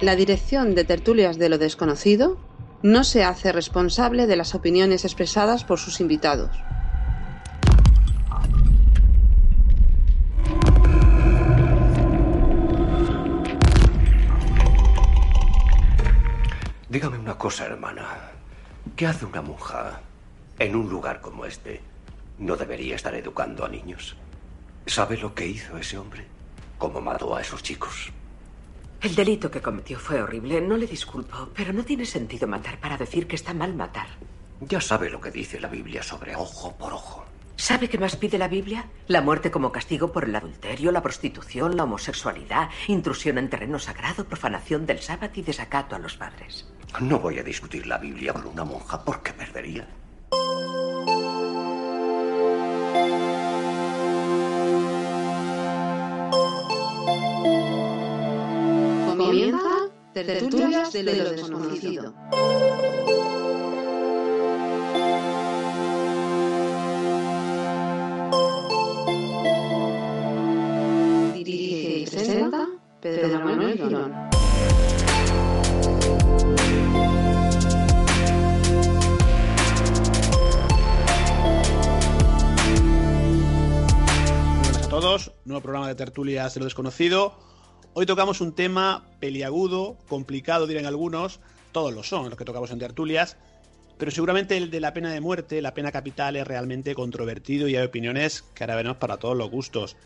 La dirección de Tertulias de lo Desconocido no se hace responsable de las opiniones expresadas por sus invitados. Dígame una cosa, hermana. ¿Qué hace una monja en un lugar como este? ¿No debería estar educando a niños? ¿Sabe lo que hizo ese hombre? ¿Cómo mató a esos chicos? El delito que cometió fue horrible, no le disculpo, pero no tiene sentido matar para decir que está mal matar. Ya sabe lo que dice la Biblia sobre ojo por ojo. ¿Sabe qué más pide la Biblia? La muerte como castigo por el adulterio, la prostitución, la homosexualidad, intrusión en terreno sagrado, profanación del sábado y desacato a los padres. No voy a discutir la Biblia con una monja porque perdería. Comienza Tertulias de lo Desconocido. Dirige y presenta Pedro Manuel Girón. Buenas a todos, nuevo programa de tertulias de lo desconocido. Hoy tocamos un tema peliagudo, complicado, dirán algunos, todos lo son los que tocamos en tertulias, pero seguramente el de la pena de muerte, la pena capital, es realmente controvertido y hay opiniones que ahora veremos para todos los gustos.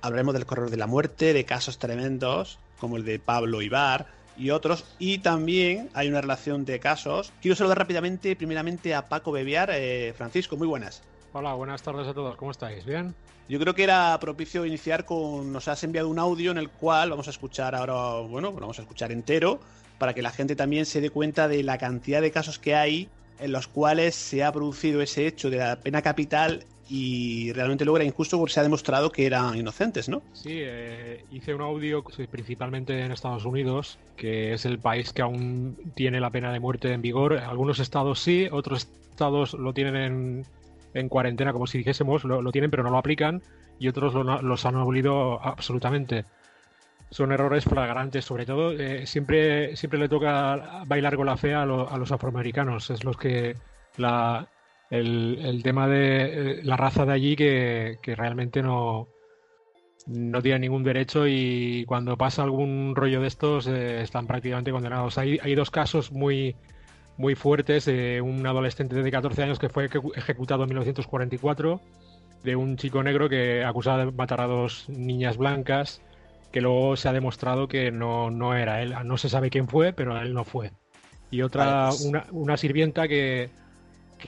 Hablaremos del corredor de la muerte, de casos tremendos, como el de Pablo Ibar y otros, y también hay una relación de casos. Quiero saludar rápidamente, primeramente, a Paco Bebiar. Eh, Francisco, muy buenas. Hola, buenas tardes a todos. ¿Cómo estáis? ¿Bien? Yo creo que era propicio iniciar con. Nos has enviado un audio en el cual vamos a escuchar ahora. Bueno, lo vamos a escuchar entero para que la gente también se dé cuenta de la cantidad de casos que hay en los cuales se ha producido ese hecho de la pena capital y realmente luego era injusto porque se ha demostrado que eran inocentes, ¿no? Sí, eh, hice un audio sí, principalmente en Estados Unidos, que es el país que aún tiene la pena de muerte en vigor. Algunos estados sí, otros estados lo tienen en, en cuarentena, como si dijésemos, lo, tienen pero no lo aplican, y otros lo, los han abolido absolutamente. Son errores flagrantes, sobre todo. Eh, siempre, siempre le toca bailar con la fe a, lo, a los afroamericanos, es los que la, el, tema de la raza de allí que, que, realmente no, no tiene ningún derecho y cuando pasa algún rollo de estos eh, están prácticamente condenados. Hay, hay dos casos muy, muy fuertes de un adolescente de 14 años que fue ejecutado en 1944, de un chico negro que acusaba de matar a dos niñas blancas, que luego se ha demostrado que no, no era él. No se sabe quién fue, pero él no fue. Y otra, pues... una, una sirvienta que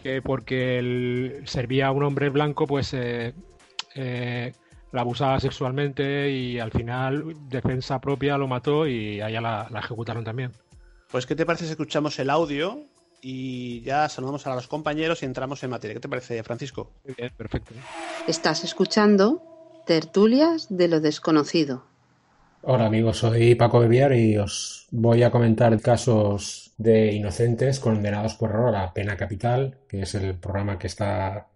que porque él servía a un hombre blanco, pues eh, eh, la abusaba sexualmente y al final, defensa propia, lo mató y allá la, la, ejecutaron también. Pues, ¿qué te parece si escuchamos el audio y ya saludamos a los compañeros y entramos en materia? ¿Qué te parece, Francisco? Muy bien, perfecto. Estás escuchando Tertulias de lo Desconocido. Hola amigos, soy Paco Bebiar y os voy a comentar casos de inocentes condenados por error a la pena capital, que es el programa que está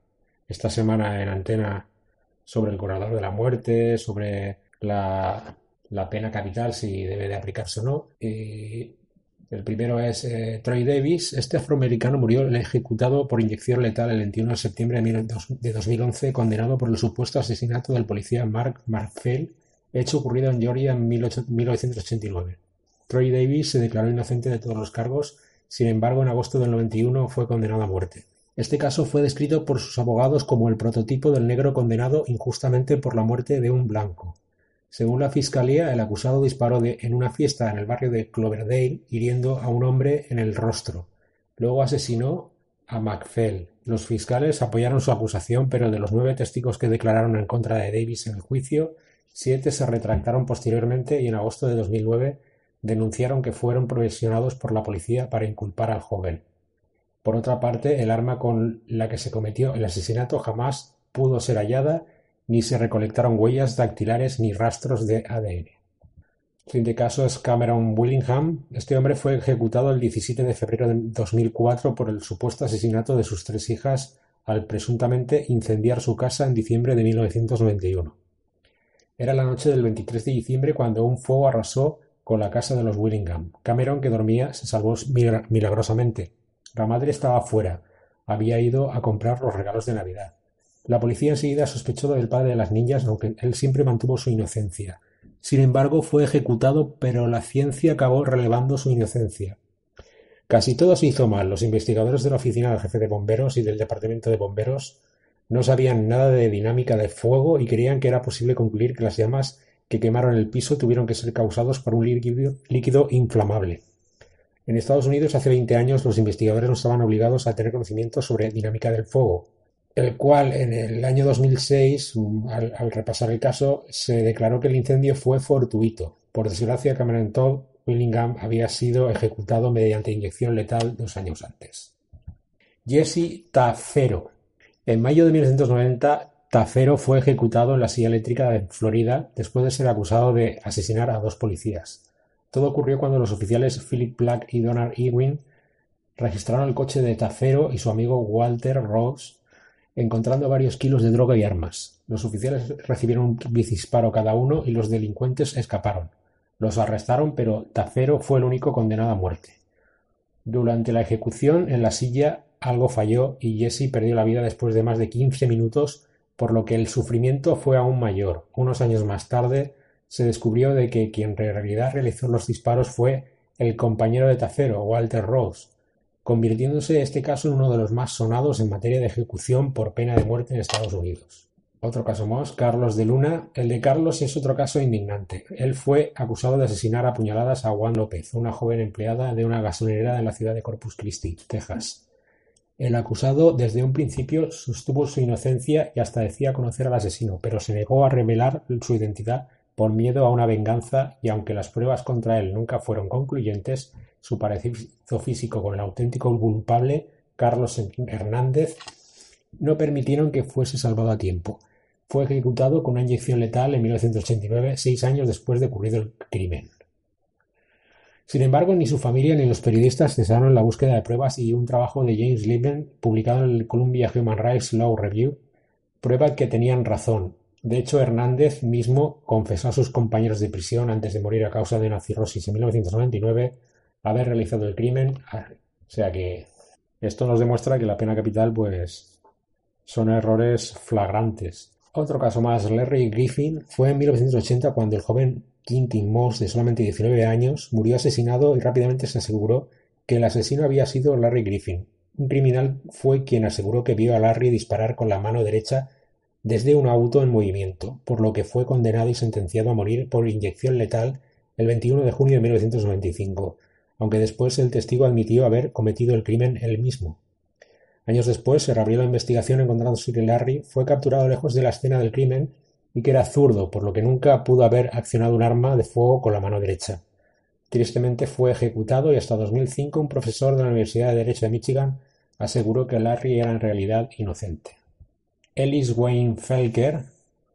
esta semana en antena sobre el corredor de la muerte, sobre la, la pena capital, si debe de aplicarse o no. Y el primero es eh, Troy Davis. Este afroamericano murió ejecutado por inyección letal el 21 de septiembre de 2011, condenado por el supuesto asesinato del policía Mark Marfell hecho ocurrido en Georgia en 1989. Troy Davis se declaró inocente de todos los cargos, sin embargo en agosto del 91 fue condenado a muerte. Este caso fue descrito por sus abogados como el prototipo del negro condenado injustamente por la muerte de un blanco. Según la fiscalía, el acusado disparó en una fiesta en el barrio de Cloverdale, hiriendo a un hombre en el rostro. Luego asesinó a McFell. Los fiscales apoyaron su acusación, pero de los nueve testigos que declararon en contra de Davis en el juicio, Siete se retractaron posteriormente y en agosto de 2009 denunciaron que fueron presionados por la policía para inculpar al joven. Por otra parte, el arma con la que se cometió el asesinato jamás pudo ser hallada, ni se recolectaron huellas dactilares ni rastros de ADN. El siguiente caso es Cameron Willingham. Este hombre fue ejecutado el 17 de febrero de 2004 por el supuesto asesinato de sus tres hijas al presuntamente incendiar su casa en diciembre de 1991. Era la noche del 23 de diciembre cuando un fuego arrasó con la casa de los Willingham. Cameron, que dormía, se salvó milagrosamente. La madre estaba fuera. Había ido a comprar los regalos de Navidad. La policía enseguida sospechó del padre de las niñas, aunque él siempre mantuvo su inocencia. Sin embargo, fue ejecutado, pero la ciencia acabó relevando su inocencia. Casi todo se hizo mal. Los investigadores de la oficina del jefe de bomberos y del departamento de bomberos no sabían nada de dinámica de fuego y creían que era posible concluir que las llamas que quemaron el piso tuvieron que ser causados por un líquido, líquido inflamable. En Estados Unidos hace 20 años los investigadores no estaban obligados a tener conocimiento sobre dinámica del fuego, el cual en el año 2006, al, al repasar el caso, se declaró que el incendio fue fortuito. Por desgracia, Cameron Todd Willingham había sido ejecutado mediante inyección letal dos años antes. Jesse Tafero. En mayo de 1990, Tafero fue ejecutado en la silla eléctrica de Florida después de ser acusado de asesinar a dos policías. Todo ocurrió cuando los oficiales Philip Black y Donald Ewing registraron el coche de Tafero y su amigo Walter Rose encontrando varios kilos de droga y armas. Los oficiales recibieron un disparo cada uno y los delincuentes escaparon. Los arrestaron, pero Tafero fue el único condenado a muerte. Durante la ejecución, en la silla algo falló y Jesse perdió la vida después de más de quince minutos, por lo que el sufrimiento fue aún mayor. Unos años más tarde se descubrió de que quien en realidad realizó los disparos fue el compañero de Tafero, Walter Rose, convirtiéndose este caso en uno de los más sonados en materia de ejecución por pena de muerte en Estados Unidos. Otro caso más, Carlos de Luna. El de Carlos es otro caso indignante. Él fue acusado de asesinar a puñaladas a Juan López, una joven empleada de una gasolinera en la ciudad de Corpus Christi, Texas. El acusado desde un principio sostuvo su inocencia y hasta decía conocer al asesino, pero se negó a revelar su identidad por miedo a una venganza y aunque las pruebas contra él nunca fueron concluyentes, su parecido físico con el auténtico culpable, Carlos Hernández, no permitieron que fuese salvado a tiempo. Fue ejecutado con una inyección letal en 1989, seis años después de ocurrido el crimen. Sin embargo, ni su familia ni los periodistas cesaron la búsqueda de pruebas y un trabajo de James Liebman, publicado en el Columbia Human Rights Law Review, prueba que tenían razón. De hecho, Hernández mismo confesó a sus compañeros de prisión antes de morir a causa de una cirrosis en 1999 haber realizado el crimen. O sea que esto nos demuestra que la pena capital, pues, son errores flagrantes. Otro caso más, Larry Griffin, fue en 1980 cuando el joven Quintin Moss, de solamente 19 años, murió asesinado y rápidamente se aseguró que el asesino había sido Larry Griffin. Un criminal fue quien aseguró que vio a Larry disparar con la mano derecha desde un auto en movimiento, por lo que fue condenado y sentenciado a morir por inyección letal el 21 de junio de 1995 aunque después el testigo admitió haber cometido el crimen él mismo. Años después se reabrió la investigación encontrándose que Larry fue capturado lejos de la escena del crimen y que era zurdo, por lo que nunca pudo haber accionado un arma de fuego con la mano derecha. Tristemente fue ejecutado y hasta 2005 un profesor de la Universidad de Derecho de Michigan aseguró que Larry era en realidad inocente. Ellis Wayne Felker,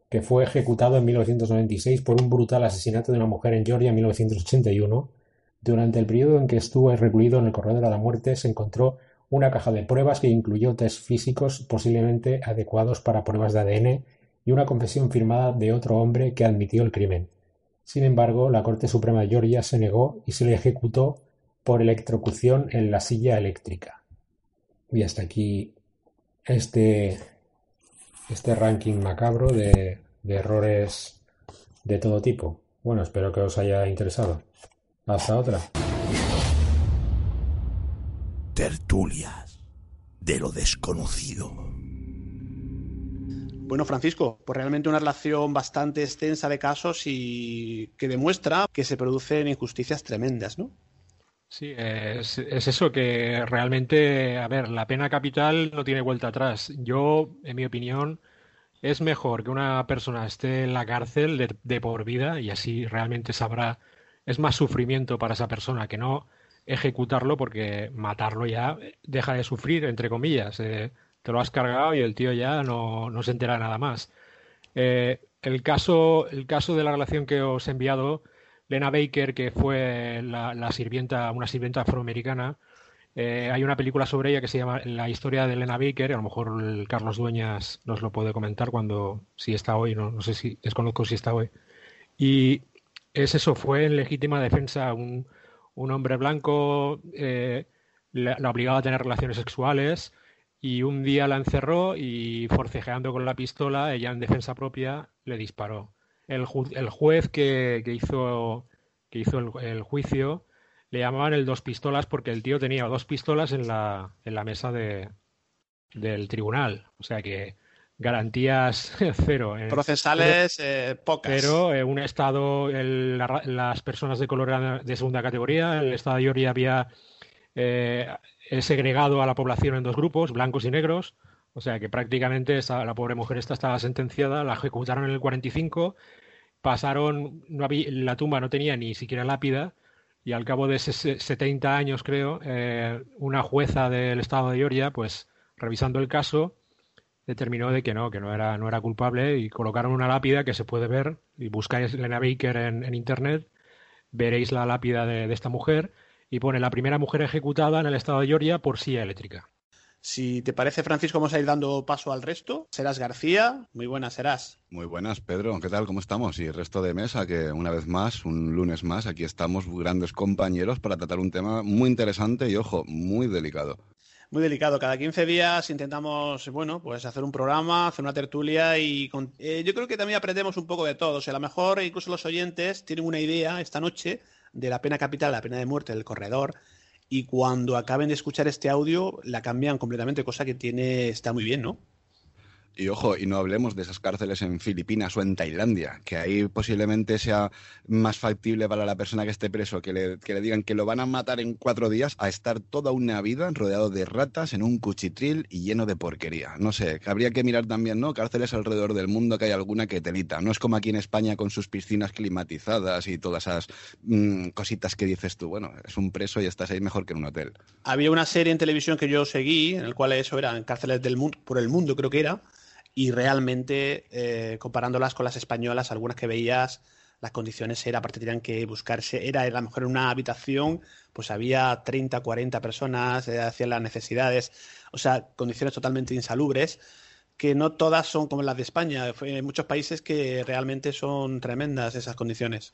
que fue ejecutado en 1996 por un brutal asesinato de una mujer en Georgia en 1981, durante el periodo en que estuvo recluido en el corredor de la muerte se encontró una caja de pruebas que incluyó test físicos posiblemente adecuados para pruebas de ADN y una confesión firmada de otro hombre que admitió el crimen. Sin embargo, la Corte Suprema de Georgia se negó y se le ejecutó por electrocución en la silla eléctrica. Y hasta aquí este, este ranking macabro de, de errores de todo tipo. Bueno, espero que os haya interesado. Hasta otra. Tertulias de lo desconocido. Bueno, Francisco, pues realmente una relación bastante extensa de casos y que demuestra que se producen injusticias tremendas, ¿no? Sí, es, es, eso, que realmente, a ver, la pena capital no tiene vuelta atrás. Yo, en mi opinión, es mejor que una persona esté en la cárcel de, de por vida y así realmente sabrá es más sufrimiento para esa persona que no ejecutarlo porque matarlo ya deja de sufrir, entre comillas. Eh, te lo has cargado y el tío ya no, no se entera nada más. Eh, el, caso, el caso de la relación que os he enviado, Lena Baker, que fue la, sirvienta, una sirvienta afroamericana, eh, hay una película sobre ella que se llama La historia de Lena Baker, a lo mejor Carlos Dueñas nos lo puede comentar cuando, si está hoy, no, no sé si, desconozco si está hoy. Y Es eso, fue en legítima defensa. Un, un hombre blanco eh, la obligaba a tener relaciones sexuales y un día la encerró y forcejeando con la pistola, ella en defensa propia le disparó. El, el juez que, que, hizo, que hizo el, el, juicio le llamaban el dos pistolas porque el tío tenía dos pistolas en la, en la mesa de, del tribunal. O sea que garantías cero. Procesales eh, pocas. Pero eh, un Estado, el, la, las personas de color eran de segunda categoría, el Estado de Georgia había eh, segregado a la población en dos grupos, blancos y negros. O sea que prácticamente esa, la pobre mujer esta estaba sentenciada, la ejecutaron en el 45, pasaron, no había, la tumba no tenía ni siquiera lápida, y al cabo de 70 años, creo, eh, una jueza del estado de Georgia, pues revisando el caso, determinó de que no, que no era, no era culpable y colocaron una lápida que se puede ver, y buscáis Lena Baker en, en internet, veréis la lápida de, de, esta mujer, y pone la primera mujer ejecutada en el estado de Georgia por silla eléctrica. Si te parece, Francisco, vamos a ir dando paso al resto. Serás García, muy buenas serás. Muy buenas, Pedro. ¿Qué tal? ¿Cómo estamos? Y el resto de mesa, que una vez más, un lunes más, aquí estamos grandes compañeros para tratar un tema muy interesante y, ojo, muy delicado muy delicado. Cada 15 días intentamos, bueno, pues hacer un programa, hacer una tertulia y con, eh, yo creo que también aprendemos un poco de todo. O sea, a lo mejor incluso los oyentes tienen una idea esta noche de la pena capital, la pena de muerte del corredor y cuando acaben de escuchar este audio la cambian completamente, cosa que tiene está muy bien, ¿no? Y ojo, y no hablemos de esas cárceles en Filipinas o en Tailandia, que ahí posiblemente sea más factible para la persona que esté preso que le, que le digan que lo van a matar en cuatro días a estar toda una vida rodeado de ratas en un cuchitril y lleno de porquería. No sé, habría que mirar también, ¿no? Cárceles alrededor del mundo que hay alguna que telita. No es como aquí en España con sus piscinas climatizadas y todas esas mmm, cositas que dices tú. Bueno, es un preso y estás ahí mejor que en un hotel. Había una serie en televisión que yo seguí, en el cual eso eran cárceles del mundo, por el mundo creo que era, y realmente eh, comparándolas con las españolas, algunas que veías, las condiciones era, aparte tenían que buscarse, era a lo mejor en una habitación, pues había 30, 40 personas, eh, hacían las necesidades, o sea, condiciones totalmente insalubres, que no todas son como las de España, hay muchos países que realmente son tremendas esas condiciones.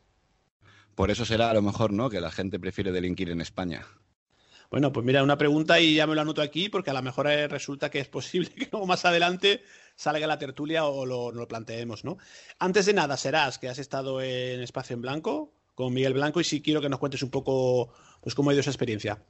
Por eso será a lo mejor, ¿no?, que la gente prefiere delinquir en España. Bueno, pues mira, una pregunta y ya me lo anoto aquí, porque a lo mejor eh, resulta que es posible que luego más adelante salga la tertulia o lo, lo planteemos, ¿no? Antes de nada, serás que has estado en Espacio en Blanco con Miguel Blanco y sí quiero que nos cuentes un poco pues cómo ha ido esa experiencia.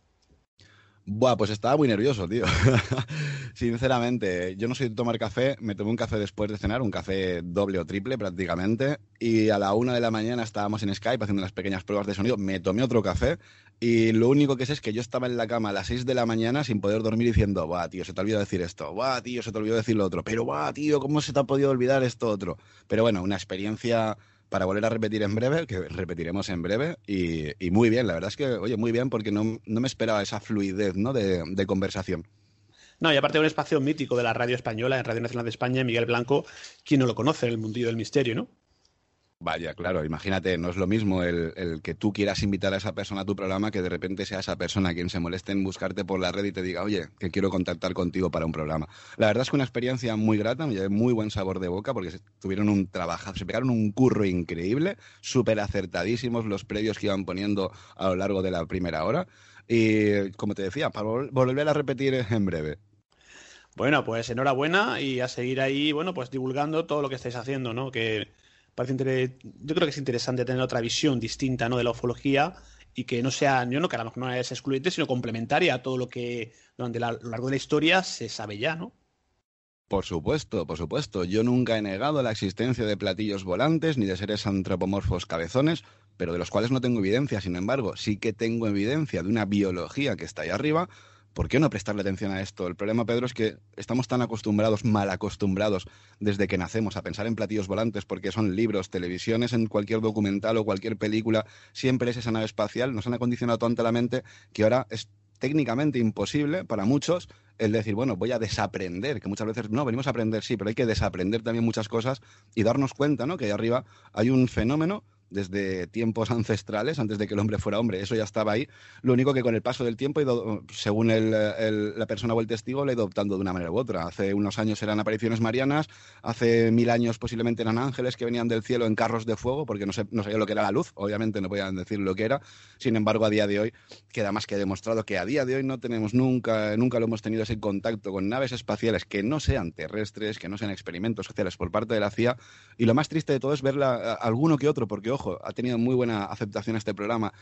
Buah, pues estaba muy nervioso, tío. Sinceramente, yo no soy de tomar café, me tomé un café después de cenar, un café doble o triple prácticamente, y a la una de la mañana estábamos en Skype haciendo las pequeñas pruebas de sonido, me tomé otro café, y lo único que sé es que yo estaba en la cama a las seis de la mañana sin poder dormir diciendo, buah, tío, se te olvidó decir esto, buah, tío, se te olvidó decir lo otro, pero buah, tío, ¿cómo se te ha podido olvidar esto otro? Pero bueno, una experiencia para volver a repetir en breve, que repetiremos en breve, y, muy bien, la verdad es que, oye, muy bien, porque no, no me esperaba esa fluidez ¿no? de, conversación. No, y aparte de un espacio mítico de la radio española, en Radio Nacional de España, Miguel Blanco, quien no lo conoce, el mundillo del misterio, ¿no? Vaya, claro, imagínate, no es lo mismo el, que tú quieras invitar a esa persona a tu programa que de repente sea esa persona quien se moleste en buscarte por la red y te diga, oye, que quiero contactar contigo para un programa. La verdad es que una experiencia muy grata, me llevé muy buen sabor de boca porque tuvieron un trabajo, se pegaron un curro increíble, súper acertadísimos los previos que iban poniendo a lo largo de la primera hora. Y como te decía, para volver a repetir en breve. Bueno, pues enhorabuena y a seguir ahí, bueno, pues divulgando todo lo que estáis haciendo, ¿no? Que parece yo creo que es interesante tener otra visión distinta ¿no? de la ufología y que no sea, yo no que a lo mejor no es excluyente, sino complementaria a todo lo que durante la, lo largo de la historia se sabe ya, ¿no? Por supuesto, por supuesto. Yo nunca he negado la existencia de platillos volantes ni de seres antropomorfos cabezones, pero de los cuales no tengo evidencia. Sin embargo, sí que tengo evidencia de una biología que está ahí arriba, ¿Por qué no prestarle atención a esto? El problema, Pedro, es que estamos tan acostumbrados, mal acostumbrados, desde que nacemos a pensar en platillos volantes, porque son libros, televisiones, en cualquier documental o cualquier película, siempre es esa nave espacial, nos han acondicionado tanto la mente que ahora es técnicamente imposible para muchos el decir, bueno, voy a desaprender, que muchas veces, no, venimos a aprender, sí, pero hay que desaprender también muchas cosas y darnos cuenta, ¿no? Que ahí arriba hay un fenómeno desde tiempos ancestrales, antes de que el hombre fuera hombre. Eso ya estaba ahí. Lo único que con el paso del tiempo, según la persona o el testigo, le ha ido adoptando de una manera u otra. Hace unos años eran apariciones marianas, hace mil años posiblemente eran ángeles que venían del cielo en carros de fuego, porque no, sé, no sabía lo que era la luz, obviamente no podían decir lo que era. Sin embargo, a día de hoy queda más que demostrado que a día de hoy no tenemos nunca, nunca lo hemos tenido ese contacto con naves espaciales que no sean terrestres, que no sean experimentos sociales por parte de la CIA. Y lo más triste de todo es verla alguno que otro, porque ojo, ha tenido muy buena aceptación este programa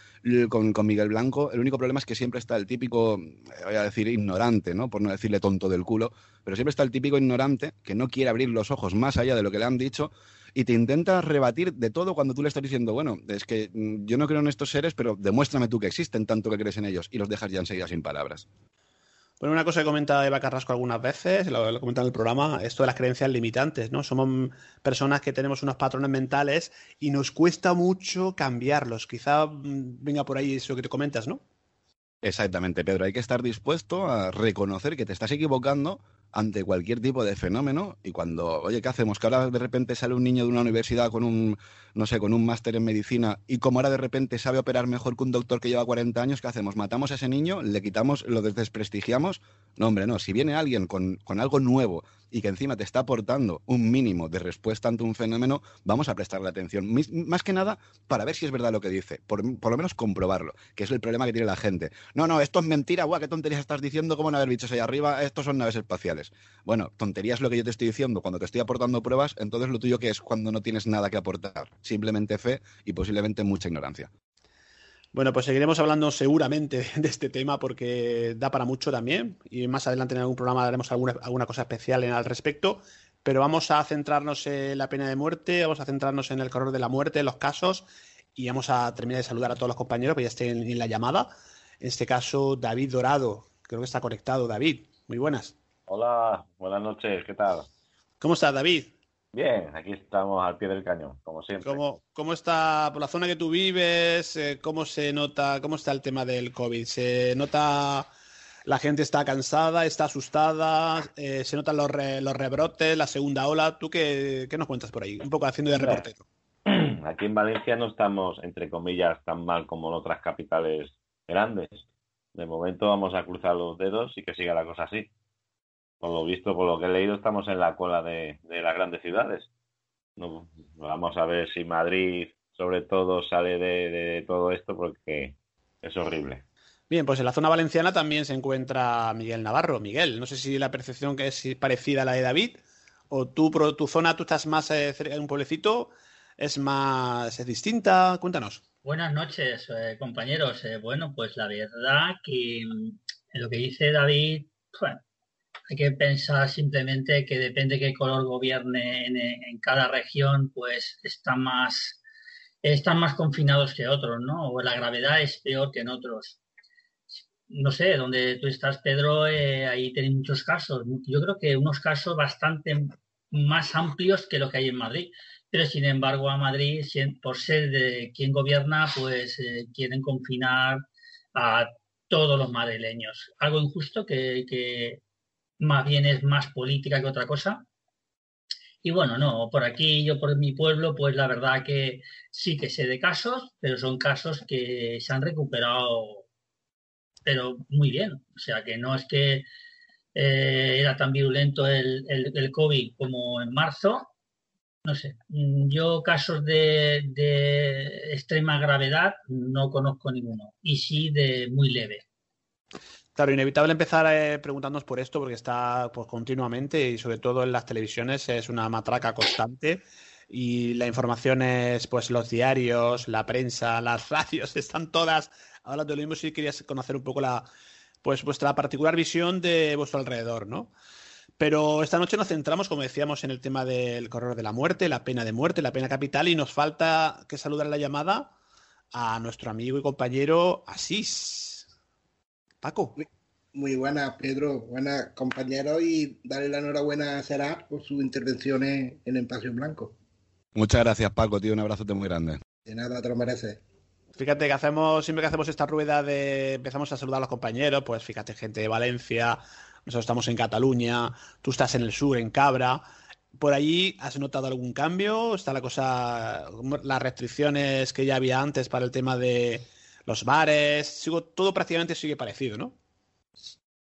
con, con Miguel Blanco. El único problema es que siempre está el típico, eh, voy a decir, ignorante, ¿no? Por no decirle tonto del culo, pero siempre está el típico ignorante que no quiere abrir los ojos más allá de lo que le han dicho y te intenta rebatir de todo cuando tú le estás diciendo, bueno, es que mm, yo no creo en estos seres, pero demuéstrame tú que existen tanto que crees en ellos y los dejas ya enseguida sin palabras. Bueno, una cosa que comenta Eva Carrasco algunas veces, lo, lo comenta en el programa, esto de las creencias limitantes, ¿no? Somos personas que tenemos unos patrones mentales y nos cuesta mucho cambiarlos. Quizá mm, venga por ahí eso que te comentas, ¿no? Exactamente, Pedro. Hay que estar dispuesto a reconocer que te estás equivocando ante cualquier tipo de fenómeno y cuando, oye, ¿qué hacemos? Que ahora de repente sale un niño de una universidad con un, no sé, con un máster en medicina y como ahora de repente sabe operar mejor que un doctor que lleva 40 años, ¿qué hacemos? ¿Matamos a ese niño? ¿Le quitamos, lo desprestigiamos? No, hombre, no. Si viene alguien con, con algo nuevo y que encima te está aportando un mínimo de respuesta ante un fenómeno, vamos a prestarle atención. Más que nada para ver si es verdad lo que dice, por, lo menos comprobarlo, que es el problema que tiene la gente. No, no, esto es mentira, guau, qué tonterías estás diciendo, cómo no haber bichos ahí arriba, estos son naves espaciales. Bueno, tonterías es lo que yo te estoy diciendo cuando te estoy aportando pruebas, entonces lo tuyo que es cuando no tienes nada que aportar, simplemente fe y posiblemente mucha ignorancia. Bueno, pues seguiremos hablando seguramente de este tema porque da para mucho también y más adelante en algún programa haremos alguna, alguna cosa especial en, al respecto. Pero vamos a centrarnos en la pena de muerte, vamos a centrarnos en el color de la muerte, en los casos y vamos a terminar de saludar a todos los compañeros que ya estén en la llamada. En este caso, David Dorado, creo que está conectado. David, muy buenas. Hola, buenas noches, ¿qué tal? ¿Cómo estás, David? Bien, aquí estamos al pie del cañón, como siempre. ¿Cómo, cómo está por la zona que tú vives? Eh, ¿Cómo se nota, cómo está el tema del COVID? ¿Se nota la gente está cansada, está asustada? Eh, ¿Se notan los, los rebrotes, la segunda ola? ¿Tú qué, qué, nos cuentas por ahí? Un poco haciendo de reportero. Aquí en Valencia no estamos, entre comillas, tan mal como en otras capitales grandes. De momento vamos a cruzar los dedos y que siga la cosa así por lo visto, por lo que he leído, estamos en la cola de, las grandes ciudades. No, vamos a ver si Madrid, sobre todo, sale de, todo esto porque es horrible. Bien, pues en la zona valenciana también se encuentra Miguel Navarro. Miguel, no sé si la percepción que es parecida a la de David o tú, tu zona, tú estás más eh, cerca de un pueblecito, es más es distinta. Cuéntanos. Buenas noches, eh, compañeros. Eh, bueno, pues la verdad que mm, lo que dice David, bueno, hay que pensar simplemente que depende qué color gobierne en, cada región, pues están más, están más confinados que otros, ¿no? O la gravedad es peor que en otros. No sé, donde tú estás, Pedro, eh, ahí tenéis muchos casos. Yo creo que unos casos bastante más amplios que lo que hay en Madrid. Pero sin embargo, a Madrid, por ser de quien gobierna, pues eh, quieren confinar a todos los madrileños. Algo injusto que más bien es más política que otra cosa. Y bueno, no, por aquí, yo por mi pueblo, pues la verdad que sí que sé de casos, pero son casos que se han recuperado, pero muy bien. O sea, que no es que eh, era tan violento el, el, COVID como en marzo. No sé, yo casos de, de extrema gravedad no conozco ninguno, y sí de muy leve. Claro, inevitable empezar eh, preguntándonos por esto porque está pues, continuamente y sobre todo en las televisiones es una matraca constante y la información es pues los diarios, la prensa, las radios, están todas hablando de lo mismo si querías conocer un poco la pues vuestra particular visión de vuestro alrededor, ¿no? Pero esta noche nos centramos, como decíamos, en el tema del corredor de la muerte, la pena de muerte, la pena capital, y nos falta que saludar la llamada a nuestro amigo y compañero Asís. Paco. Muy, buena, Pedro, buena compañero y darle la enhorabuena a Será por sus intervenciones en el Espacio Blanco. Muchas gracias, Paco, tío, un abrazote muy grande. De nada, te lo mereces. Fíjate que hacemos, siempre que hacemos esta rueda de empezamos a saludar a los compañeros, pues fíjate, gente de Valencia, nosotros estamos en Cataluña, tú estás en el sur, en Cabra, ¿Por allí has notado algún cambio? ¿Está la cosa, las restricciones que ya había antes para el tema de los bares? Todo prácticamente sigue parecido, ¿no?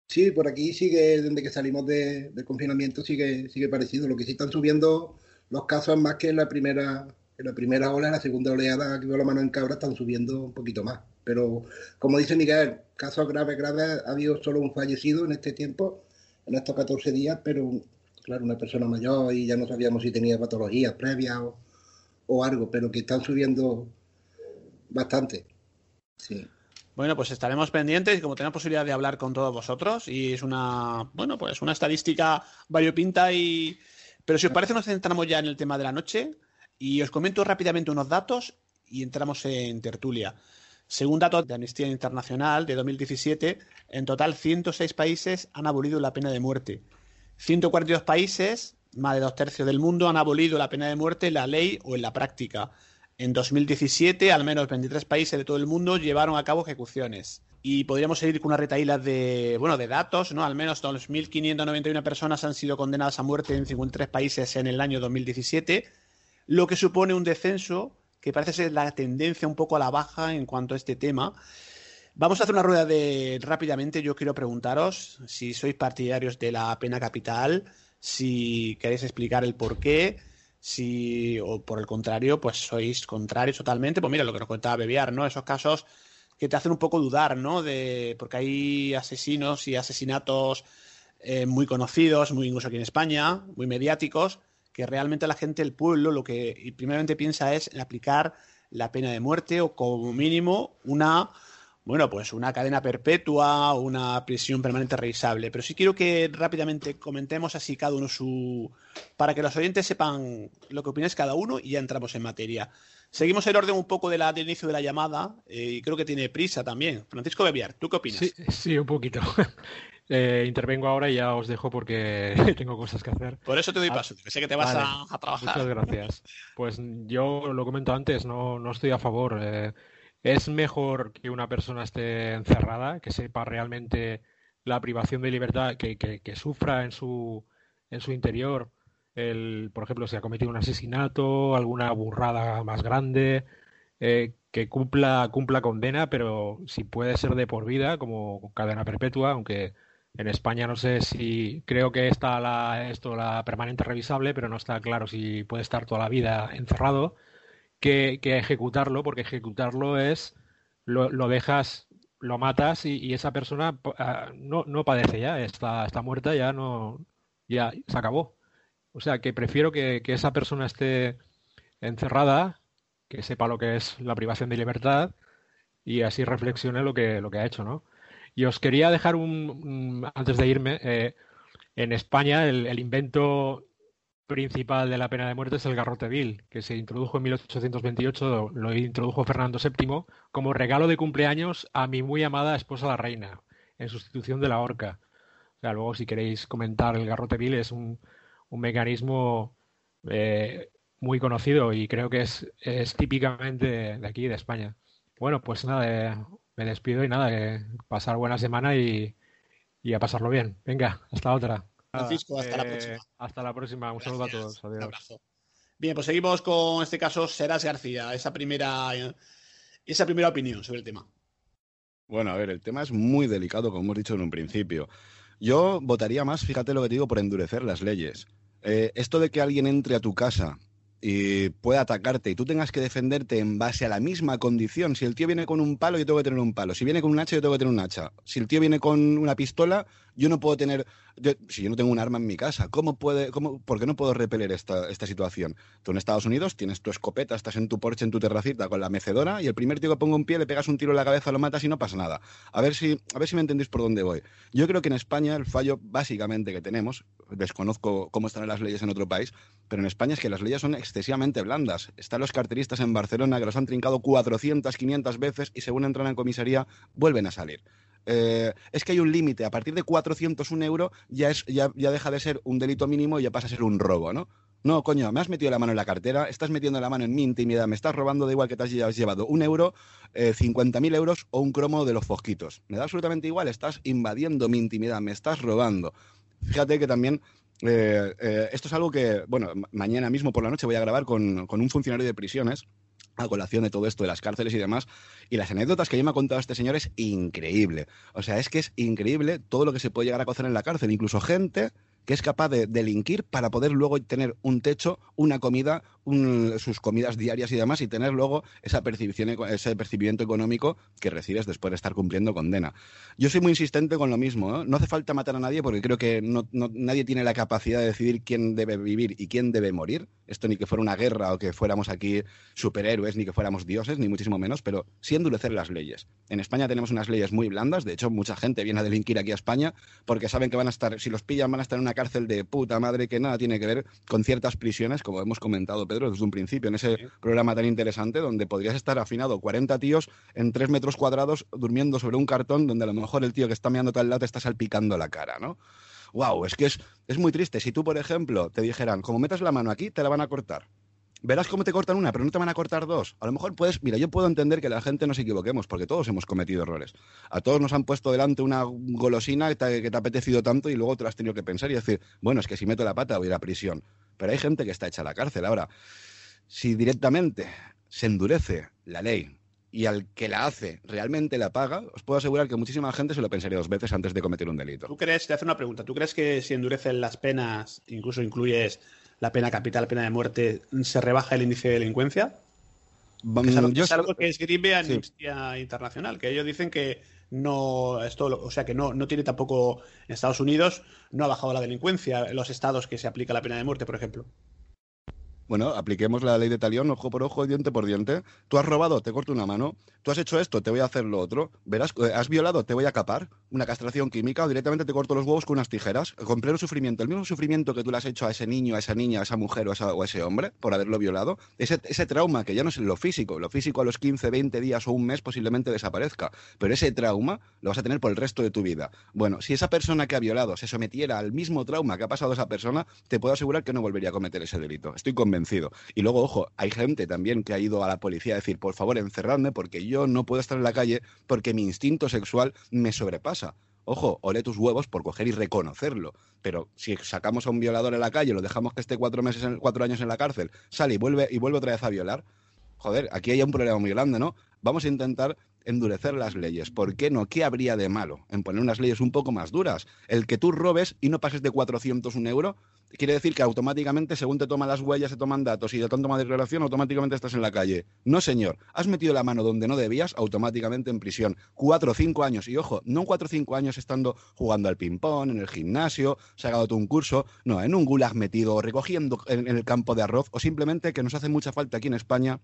Sí, por aquí sigue, desde que salimos de, del confinamiento, sigue, sigue parecido. Lo que sí están subiendo los casos más que en la primera, en la primera ola, en la segunda oleada que veo la mano en cabra, están subiendo un poquito más. Pero, como dice Miguel, casos graves, graves, ha habido solo un fallecido en este tiempo, en estos 14 días, pero claro, una persona mayor y ya no sabíamos si tenía patologías previas o algo, pero que están subiendo bastante. Sí. Bueno, pues estaremos pendientes y como tenemos posibilidad de hablar con todos vosotros y es una, bueno, pues una estadística variopinta y... Pero si os parece nos centramos ya en el tema de la noche y os comento rápidamente unos datos y entramos en tertulia. Según datos de Amnistía Internacional de 2017, en total 106 países han abolido la pena de muerte. 142 países, más de dos tercios del mundo, han abolido la pena de muerte en la ley o en la práctica. En 2017, al menos 23 países de todo el mundo llevaron a cabo ejecuciones. Y podríamos seguir con una retaíla de, bueno, de datos, ¿no? Al menos 2.591 personas han sido condenadas a muerte en 53 países en el año 2017, lo que supone un descenso que parece ser la tendencia un poco a la baja en cuanto a este tema. Vamos a hacer una rueda de rápidamente. Yo quiero preguntaros si sois partidarios de la pena capital, si queréis explicar el por qué si, o por el contrario, pues sois contrarios totalmente, pues mira lo que nos contaba Bebiar, ¿no? Esos casos que te hacen un poco dudar, ¿no? De, porque hay asesinos y asesinatos eh, muy conocidos, muy incluso aquí en España, muy mediáticos, que realmente la gente, el pueblo, lo que primeramente piensa es en aplicar la pena de muerte o como mínimo una bueno, pues una cadena perpetua, una prisión permanente revisable. Pero sí quiero que rápidamente comentemos así cada uno su... para que los oyentes sepan lo que opináis cada uno y ya entramos en materia. Seguimos el orden un poco de la, del inicio de la llamada eh, y creo que tiene prisa también. Francisco Bebiar, ¿tú qué opinas? Sí, sí un poquito. Eh, intervengo ahora y ya os dejo porque tengo cosas que hacer. Por eso te doy ah, paso, que sé que te vas a, a, trabajar. Muchas gracias. Pues yo lo comento antes, no, no estoy a favor. Eh, es mejor que una persona esté encerrada, que sepa realmente la privación de libertad, que, que, sufra en su, en su interior, el, por ejemplo, si ha cometido un asesinato, alguna burrada más grande, eh, que cumpla, cumpla condena, pero si puede ser de por vida, como cadena perpetua, aunque en España no sé si creo que está la, esto la permanente revisable, pero no está claro si puede estar toda la vida encerrado que, ejecutarlo, porque ejecutarlo es, lo, dejas, lo matas y, esa persona ah, no, no, padece ya, está, está muerta, ya no, ya se acabó. O sea, que prefiero que, esa persona esté encerrada, que sepa lo que es la privación de libertad y así reflexione lo que, lo que ha hecho, ¿no? Y os quería dejar un, antes de irme, eh, en España el, invento principal de la pena de muerte es el garrote vil, que se introdujo en 1828, lo introdujo Fernando VII como regalo de cumpleaños a mi muy amada esposa la reina, en sustitución de la horca. O sea, luego si queréis comentar el garrote vil es un, mecanismo eh, muy conocido y creo que es, es típicamente de aquí, de España. Bueno, pues nada, eh, me despido y nada, pasar buena semana y, y a pasarlo bien. Venga, hasta otra. Francisco, hasta la eh, próxima. Hasta la próxima. Un saludo a todos. Adiós. Un abrazo. Bien, pues seguimos con este caso Serás García, esa primera, esa primera opinión sobre el tema. Bueno, a ver, el tema es muy delicado, como hemos dicho en un principio. Yo votaría más, fíjate lo que te digo, por endurecer las leyes. Eh, esto de que alguien entre a tu casa y pueda atacarte y tú tengas que defenderte en base a la misma condición. Si el tío viene con un palo, yo tengo que tener un palo. Si viene con un hacha, yo tengo que tener un hacha. Si el tío viene con una pistola, yo no puedo tener si yo no tengo un arma en mi casa, ¿cómo puede, cómo, ¿por qué no puedo repeler esta, esta situación? Tú en Estados Unidos tienes tu escopeta, estás en tu porche, en tu terracita con la mecedora y el primer tío que ponga un pie le pegas un tiro en la cabeza, lo matas y no pasa nada. A ver si, a ver si me entendéis por dónde voy. Yo creo que en España el fallo básicamente que tenemos, desconozco cómo están las leyes en otro país, pero en España es que las leyes son excesivamente blandas. Están los carteristas en Barcelona que los han trincado 400, 500 veces y según entran en comisaría vuelven a salir. Eh, es que hay un límite. A partir de 401 euros ya, es, ya, ya deja de ser un delito mínimo y ya pasa a ser un robo, ¿no? No, coño, me has metido la mano en la cartera, estás metiendo la mano en mi intimidad, me estás robando, da igual que te has llevado un euro, eh, 50.000 euros o un cromo de los fosquitos. Me da absolutamente igual, estás invadiendo mi intimidad, me estás robando. Fíjate que también eh, eh, esto es algo que, bueno, mañana mismo por la noche voy a grabar con, con un funcionario de prisiones a colación de todo esto de las cárceles y demás. Y las anécdotas que yo me ha contado este señor es increíble. O sea, es que es increíble todo lo que se puede llegar a cocer en la cárcel. Incluso gente que es capaz de delinquir para poder luego tener un techo, una comida, sus comidas diarias y demás, y tener luego esa percepción, ese percibimiento económico que recibes después de estar cumpliendo condena. Yo soy muy insistente con lo mismo. ¿eh? No hace falta matar a nadie porque creo que nadie tiene la capacidad de decidir quién debe vivir y quién debe morir. Esto ni que fuera una guerra o que fuéramos aquí superhéroes, ni que fuéramos dioses, ni muchísimo menos, pero sí endurecer las leyes. En España tenemos unas leyes muy blandas. De hecho, mucha gente viene a delinquir aquí a España porque saben que van a estar, si los pillan, van a estar en una cárcel de puta madre que nada tiene que ver con ciertas prisiones, como hemos comentado, Pedro, desde un principio, en ese programa tan interesante, donde podrías estar afinado 40 tíos en 3 metros cuadrados durmiendo sobre un cartón donde a lo mejor el tío que está mirando tal lado te está salpicando la cara, ¿no? Wow, es que es, es muy triste. Si tú, por ejemplo, te dijeran, como metas la mano aquí, te la van a cortar verás cómo te cortan una, pero no te van a cortar dos. A lo mejor puedes, mira, yo puedo entender que la gente nos equivoquemos, porque todos hemos cometido errores. A todos nos han puesto delante una golosina que te, que te ha apetecido tanto y luego te lo has tenido que pensar y decir, bueno, es que si meto la pata voy a ir a prisión. Pero hay gente que está hecha a la cárcel. Ahora, si directamente se endurece la ley y al que la hace realmente la paga, os puedo asegurar que muchísima gente se lo pensaría dos veces antes de cometer un delito. ¿Tú crees, te hace una pregunta, ¿tú crees que si endurecen las penas, incluso incluyes la pena capital, pena de muerte, se rebaja el índice de delincuencia? Es algo, es algo que escribe Amnistía Internacional, que ellos dicen que no, esto, o sea que no, no tiene tampoco en Estados Unidos, no ha bajado la delincuencia en los estados que se aplica la pena de muerte, por ejemplo. Bueno, apliquemos la ley de talión, ojo por ojo, diente por diente. Tú has robado, te corto una mano. Tú has hecho esto, te voy a hacer lo otro. Verás, eh, has violado, te voy a capar. Una castración química o directamente te corto los huevos con unas tijeras. Con pleno sufrimiento. El mismo sufrimiento que tú le has hecho a ese niño, a esa niña, a esa mujer o a, ese hombre por haberlo violado. Ese, ese trauma, que ya no es lo físico. Lo físico a los 15, 20 días o un mes posiblemente desaparezca. Pero ese trauma lo vas a tener por el resto de tu vida. Bueno, si esa persona que ha violado se sometiera al mismo trauma que ha pasado esa persona, te puedo asegurar que no volvería a cometer ese delito. Estoy convencido. Y luego ojo, hay gente también que ha ido a la policía a decir, por favor, encerradme porque yo no puedo estar en la calle porque mi instinto sexual me sobrepasa. Ojo, ole tus huevos por coger y reconocerlo. Pero si sacamos a un violador en la calle, lo dejamos que esté cuatro meses, cuatro años en la cárcel, sale y vuelve y vuelve otra vez a violar. Joder, aquí hay un problema muy grande, ¿no? Vamos a intentar endurecer las leyes. ¿Por qué no? ¿Qué habría de malo en poner unas leyes un poco más duras? El que tú robes y no pases de 400 un euro, quiere decir que automáticamente, según te toman las huellas, se toman datos y de tanto declaración, automáticamente estás en la calle. No, señor. Has metido la mano donde no debías, automáticamente en prisión. Cuatro o cinco años. Y ojo, no cuatro o cinco años estando jugando al ping-pong, en el gimnasio, sacado tú un curso. No, en un gulag metido, recogiendo en el campo de arroz, o simplemente que nos hace mucha falta aquí en España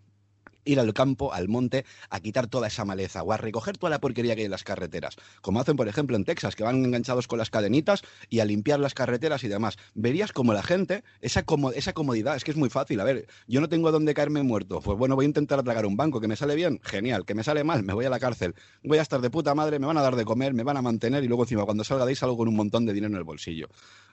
ir al campo, al monte, a quitar toda esa maleza o a recoger toda la porquería que hay en las carreteras, como hacen por ejemplo en Texas, que van enganchados con las cadenitas y a limpiar las carreteras y demás. Verías como la gente, esa, comodidad, es que es muy fácil, a ver, yo no tengo dónde caerme muerto, pues bueno, voy a intentar atragar un banco, que me sale bien, genial, que me sale mal, me voy a la cárcel, voy a estar de puta madre, me van a dar de comer, me van a mantener y luego encima cuando salga de ahí salgo con un montón de dinero en el bolsillo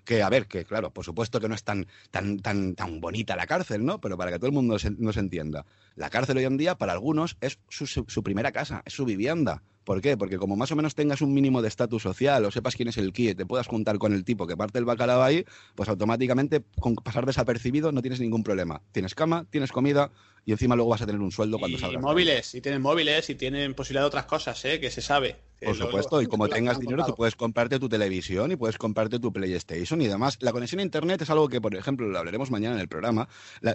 que a ver, que claro, por supuesto que no es tan, tan, tan, tan bonita la cárcel, ¿no? Pero para que todo el mundo nos entienda, la cárcel hoy en día para algunos es su, primera casa, es su vivienda. ¿Por qué? Porque como más o menos tengas un mínimo de estatus social o sepas quién es el KIE, te puedas juntar con el tipo que parte el bacalao ahí, pues automáticamente con pasar desapercibido no tienes ningún problema. Tienes cama, tienes comida, y encima luego vas a tener un sueldo cuando salgas. Y móviles, y tienen móviles, y tienen posibilidad de otras cosas, ¿eh? que se sabe. Por supuesto, y como tengas dinero, tú puedes comprarte tu televisión y puedes comprarte tu PlayStation y demás. La conexión a Internet es algo que, por ejemplo, lo hablaremos mañana en el programa.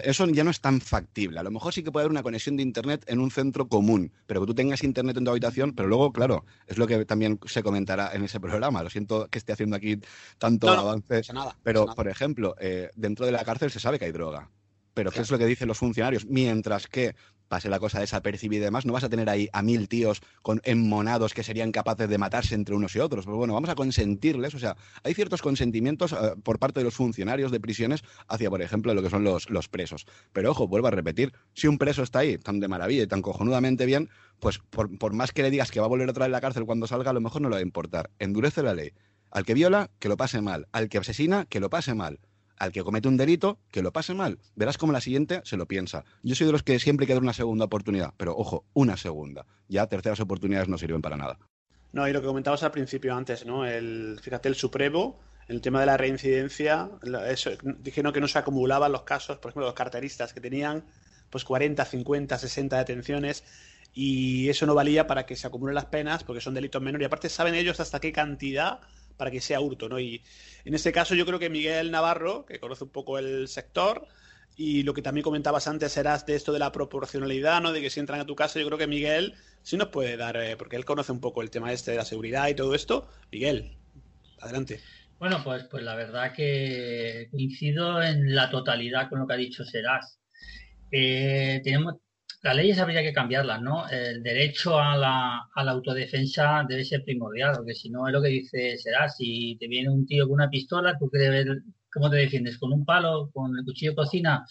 eso ya no es tan factible. A lo mejor sí que puede haber una conexión de Internet en un centro común, pero que tú tengas Internet en tu habitación, pero luego, claro, es lo que también se comentará en ese programa. Lo siento que esté haciendo aquí tanto avance. nada, pero, por ejemplo, eh, dentro de la cárcel se sabe que hay droga. Pero ¿qué es lo que dicen los funcionarios? Mientras que pase la cosa desapercibida y demás, no vas a tener ahí a mil tíos con enmonados que serían capaces de matarse entre unos y otros. Pues bueno, vamos a consentirles, o sea, hay ciertos consentimientos eh, por parte de los funcionarios de prisiones hacia, por ejemplo, lo que son los, los presos. Pero ojo, vuelvo a repetir, si un preso está ahí tan de maravilla y tan cojonudamente bien, pues por, por más que le digas que va a volver otra vez a la cárcel cuando salga, a lo mejor no le va a importar. Endurece la ley. Al que viola, que lo pase mal. Al que asesina, que lo pase mal al que comete un delito, que lo pase mal. Verás como la siguiente se lo piensa. Yo soy de los que siempre hay una segunda oportunidad, pero ojo, una segunda. Ya terceras oportunidades no sirven para nada. No, y lo que comentabas al principio antes, ¿no? El, fíjate, el Supremo el tema de la reincidencia, dijeron que no se acumulaban los casos, por ejemplo, los carteristas que tenían pues 40, 50, 60 detenciones y eso no valía para que se acumulen las penas porque son delitos menores y aparte saben ellos hasta qué cantidad para que sea hurto, ¿no? Y en este caso yo creo que Miguel Navarro, que conoce un poco el sector, y lo que también comentabas antes eras de esto de la proporcionalidad, ¿no? De que si entran a tu casa, yo creo que Miguel sí nos puede dar, eh, porque él conoce un poco el tema este de la seguridad y todo esto. Miguel, adelante. Bueno, pues, pues la verdad que coincido en la totalidad con lo que ha dicho Serás. Eh, tenemos, las leyes habría que cambiarlas, ¿no? El derecho a la, autodefensa debe ser primordial, porque si no es lo que dice Serás, si te viene un tío con una pistola, tú quieres ver cómo te defiendes, con un palo, con el cuchillo de cocina,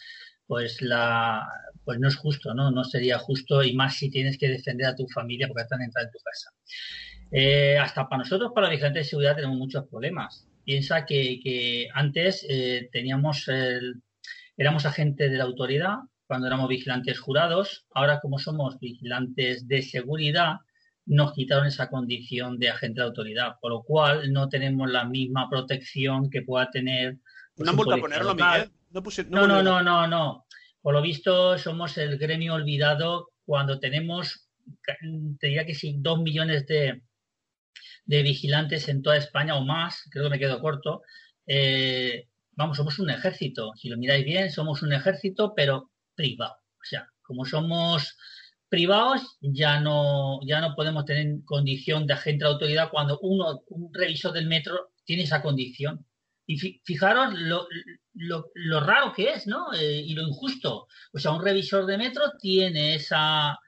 pues la pues no es justo, ¿no? No sería justo y más si tienes que defender a tu familia porque están entrando en tu casa. Eh, hasta para nosotros, para la vigilantes de seguridad, tenemos muchos problemas. Piensa que, antes eh, teníamos éramos agentes de la autoridad cuando éramos vigilantes jurados. Ahora, como somos vigilantes de seguridad, nos quitaron esa condición de agente de autoridad, por lo cual no tenemos la misma protección que pueda tener. Pues, ¿No han vuelto a ponerlo, Miguel? No, no, no, no, no, Por lo visto, somos el gremio olvidado cuando tenemos, te diría que sí, dos millones de, de vigilantes en toda España o más, creo que me quedo corto. Eh, vamos, somos un ejército. Si lo miráis bien, somos un ejército, pero privado. O sea, como somos privados, ya no, ya no podemos tener condición de agente de autoridad cuando uno, un revisor del metro tiene esa condición. Y fijaros lo, lo, raro que es, ¿no? Eh, y lo injusto. O sea, un revisor de metro tiene esa,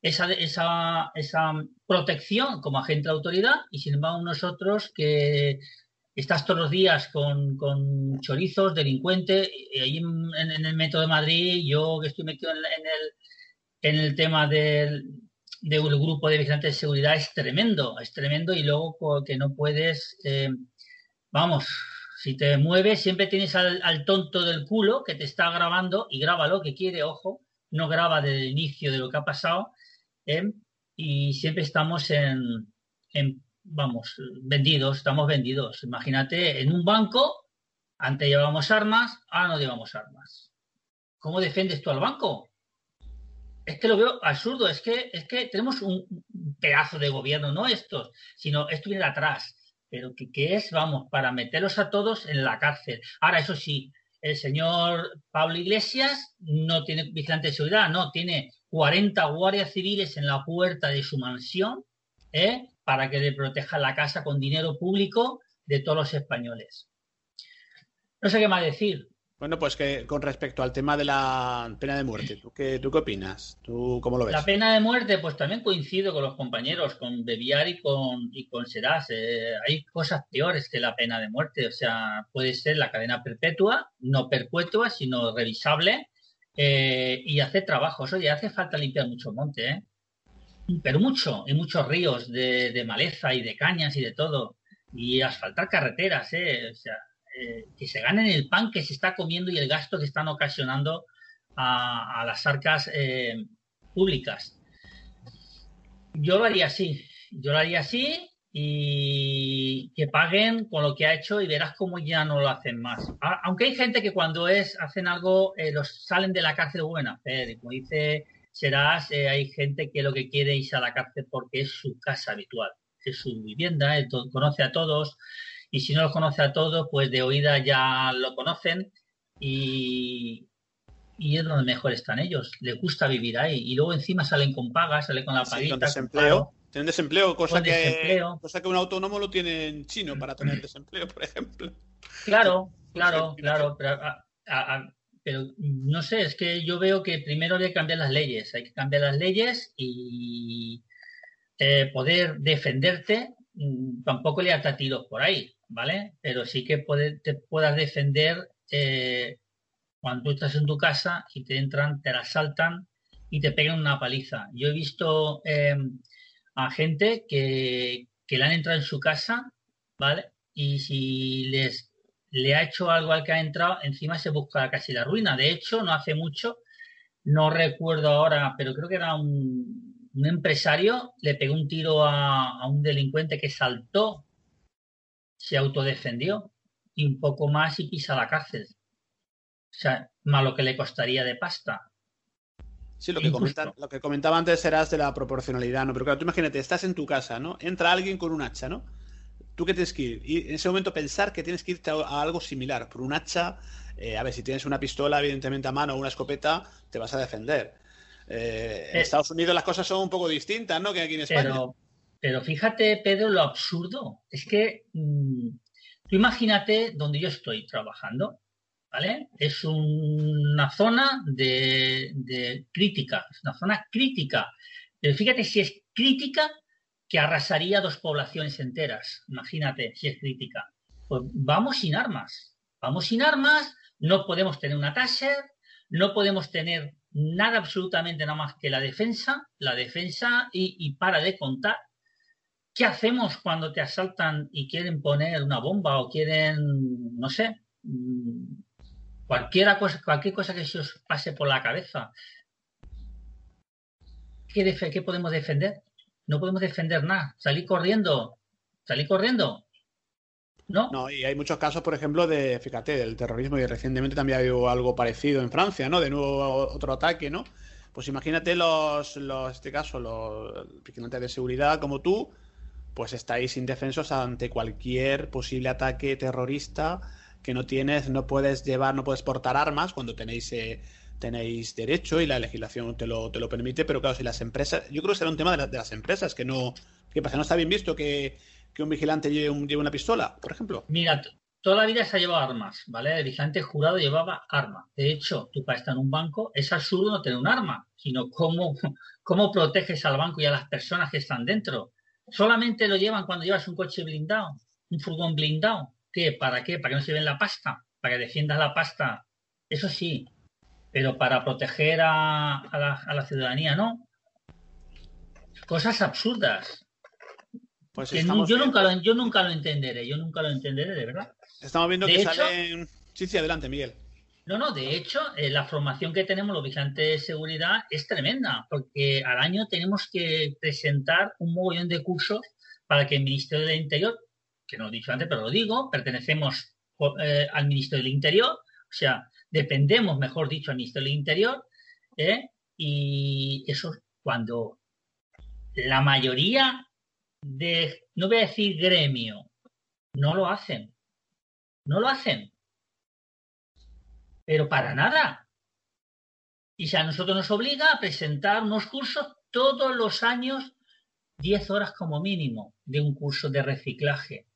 esa, esa, esa protección como agente de autoridad y sin embargo nosotros que estás todos los días con, con chorizos, delincuentes, y ahí en, el metro de Madrid, yo que estoy metido en, el, en el tema del, grupo de vigilantes de seguridad, es tremendo, es tremendo y luego que no puedes, eh, vamos, si te mueves, siempre tienes al, tonto del culo que te está grabando y graba lo que quiere, ojo, no graba del inicio de lo que ha pasado, ¿eh? y siempre estamos en, en vamos, vendidos, estamos vendidos. Imagínate, en un banco, antes llevábamos armas, ahora no llevamos armas. ¿Cómo defiendes tú al banco? Es que lo veo absurdo, es que, es que tenemos un pedazo de gobierno, no estos, sino esto viene atrás. Pero que, es, vamos, para meterlos a todos en la cárcel. Ahora, eso sí, el señor Pablo Iglesias no tiene vigilante de seguridad, no, tiene 40 guardias civiles en la puerta de su mansión, ¿eh? Para que le proteja la casa con dinero público de todos los españoles. No sé qué más decir. Bueno, pues que con respecto al tema de la pena de muerte, ¿tú qué, tú qué opinas? ¿Tú cómo lo ves? La pena de muerte, pues también coincido con los compañeros, con Beviar y con, y con Serás. Eh, hay cosas peores que la pena de muerte. O sea, puede ser la cadena perpetua, no perpetua, sino revisable, eh, y hacer trabajos. Oye, hace falta limpiar mucho monte, ¿eh? Pero mucho, y muchos ríos de, maleza y de cañas y de todo, y asfaltar carreteras, ¿eh? o sea, eh, que se ganen el pan que se está comiendo y el gasto que están ocasionando a, las arcas eh, públicas. Yo lo haría así, yo lo haría así y que paguen con lo que ha hecho y verás cómo ya no lo hacen más. Aunque hay gente que cuando es hacen algo los salen de la cárcel buena hacer, como dice serás, eh, hay gente que lo que quiere es a la cárcel porque es su casa habitual, es su vivienda, conoce a todos y si no los conoce a todos, pues de oída ya lo conocen y, y es donde mejor están ellos. Les gusta vivir ahí y luego encima salen con pagas, salen con la paguita. desempleo. Tienen desempleo, cosa que, cosa que un autónomo lo tiene en chino para tener desempleo, por ejemplo. Claro, claro, claro. Pero pero no sé, es que yo veo que primero hay que cambiar las leyes, hay que cambiar las leyes y eh, poder defenderte, mm, tampoco le ata tiros por ahí, ¿vale? Pero sí que te puedas defender eh, cuando tú estás en tu casa y te entran, te asaltan y te pegan una paliza. Yo he visto em, a gente que, que le han entrado en su casa, ¿vale? Y si les le ha hecho algo al que ha entrado, encima se busca casi la ruina. De hecho, no hace mucho, no recuerdo ahora, pero creo que era un, empresario, le pegó un tiro a, un delincuente que saltó, se autodefendió y un poco más y pisa la cárcel. O sea, más lo que le costaría de pasta. Sí, lo que, comenta, lo que comentaba antes eras de la proporcionalidad, ¿no? Pero claro, tú imagínate, estás en tu casa, ¿no? Entra alguien con un hacha, ¿no? ¿Tú qué tienes que ir? Y en ese momento pensar que tienes que irte a, algo similar. Por un hacha, eh, a ver, si tienes una pistola, evidentemente a mano o una escopeta, te vas a defender. Eh, en eh, Estados Unidos las cosas son un poco distintas, ¿no? Que aquí en España. Pero, fíjate, Pedro, lo absurdo. Es que mm, tú imagínate donde yo estoy trabajando, ¿vale? Es una zona de, de crítica, es una zona crítica. Pero fíjate si es crítica que arrasaría dos poblaciones enteras. Imagínate si es crítica. Pues vamos sin armas. Vamos sin armas, no podemos tener una Taser, no podemos tener nada absolutamente nada más que la defensa, la defensa y, para de contar. ¿Qué hacemos cuando te asaltan y quieren poner una bomba o quieren, no sé, mm, cualquiera cosa, cualquier cosa que se os pase por la cabeza? ¿Qué, qué podemos defender? No podemos defender nada. Salir corriendo, salir corriendo, ¿no? No, y hay muchos casos, por ejemplo, de, fíjate, del terrorismo y recientemente también ha habido algo parecido en Francia, ¿no? De nuevo otro ataque, ¿no? Pues imagínate los, los este caso, los vigilantes de seguridad como tú, pues estáis indefensos ante cualquier posible ataque terrorista que no tienes, no puedes llevar, no puedes portar armas cuando tenéis eh, tenéis derecho y la legislación te lo, te lo permite, pero claro, si las empresas, yo creo que será un tema de, de las empresas, que no, ¿qué pasa? ¿No está bien visto que, que un vigilante lleve, una pistola, por ejemplo? Mira, toda la vida se ha llevado armas, ¿vale? El vigilante jurado llevaba arma. De hecho, tú para estar en un banco es absurdo no tener un arma, sino cómo, cómo proteges al banco y a las personas que están dentro. Solamente lo llevan cuando llevas un coche blindado, un furgón blindado. ¿Qué? ¿Para qué? ¿Para que no se ven la pasta? ¿Para que defiendas la pasta? Eso sí, pero para proteger a, a, la, a la ciudadanía no. Cosas absurdas. Pues yo, nunca lo, yo nunca lo entenderé, yo nunca lo entenderé, de verdad. Estamos viendo que salen... Sí, sí, adelante, Miguel. No, no, de hecho, eh, la formación que tenemos los vigilantes de seguridad es tremenda, porque al año tenemos que presentar un mogollón de cursos para que el Ministerio del Interior, que no lo he dicho antes, pero lo digo, pertenecemos eh, al Ministerio del Interior, o sea, dependemos, mejor dicho, Ministerio del Interior, ¿eh? y eso cuando la mayoría de, no voy a decir gremio, no lo hacen. No lo hacen. Pero para nada. Y si a nosotros nos obliga a presentar unos cursos todos los años, 10 horas como mínimo de un curso de reciclaje.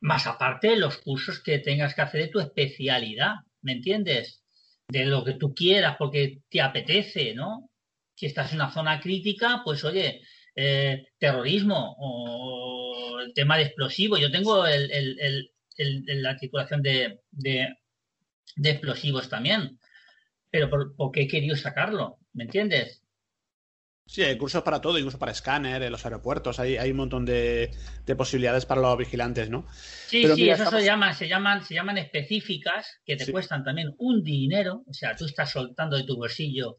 Más aparte los cursos que tengas que hacer de tu especialidad, ¿me entiendes? De lo que tú quieras porque te apetece, ¿no? Si estás en una zona crítica, pues oye, eh, terrorismo o el tema de explosivos. Yo tengo el, la titulación de, de, explosivos también, pero por, qué he querido sacarlo? ¿Me entiendes? Sí, hay cursos para todo, incluso para escáner, en los aeropuertos, hay, hay un montón de, posibilidades para los vigilantes, ¿no? Sí, sí, eso se, llaman, se, llaman, se llaman específicas, que te cuestan también un dinero, o sea, tú estás soltando de tu bolsillo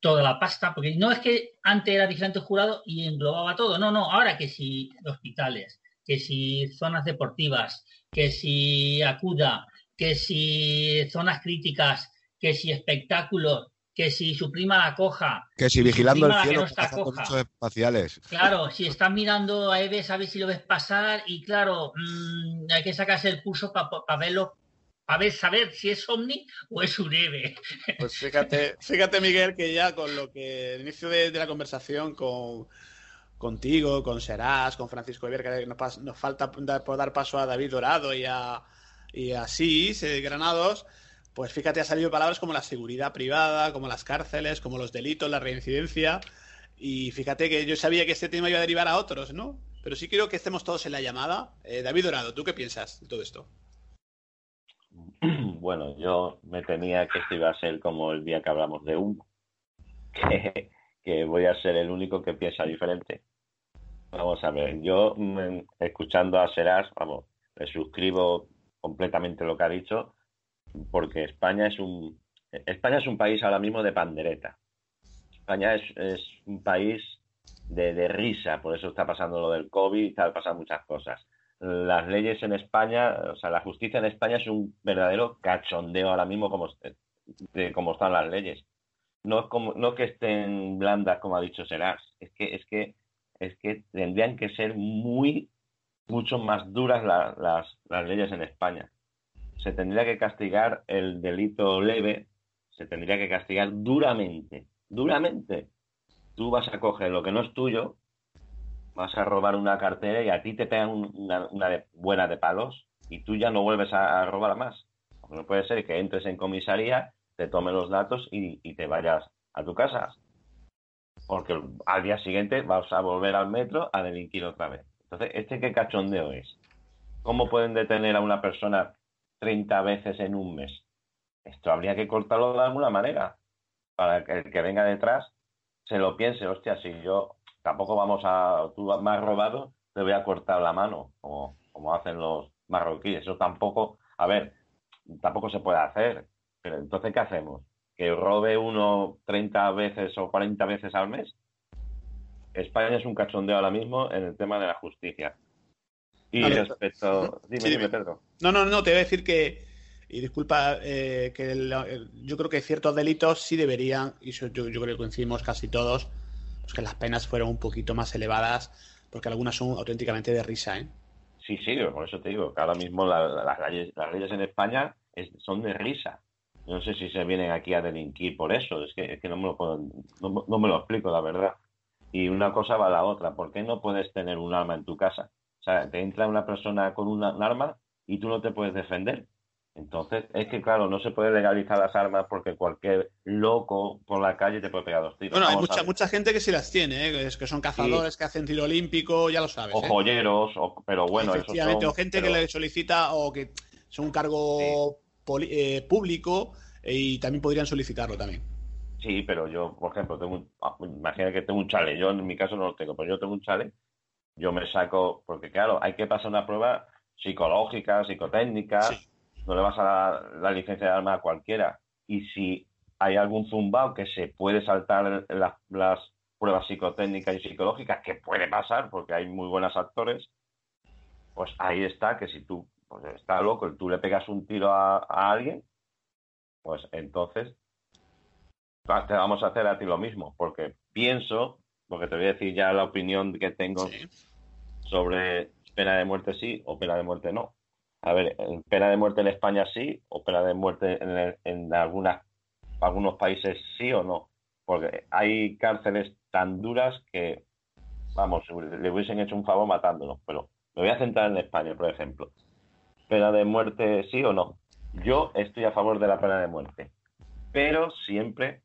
toda la pasta, porque no es que antes era vigilante jurado y englobaba todo, no, no, ahora que si hospitales, que si zonas deportivas, que si acuda, que si zonas críticas, que si espectáculos, que si su prima la coja. Que si vigilando el cielo no espaciales. Claro, si estás mirando a Eves a ver si lo ves pasar y claro, mm, hay que sacarse el curso para verlo a ver, saber si es Omni o es un EVE. Pues fíjate, fíjate Miguel, que ya con lo que el inicio de, la conversación con contigo, con Serás, con Francisco Eber, que nos, falta dar, por dar paso a David Dorado y a, y a Sis, eh, Granados, pues fíjate, ha salido palabras como la seguridad privada, como las cárceles, como los delitos, la reincidencia. Y fíjate que yo sabía que este tema iba a derivar a otros, ¿no? Pero sí quiero que estemos todos en la llamada. Eh, David Dorado, ¿tú qué piensas de todo esto? Bueno, yo me temía que esto iba a ser como el día que hablamos de humo, que, voy a ser el único que piensa diferente. Vamos a ver, yo mm, escuchando a Serás, vamos, le suscribo completamente lo que ha dicho, porque España es un España es un país ahora mismo de pandereta. España es, un país de, risa, por eso está pasando lo del COVID y está pasando muchas cosas. las leyes en España, o sea, la justicia en España es un verdadero cachondeo ahora mismo como, de cómo están las leyes. No es como, no que estén blandas como ha dicho Serás, es que, es que, es que tendrían que ser muy, mucho más duras las, las leyes en España. Se tendría que castigar el delito leve, se tendría que castigar duramente, duramente. Tú vas a coger lo que no es tuyo, vas a robar una cartera y a ti te pegan una, buena de palos y tú ya no vuelves a, robar más. no puede ser que entres en comisaría, te tomen los datos y, te vayas a tu casa. Porque al día siguiente vas a volver al metro a delinquir otra vez. Entonces, ¿este qué cachondeo es? ¿Cómo pueden detener a una persona 30 veces en un mes? Esto habría que cortarlo de alguna manera para que el que venga detrás se lo piense, hostia, si yo tampoco vamos a, tú me robado, te voy a cortar la mano, como, como hacen los marroquíes. Eso tampoco, a ver, tampoco se puede hacer. Pero entonces, ¿qué hacemos? ¿Que robe uno 30 veces o 40 veces al mes? España es un cachondeo ahora mismo en el tema de la justicia. Y respecto... Dime, dime, Pedro. No, no, no, te voy a decir que, y disculpa, eh, que yo creo que ciertos delitos sí deberían, y yo, yo creo que coincidimos casi todos, pues que las penas fueron un poquito más elevadas, porque algunas son auténticamente de risa, ¿eh? Sí, sí, por eso te digo que ahora mismo las, leyes, en España son de risa. no sé si se vienen aquí a delinquir por eso, es que, no, me lo no, me lo explico, la verdad. Y una cosa va a la otra, ¿por qué no puedes tener un arma en tu casa? O sea, te entra una persona con un arma y tú no te puedes defender. Entonces, es que claro, no se puede legalizar las armas porque cualquier loco por la calle te puede pegar dos tiros. Bueno, hay mucha, mucha gente que sí las tiene, ¿eh? es que son cazadores que hacen tiro olímpico, ya lo sabes. O ¿eh? joyeros, pero bueno, Efectivamente, o gente que le solicita o que son un cargo eh, público y también podrían solicitarlo también. Sí, pero yo, por ejemplo, tengo ah, imagina que tengo un chale, yo en mi caso no lo tengo, pero yo tengo un chale, yo me saco, porque claro, hay que pasar una prueba psicológica, psicotécnica no le vas a dar la licencia de arma a cualquiera. Y si hay algún zumbao que se puede saltar las, pruebas psicotécnicas y psicológicas, que puede pasar porque hay muy buenos actores, pues ahí está que si tú pues está loco y tú le pegas un tiro a, alguien, pues entonces te vamos a hacer a ti lo mismo, porque pienso, porque te voy a decir ya la opinión que tengo sobre pena de muerte sí o pena de muerte no. A ver, pena de muerte en España sí, o pena de muerte en, algunas, algunos países sí o no. Porque hay cárceles tan duras que, vamos, le hubiesen hecho un favor matándolos. Pero me voy a centrar en España, por ejemplo. Pena de muerte sí o no. Yo estoy a favor de la pena de muerte. Pero siempre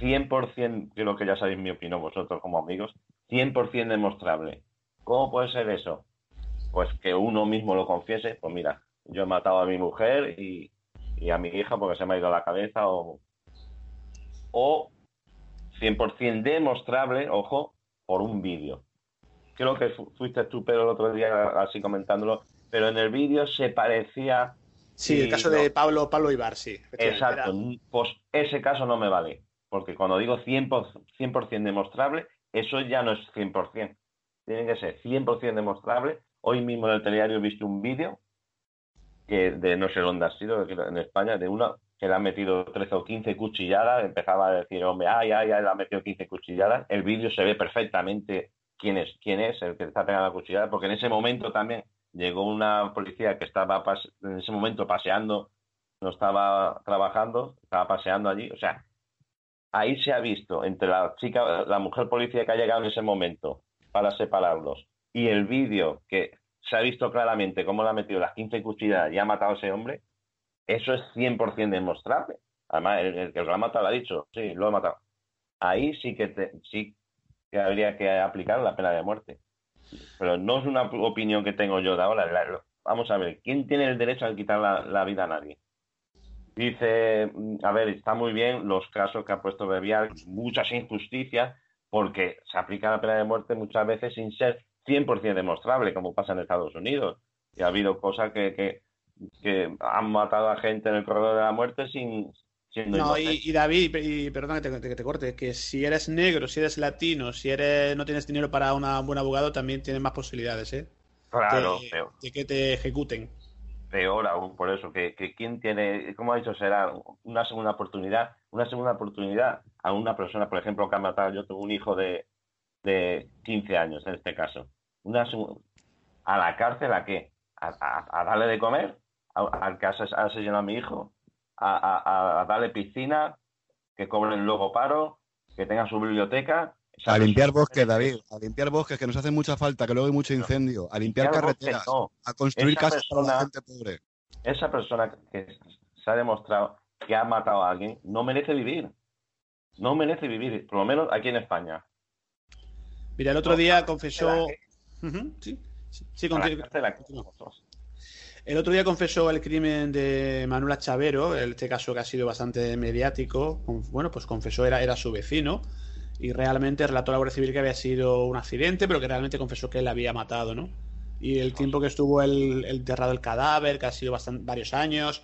100%, creo que ya sabéis mi opinión vosotros como amigos, 100% demostrable. ¿Cómo puede ser eso? pues que uno mismo lo confiese, pues mira, yo he matado a mi mujer y, a mi hija porque se me ha ido la cabeza o, o 100% demostrable, ojo, por un vídeo. Creo que fuiste tú, Pedro, el otro día así comentándolo, pero en el vídeo se parecía... Sí, el caso de Pablo, Pablo Ibar, sí. Exacto, pues ese caso no me vale, porque cuando digo 100%, 100 demostrable, eso ya no es 100%. Tiene que ser 100% demostrable Hoy mismo en el telediario he visto un vídeo que de no sé dónde ha sido, en España, de una que le ha metido 13 o 15 cuchilladas, empezaba a decir, hombre, ay, ay, ay, le ha metido 15 cuchilladas. El vídeo se ve perfectamente quién es, quién es el que está pegando la cuchillada, porque en ese momento también llegó una policía que estaba en ese momento paseando, no estaba trabajando, estaba paseando allí, o sea, ahí se ha visto entre la chica, la mujer policía que ha llegado en ese momento para separarlos y el vídeo que se ha visto claramente cómo le ha metido las 15 cuchilladas y ha matado a ese hombre, eso es 100% demostrable. Además, el, que lo ha matado lo ha dicho, sí, lo ha matado. Ahí sí que, sí que habría que aplicar la pena de muerte. Pero no es una opinión que tengo yo de ahora. vamos a ver, ¿quién tiene el derecho a quitar la, vida a nadie? Dice, a ver, está muy bien los casos que ha puesto Bebiar, muchas injusticias, porque se aplica la pena de muerte muchas veces sin ser 100% demostrable, como pasa en Estados Unidos. Y ha habido cosas que, que, han matado a gente en el corredor de la muerte sin, No, y, David, y perdón que te, te, corte, que si eres negro, si eres latino, si eres no tienes dinero para un buen abogado, también tienes más posibilidades, ¿eh? Claro, de, de que te ejecuten. Peor aún, por eso, que, que quién tiene, como ha dicho, será una segunda oportunidad, una segunda oportunidad a una persona, por ejemplo, que ha matado, yo tengo un hijo de, de 15 años en este caso. Una, ¿A la cárcel a qué? ¿A, a- darle de comer? ¿A- ¿Al que ha ases- ha asesinado a mi hijo? ¿A, a- a darle piscina? ¿Que cobren luego paro? ¿Que tenga su biblioteca? Esa A limpiar bosques, David, a limpiar bosques que nos hace mucha falta, que luego hay mucho incendio, a limpiar carreteras, no. a construir Esa casas para la gente pobre. esa persona que se ha demostrado que ha matado a alguien no merece vivir. No merece vivir, por lo menos aquí en España. Mira, el otro día confesó. sí, sí, sí. El otro día confesó el crimen de Manuela Chavero, este caso que ha sido bastante mediático. Bueno, pues confesó, era, era su vecino. Y realmente relató a la Guardia Civil que había sido un accidente, pero que realmente confesó que él había matado, ¿no? Y el tiempo que estuvo el, enterrado el cadáver, que ha sido bastante, varios años.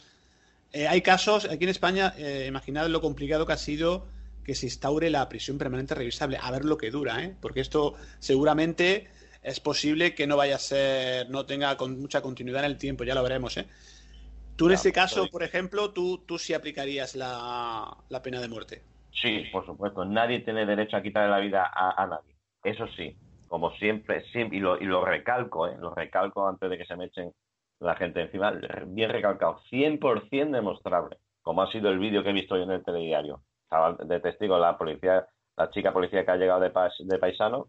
Eh, hay casos, aquí en España, eh, imaginad lo complicado que ha sido que se instaure la prisión permanente revisable, a ver lo que dura, ¿eh? Porque esto seguramente es posible que no vaya a ser, no tenga con mucha continuidad en el tiempo, ya lo veremos, ¿eh? Tú en Ya, este caso, por ejemplo, tú, tú sí aplicarías la, la pena de muerte. Sí, por supuesto. Nadie tiene derecho a quitarle la vida a, nadie. Eso sí, como siempre, siempre y, lo, y lo recalco, ¿eh? lo recalco antes de que se me echen la gente encima, bien recalcado, 100% demostrable, como ha sido el vídeo que he visto hoy en el telediario. Estaba de testigo la policía, la chica policía que ha llegado de, pas- de paisano,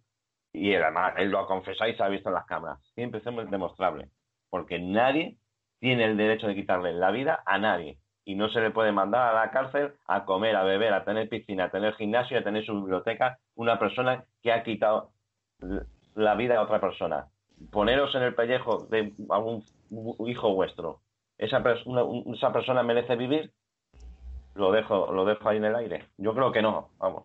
y además él lo ha confesado y se ha visto en las cámaras. Siempre es demostrable, porque nadie tiene el derecho de quitarle la vida a nadie. Y no se le puede mandar a la cárcel a comer, a beber, a tener piscina, a tener gimnasio, a tener su biblioteca, una persona que ha quitado la vida a otra persona. Poneros en el pellejo de algún hijo vuestro. ¿Esa, esa persona merece vivir? Lo dejo, lo dejo ahí en el aire. Yo creo que no, vamos.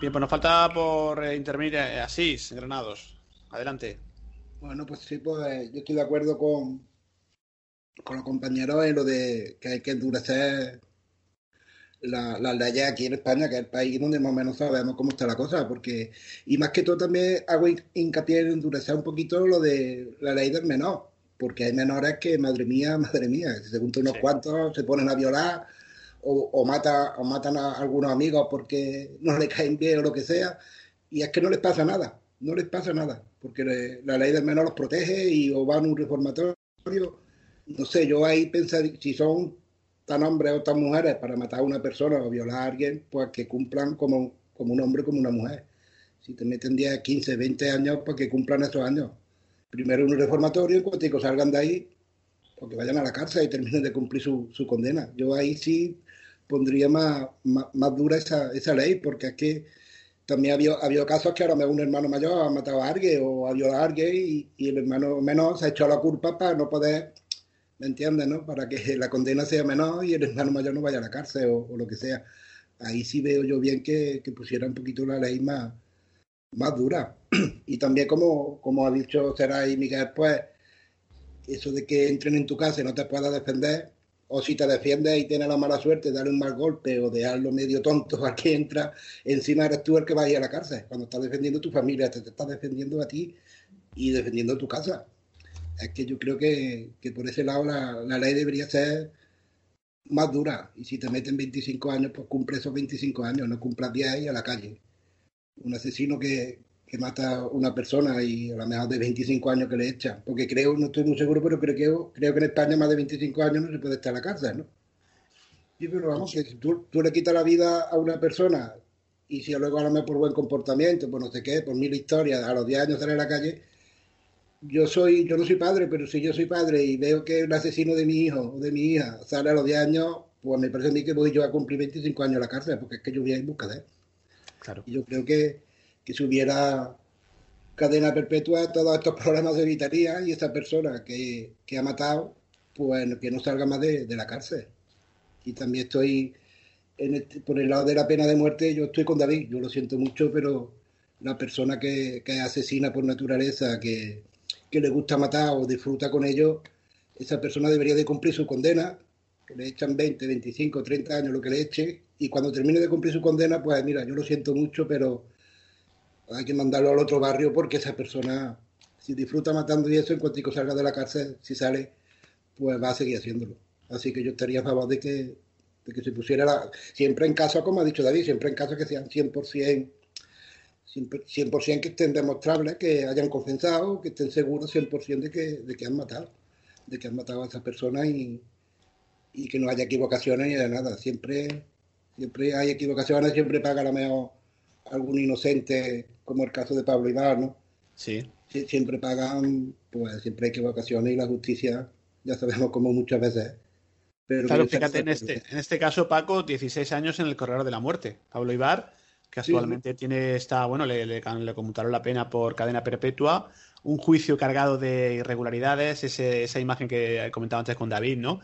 Bien, pues nos falta por eh, intervenir eh, Asís, Granados. Adelante. Bueno, pues sí, pues yo estoy de acuerdo con, con los compañeros en lo de que hay que endurecer la- las leyes aquí en España, que es el país donde más o menos sabemos cómo está la cosa, porque, y más que todo también hago hin- hincapié en endurecer un poquito lo de la ley del menor, porque hay menores que, madre mía, madre mía, si se juntan unos Sí. cuantos, se ponen a violar, o, mata, o matan a algunos amigos porque no les caen bien o lo que sea, y es que no les pasa nada, no les pasa nada, porque le- la ley del menor los protege y o van a un reformatorio, no sé, yo ahí pensar, si son tan hombres o tan mujeres para matar a una persona o violar a alguien, pues que cumplan como, como un hombre, como una mujer. Si te meten 10, 15, 20 años, pues que cumplan esos años. Primero un reformatorio, en cuanto salgan de ahí, pues que vayan a la cárcel y terminen de cumplir su, su condena. Yo ahí sí pondría más, más, más dura esa, esa ley, porque es que también ha habido, ha habido casos que ahora un hermano mayor ha matado a alguien o ha violado a alguien y, y el hermano menor se ha hecho la culpa para no poder, ¿me entiendes? No? Para que la condena sea menor y el hermano mayor no vaya a la cárcel o, lo que sea. Ahí sí veo yo bien que, que pusiera un poquito la ley más, más dura. Y también como, como ha dicho Seray Miguel, pues eso de que entren en tu casa y no te puedas defender, o si te defiendes y tienes la mala suerte de darle un mal golpe o dejarlo medio tonto al que entra, encima eres tú el que va a ir a la cárcel. Cuando estás defendiendo tu familia, te, te estás defendiendo a ti y defendiendo tu casa. Es que yo creo que, que por ese lado la, la ley debería ser más dura. Y si te meten 25 años, pues cumple esos 25 años, no cumplas 10 y a la calle. Un asesino que, que mata a una persona y a lo mejor de 25 años que le echan. Porque creo, no estoy muy seguro, pero creo que, creo que en España más de 25 años no se puede estar en la cárcel, ¿no? Sí, pero vamos, que si tú, tú le quitas la vida a una persona y si luego a lo mejor por buen comportamiento, por no sé qué, por mil historias, a los 10 años sale a la calle, yo soy, yo no soy padre, pero si yo soy padre y veo que un asesino de mi hijo o de mi hija sale a los 10 años, pues me parece a mí que voy yo a cumplir 25 años en la cárcel, porque es que yo voy a ir en busca de él. Claro. Y yo creo que, que si hubiera cadena perpetua, todos estos problemas se evitarían y esa persona que, que ha matado, pues que no salga más de, de la cárcel. Y también estoy, por el lado de la pena de muerte, yo estoy con David, yo lo siento mucho, pero la persona que, que asesina por naturaleza, que, que le gusta matar o disfruta con ello, esa persona debería de cumplir su condena, que le echan 20, 25, 30 años, lo que le eche, y cuando termine de cumplir su condena, pues mira, yo lo siento mucho, pero hay que mandarlo al otro barrio porque esa persona, si disfruta matando y eso, en cuanto salga de la cárcel, si sale, pues va a seguir haciéndolo. Así que yo estaría a favor de que, de que se pusiera la, siempre en caso, como ha dicho David, siempre en caso que sean 100%, 100% que estén demostrables, que hayan confesado, que estén seguros 100% de que, de que han matado, de que han matado a esa persona y, y que no haya equivocaciones ni de nada. Siempre, siempre hay equivocaciones, siempre paga la mejor algún inocente, como el caso de Pablo Ibar, ¿no? Sí. siempre pagan, pues siempre hay equivocaciones y la justicia, ya sabemos como muchas veces. Pero claro, fíjate, en este, en este caso, Paco, 16 años en el corredor de la muerte. Pablo Ibar, que actualmente tiene esta, bueno, le, le, le, conmutaron la pena por cadena perpetua, un juicio cargado de irregularidades, ese, esa imagen que comentaba antes con David, ¿no?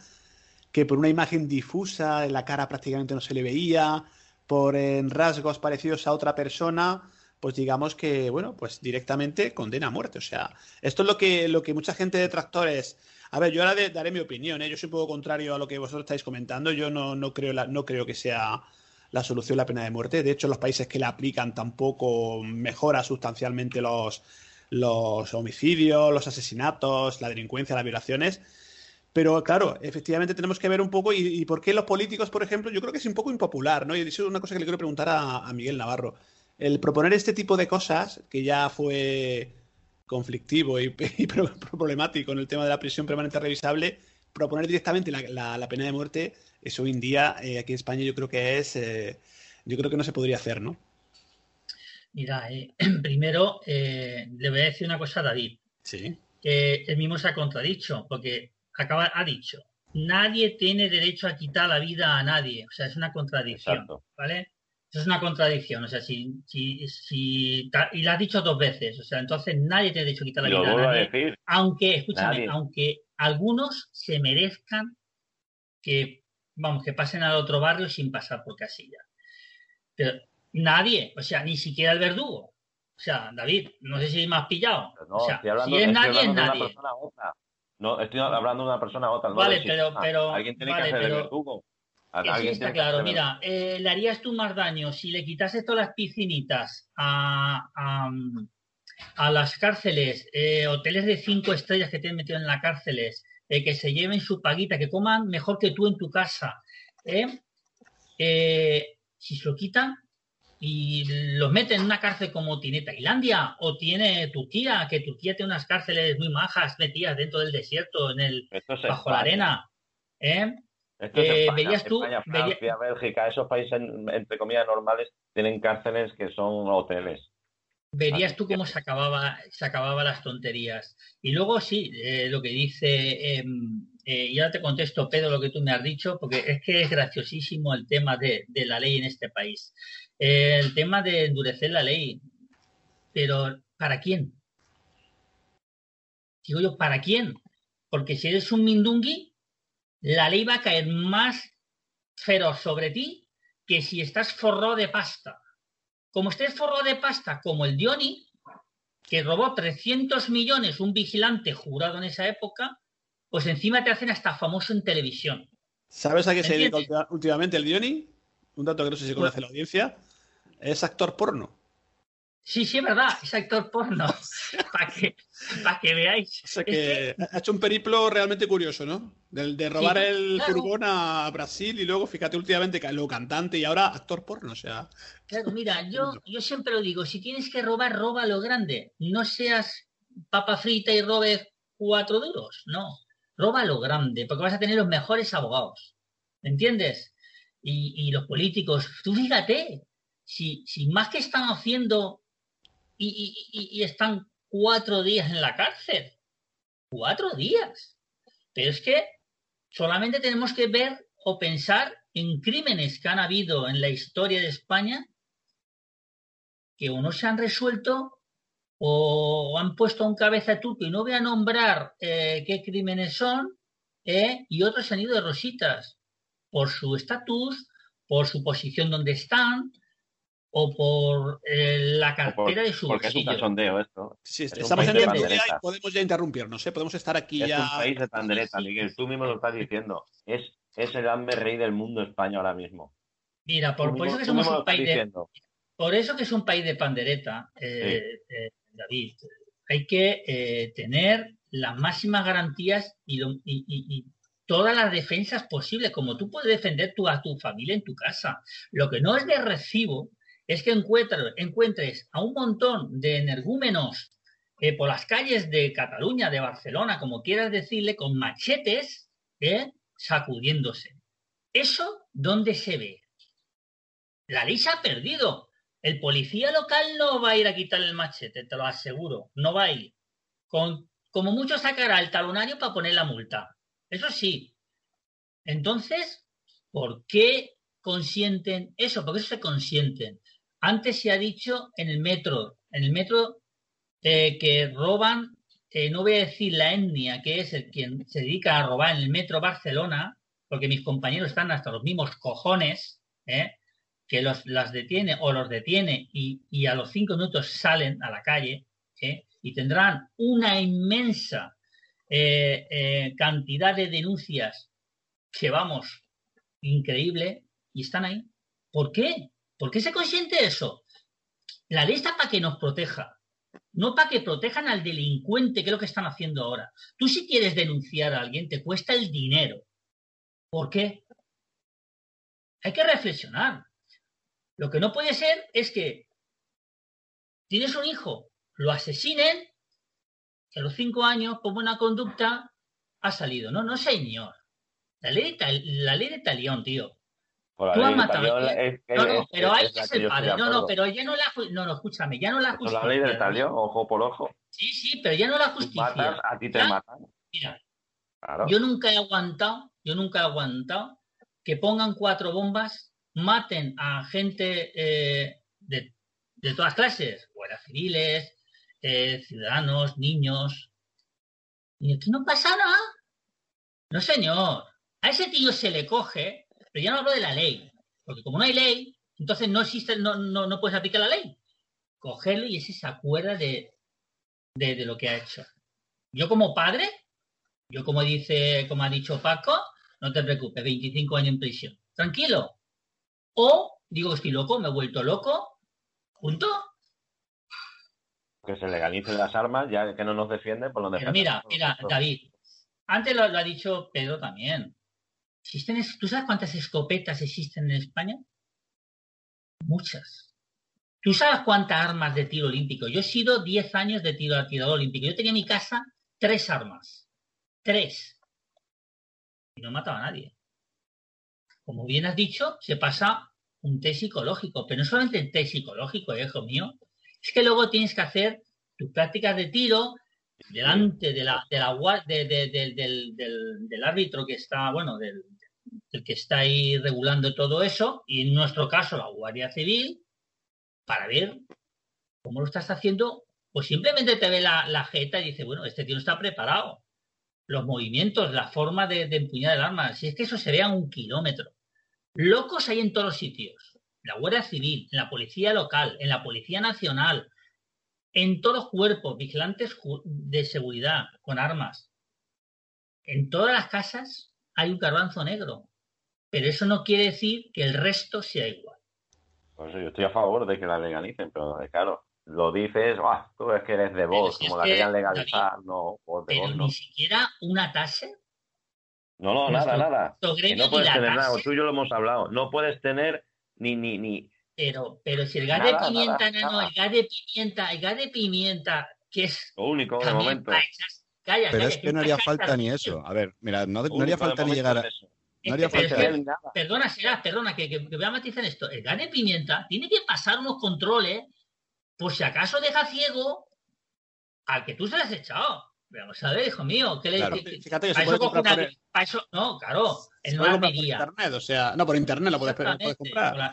Que por una imagen difusa, en la cara prácticamente no se le veía, por en rasgos parecidos a otra persona, pues digamos que, bueno, pues directamente condena a muerte. O sea, esto es lo que, lo que mucha gente de tractores. A ver, yo ahora daré mi opinión, ¿eh? yo soy un poco contrario a lo que vosotros estáis comentando. Yo no, no, creo, la, no creo que sea la solución la pena de muerte. De hecho, los países que la aplican tampoco mejora sustancialmente los, los homicidios, los asesinatos, la delincuencia, las violaciones. Pero claro, efectivamente tenemos que ver un poco y, por qué los políticos, por ejemplo, yo creo que es un poco impopular, ¿no? Y eso es una cosa que le quiero preguntar a, Miguel Navarro. El proponer este tipo de cosas, que ya fue conflictivo y, problemático en el tema de la prisión permanente revisable, proponer directamente la, pena de muerte, eso hoy en día eh, aquí en España yo creo que es, eh, yo creo que no se podría hacer, ¿no? Mira, eh, primero le voy a decir una cosa a David. Sí. Que él mismo se ha contradicho, porque acaba, ha dicho, nadie tiene derecho a quitar la vida a nadie. O sea, es una contradicción, ¿vale? Es una contradicción. O sea, si, si, si, y lo has dicho dos veces. O sea, entonces nadie tiene derecho a quitar la vida a nadie. aunque, escúchame, aunque algunos se merezcan que, vamos, que pasen al otro barrio sin pasar por casilla. Pero nadie, o sea, ni siquiera el verdugo. O sea, David, no sé si me has pillado. o sea, si es nadie, es nadie. No, estoy hablando de una persona a otra. vale, pero, pero. Alguien tiene que hacer pero, el verdugo. Sí, está claro. Mira, eh, le harías tú más daño si le quitases todas las piscinitas a, a, a las cárceles, eh, hoteles de cinco estrellas que tienen metido en las cárceles, eh, que se lleven su paguita, que coman mejor que tú en tu casa. si se lo quitan, y los mete en una cárcel como tiene Tailandia o tiene Turquía, que Turquía tiene unas cárceles muy majas metidas dentro del desierto, en el bajo la arena. ¿eh? Esto es eh, verías tú, Francia, Bélgica, esos países entre comillas normales tienen cárceles que son hoteles. Verías tú cómo se acababa, se acababa las tonterías. Y luego sí, eh, lo que dice, em, y ahora te contesto, Pedro, lo que tú me has dicho, porque es que es graciosísimo el tema de, de la ley en este país el tema de endurecer la ley. Pero, ¿para quién? Digo yo, ¿para quién? Porque si eres un mindungui, la ley va a caer más feroz sobre ti que si estás forrado de pasta. Como estés forrado de pasta, como el Dioni, que robó 300 millones, un vigilante jurado en esa época, pues encima te hacen hasta famoso en televisión. ¿Sabes a qué se dedica últimamente el Dioni? Un dato que no sé si conoce la audiencia es actor porno. Sí, sí, es verdad, es actor porno. Para que, que veáis. O sea que ha hecho un periplo realmente curioso, ¿no? De, de robar el furgón a Brasil y luego, fíjate, últimamente lo cantante y ahora actor porno, o sea. Claro, mira, yo, yo siempre lo digo, si tienes que robar, roba lo grande. No seas papa frita y robes cuatro duros, no. Roba lo grande, porque vas a tener los mejores abogados. ¿Me entiendes? Y, y los políticos, tú fíjate, si, si más que están haciendo y, están cuatro días en la cárcel, cuatro días. Pero es que solamente tenemos que ver o pensar en crímenes que han habido en la historia de España que unos se han resuelto o han puesto un cabeza turco y no voy a nombrar eh, qué crímenes son, eh, y otros han ido de rositas por su estatus, por su posición donde están, o por eh, la cartera de su Porque es un cachondeo esto. Sí, Es un estamos país en de tertulia y podemos ya interrumpirnos, ¿eh? Podemos estar aquí Es ya. un país de pandereta, Miguel. Tú mismo lo estás diciendo. Es, es el hambre rey del mundo España ahora mismo. Mira, por, eso que somos un país de, diciendo. por eso que es un país de pandereta, eh, eh, David. Hay que eh, tener las máximas garantías y, lo- y- y- y todas las defensas posibles, como tú puedes defender tú a tu familia en tu casa. Lo que no es de recibo es que encuentres, a un montón de energúmenos eh, por las calles de Cataluña, de Barcelona, como quieras decirle, con machetes, eh, sacudiéndose. ¿Eso dónde se ve? La ley se ha perdido. El policía local no va a ir a quitarle el machete, te lo aseguro. No va a ir. Como mucho sacará el talonario para poner la multa. Eso sí. Entonces, ¿por qué consienten eso? Porque eso se consienten. Antes se ha dicho en el metro, en el metro eh, que roban, eh, no voy a decir la etnia, que es el quien se dedica a robar en el metro Barcelona, porque mis compañeros están hasta los mismos cojones, ¿eh? que los, las detiene o los detiene y, y a los cinco minutos salen a la calle ¿eh? y tendrán una inmensa cantidad de denuncias que vamos, increíble, y están ahí. ¿Por qué? ¿Por qué se consiente eso? La ley está para que nos proteja, no para que protejan al delincuente, que es lo que están haciendo ahora. Tú si quieres denunciar a alguien, te cuesta el dinero. ¿Por qué? Hay que reflexionar. Lo que no puede ser es que tienes un hijo, lo asesinen, que a los cinco años, por buena conducta, ha salido. No, no, señor. La ley de, Tal- la ley de Talión, tío. Por Tú has matado es que No, no, es- pero es es que padre. de No, no, pero ya no la. No, no, escúchame, ya no la es justicia. la ley del talión, ojo por ojo. Sí, sí, pero ya no la justicia. matas, a ti te Ya, matan. Mira, Claro. yo nunca he aguantado, yo nunca he aguantado que pongan cuatro bombas, maten a gente eh, de, de todas clases, guardias civiles, eh, ciudadanos, niños. Y aquí no pasa nada. No, señor. A ese tío se le coge, pero ya no hablo de la ley. Porque como no hay ley, entonces no existe, no, no, no puedes aplicar la ley. Cogerlo y ese se acuerda de, de, de lo que ha hecho. Yo como padre, yo como dice, como ha dicho Paco, no te preocupes, 25 años en prisión. Tranquilo. O digo estoy loco, me he vuelto loco, punto. Que se legalicen las armas, ya que no nos defiende, pues lo Pero defendemos mira, mira. David, antes lo, lo ha dicho Pedro también. ¿Tú sabes cuántas escopetas existen en España? Muchas. ¿Tú sabes cuántas armas de tiro olímpico? Yo he sido 10 años de tiro tirador olímpico. Yo tenía en mi casa tres armas. Tres. Y no mataba a nadie. Como bien has dicho, se pasa un test psicológico, pero no solamente el test psicológico, eh, hijo mío, es que luego tienes que hacer tus prácticas de tiro delante de la, de de- de- del- del, del- del árbitro que está, bueno, del, del que está ahí regulando todo eso, y en nuestro caso la Guardia Civil, para ver cómo lo estás haciendo, pues simplemente te ve la, la jeta y dice, bueno, este tío está preparado. Los movimientos, la forma de, de empuñar el arma, si es que eso se ve a un kilómetro. Locos hay en todos los sitios. La Guardia Civil, en la Policía Local, en la Policía Nacional, en todos los cuerpos, vigilantes de seguridad con armas. En todas las casas hay un garbanzo negro. Pero eso no quiere decir que el resto sea igual. Por eso yo estoy a favor de que la legalicen, pero claro, lo dices, "Ah, tú es que eres de si es como la que, querían legalizar, no, pues de Pero voz no. ni siquiera una tasa. No, no, nada, nada. Que no puedes tener nada, tú y yo lo hemos hablado, no puedes tener ni, ni, ni, Pero, pero si el gas Nada, de pimienta, nada, no, el gas de pimienta, el gas de pimienta, que es lo único de momento. para Calla, Pero calla, es que no haría falta ni eso. A ver, mira, no, no haría falta ni llegar a... No haría que- falta... que- Perdona, será, perdona, que, que, que voy a matizar esto. El gas de pimienta tiene que pasar unos controles por si acaso deja ciego al que tú se le has echado. Vamos a ver, hijo mío, ¿qué le Claro. que- que- Fíjate que se para puede eso coge una- contraponer. para eso- no, claro, en comprar por internet, o sea, no, por internet lo puedes, comprar. la-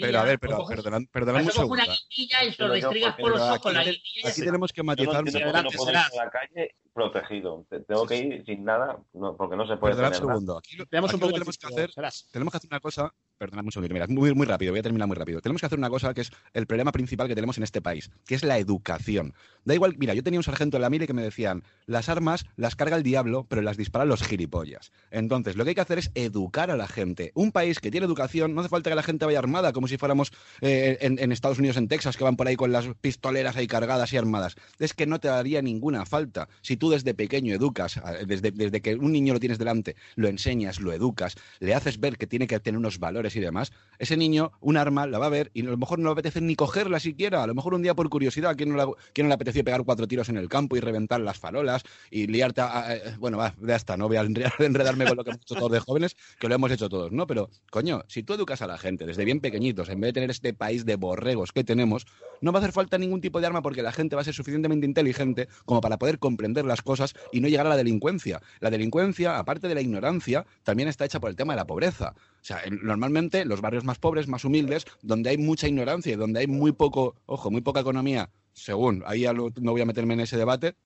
Pero a ver, tú pero coges- perdonad, perdonad un una segundo. guindilla y se lo por los ojos la aquí, ya aquí tenemos que matizar un qué no puedo ir a la calle protegido. Te- Tengo que ir sin nada, no, porque no se puede Perdonad un segundo. Aquí, lo- aquí un lo poco que tenemos hacer serás. tenemos que hacer una cosa, perdonad un segundo, mira, muy, muy rápido, voy a terminar muy rápido. Tenemos que hacer una cosa que es el problema principal que tenemos en este país, que es la educación. Da igual, mira, yo tenía un sargento en la mili que me decían, las armas las carga el diablo, pero las disparan los gilipollas. Entonces, lo que hay que hacer es educar a la gente. Un país que tiene educación, no hace falta que la gente vaya armada, como si fuéramos eh, en, Estados Unidos, en Texas, que van por ahí con las pistoleras ahí cargadas y armadas. Es que no te haría ninguna falta. Si tú desde pequeño educas, desde, desde que un niño lo tienes delante, lo enseñas, lo educas, le haces ver que tiene que tener unos valores y demás, ese niño, un arma, la va a ver y a lo mejor no le apetece ni cogerla siquiera. A lo mejor un día por curiosidad, ¿quién no, le, quién no le apeteció pegar cuatro tiros en el campo y reventar las farolas y liarte a... a- bueno, va, ya está, no voy a enre- enredarme con lo que hemos hecho todos de jóvenes, que lo hemos hecho todos, ¿no? Pero, coño, si tú educas a la gente desde bien pequeñitos, en vez de tener este país de borregos que tenemos, no va a hacer falta ningún tipo de arma porque la gente va a ser suficientemente inteligente como para poder comprender las cosas y no llegar a la delincuencia. La delincuencia, aparte de la ignorancia, también está hecha por el tema de la pobreza. O sea, en- normalmente los barrios más pobres, más humildes, donde hay mucha ignorancia y donde hay muy poco, ojo, muy poca economía, según, ahí no voy a meterme en ese debate,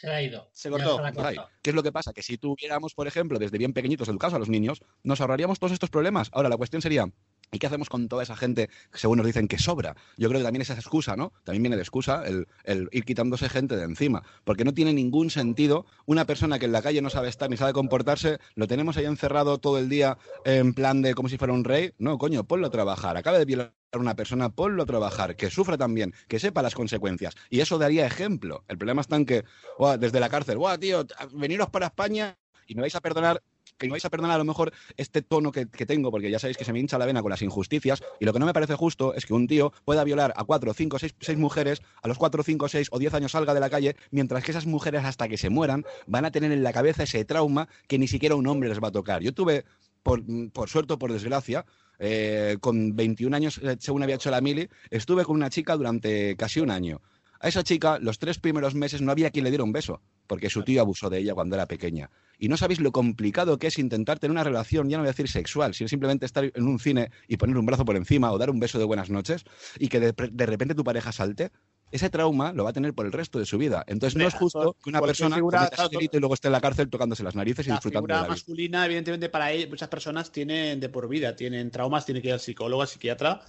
Se ha ido. Se cortó. se la. ¿Qué es lo que pasa? Que si tuviéramos, por ejemplo, desde bien pequeñitos educados a los niños, nos ahorraríamos todos estos problemas. Ahora, la cuestión sería, ¿y qué hacemos con toda esa gente que según nos dicen que sobra? Yo creo que también esa excusa, ¿no? También viene de excusa el, el ir quitándose gente de encima. Porque no tiene ningún sentido una persona que en la calle no sabe estar ni sabe comportarse, lo tenemos ahí encerrado todo el día en plan de como si fuera un rey. No, coño, ponlo a trabajar. Acaba de violar a una persona, ponlo a trabajar, que sufra también, que sepa las consecuencias. Y eso daría ejemplo. El problema está en que, "Buah, desde la cárcel, Buah, tío, veniros para España y me vais a perdonar que me vais a perdonar a lo mejor este tono que, tengo, porque ya sabéis que se me hincha la vena con las injusticias, y lo que no me parece justo es que un tío pueda violar a cuatro, cinco, seis, seis mujeres, a los cuatro, cinco, seis o diez años salga de la calle, mientras que esas mujeres hasta que se mueran van a tener en la cabeza ese trauma que ni siquiera un hombre les va a tocar. Yo tuve, por, por suerte o por desgracia, eh, con 21 años, eh, según había hecho la mili, estuve con una chica durante casi un año. A esa chica, los tres primeros meses no había quien le diera un beso, porque su tío abusó de ella cuando era pequeña. Y no sabéis lo complicado que es intentar tener una relación, ya no voy a decir sexual, sino simplemente estar en un cine y poner un brazo por encima o dar un beso de buenas noches y que de, de repente tu pareja salte. Ese trauma lo va a tener por el resto de su vida. Entonces no es justo que una persona figura- claro, y luego esté en la cárcel tocándose las narices y La disfrutando de la vida. masculina, evidentemente, para muchas personas tienen de por vida, tienen traumas, tienen que ir al psicólogo, al psiquiatra.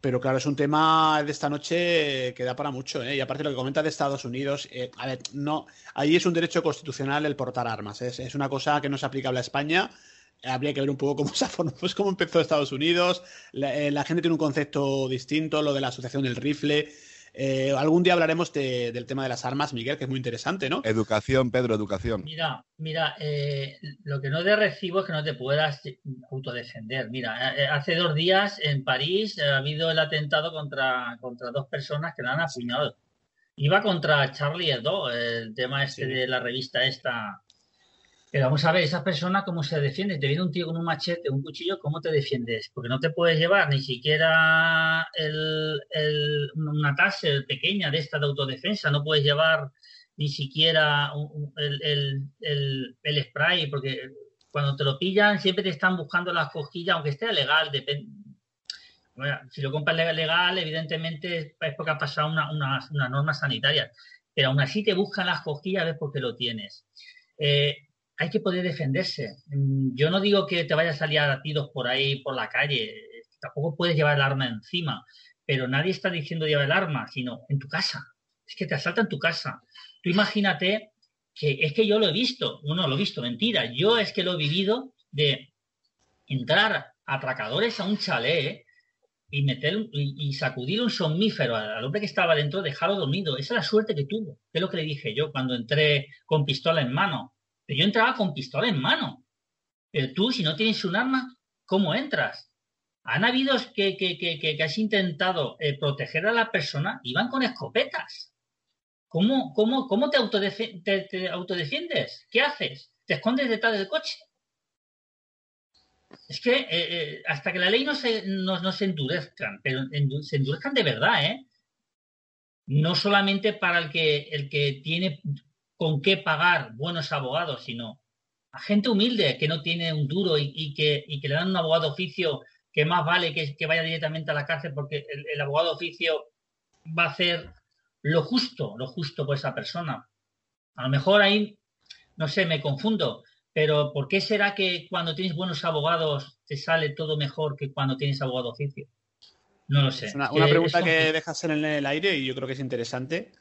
Pero claro, es un tema de esta noche que da para mucho, ¿eh? Y aparte lo que comenta de Estados Unidos, eh, a ver, no, ahí es un derecho constitucional el portar armas, es, es una cosa que no es aplicable a España. Habría que ver un poco cómo se formó, pues cómo empezó Estados Unidos. Eh, la gente tiene un concepto distinto, lo de la asociación del rifle. Eh, algún día hablaremos de- del tema de las armas, Miguel, que es muy interesante, ¿no? Educación, Pedro, educación. Mira, mira, eh, lo que no te recibo es que no te puedas autodefender. Mira, eh, hace dos días en París ha habido el atentado contra, contra dos personas que la han apuñalado. Iba contra Charlie Hebdo, el tema este de la revista esta. Pero vamos a ver, esas personas cómo se defienden. Te viene un tío con un machete, un cuchillo, ¿cómo te defiendes? Porque no te puedes llevar ni siquiera una taser pequeña de esta de autodefensa, no puedes llevar ni siquiera el, spray, porque cuando te lo pillan siempre te están buscando las cosquillas, aunque esté legal, depende. Si lo compras legal, evidentemente es porque ha pasado una, una, una norma sanitaria, pero aún así te buscan las cosquillas a ver por qué lo tienes. Eh, hay que poder defenderse. Mm, Yo no digo que te vayas a salir a tiros por ahí, por la calle, tampoco puedes llevar el arma encima, pero nadie está diciendo llevar el arma, sino en tu casa. Es que te asaltan tu casa. Tú imagínate que es que yo lo he visto, no, no lo he visto, mentira, yo es que lo he vivido de entrar atracadores a un chalet y meter y, sacudir un somnífero al hombre que estaba dentro, dejarlo dormido. Esa es la suerte que tuvo. Es lo que le dije yo cuando entré con pistola en mano. Yo entraba con pistola en mano. Pero tú, si no tienes un arma, ¿cómo entras? Han habido que, que, que, que- has intentado eh, proteger a la persona y van con escopetas. ¿Cómo, cómo, cómo te, autodefe- te- te autodefiendes? ¿Qué haces? ¿Te escondes detrás del coche? Es que eh, eh, hasta que la ley no se, no, se endurezcan, pero se endurezcan de verdad, ¿eh? No solamente para el que, el que tiene con qué pagar buenos abogados, sino a gente humilde que no tiene un duro y, que, y que le dan un abogado de oficio que más vale que, que vaya directamente a la cárcel porque el, el abogado de oficio va a hacer lo justo, lo justo por esa persona. A lo mejor ahí, no sé, me confundo, pero ¿por qué será que cuando tienes buenos abogados te sale todo mejor que cuando tienes abogado de oficio? No lo sé. Es una, una pregunta que dejas en el aire y yo creo que es interesante.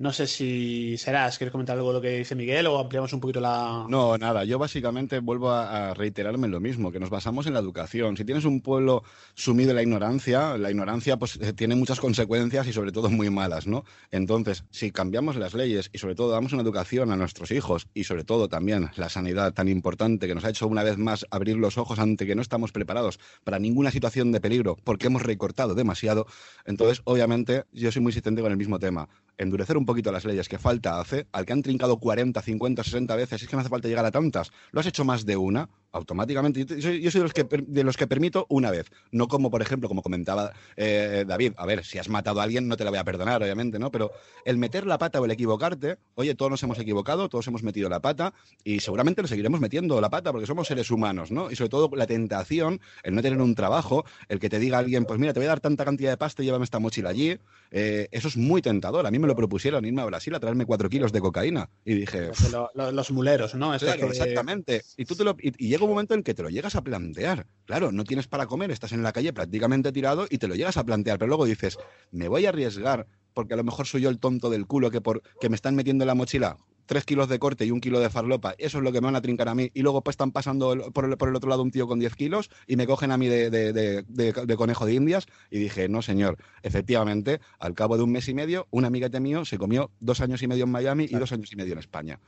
No sé si serás, ¿quieres comentar algo de lo que dice Miguel o ampliamos un poquito la...? No, nada, yo básicamente vuelvo a, reiterarme lo mismo, que nos basamos en la educación. Si tienes un pueblo sumido en la ignorancia, la ignorancia pues eh, tiene muchas consecuencias y sobre todo muy malas, ¿no? Entonces, si cambiamos las leyes y sobre todo damos una educación a nuestros hijos y sobre todo también la sanidad tan importante que nos ha hecho una vez más abrir los ojos ante que no estamos preparados para ninguna situación de peligro porque hemos recortado demasiado, entonces obviamente yo soy muy insistente con el mismo tema endurecer un poquito las leyes que falta hace, al que han trincado 40, 50, 60 veces, es que no hace falta llegar a tantas. Lo has hecho más de una, automáticamente. Yo soy, de, los que, de los que permito una vez, no como, por ejemplo, como comentaba eh, David, a ver, si has matado a alguien no te la voy a perdonar, obviamente, ¿no? Pero el meter la pata o el equivocarte, oye, todos nos hemos equivocado, todos hemos metido la pata y seguramente lo seguiremos metiendo la pata porque somos seres humanos, ¿no? Y sobre todo la tentación, el no tener un trabajo, el que te diga alguien, pues mira, te voy a dar tanta cantidad de pasta y llévame esta mochila allí, eh, eso es muy tentador. A mí me lo propusieron irme a Brasil a traerme cuatro kilos de cocaína y dije... los muleros, ¿no? exactamente. Y, tú te lo, y llega un momento en que te lo llegas a plantear. Claro, no tienes para comer, estás en la calle prácticamente tirado y te lo llegas a plantear, pero luego dices, me voy a arriesgar porque a lo mejor soy yo el tonto del culo que, por, que me están metiendo en la mochila tres kilos de corte y un kilo de farlopa, eso es lo que me van a trincar a mí, y luego pues están pasando por el, por el otro lado un tío con 10 kilos y me cogen a mí de, de, conejo de indias, y dije, no señor, efectivamente, al cabo de un mes y medio, un amiguete mío se comió dos años y medio en Miami y dos años y medio en España.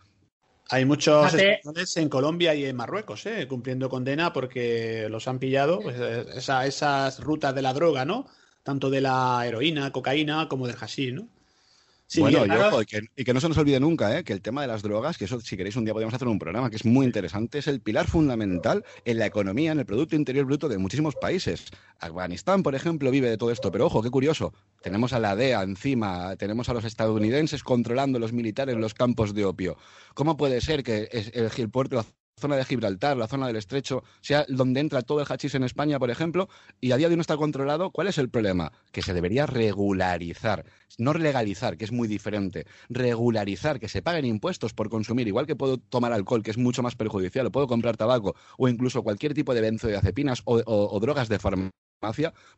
Hay muchos españoles en Colombia y en Marruecos, ¿eh? cumpliendo condena porque los han pillado, pues, esas rutas de la droga, ¿no? Tanto de la heroína, cocaína, como del hashish, ¿no? Bueno, y, que, no se nos olvide nunca ¿eh? que el tema de las drogas, que eso si queréis un día podemos hacer un programa que es muy interesante, es el pilar fundamental en la economía, en el Producto Interior Bruto de muchísimos países. Afganistán, por ejemplo, vive de todo esto, pero ojo, qué curioso, tenemos a la DEA encima, tenemos a los estadounidenses controlando los militares en los campos de opio. ¿Cómo puede ser que el, el puerto zona de Gibraltar, la zona del estrecho, sea donde entra todo el hachís en España, por ejemplo, y a día de hoy no está controlado, ¿cuál es el problema? Que se debería regularizar, no legalizar, que es muy diferente, regularizar, que se paguen impuestos por consumir, igual que puedo tomar alcohol, que es mucho más perjudicial, o puedo comprar tabaco, o incluso cualquier tipo de benzodiazepinas o, o drogas de farmacia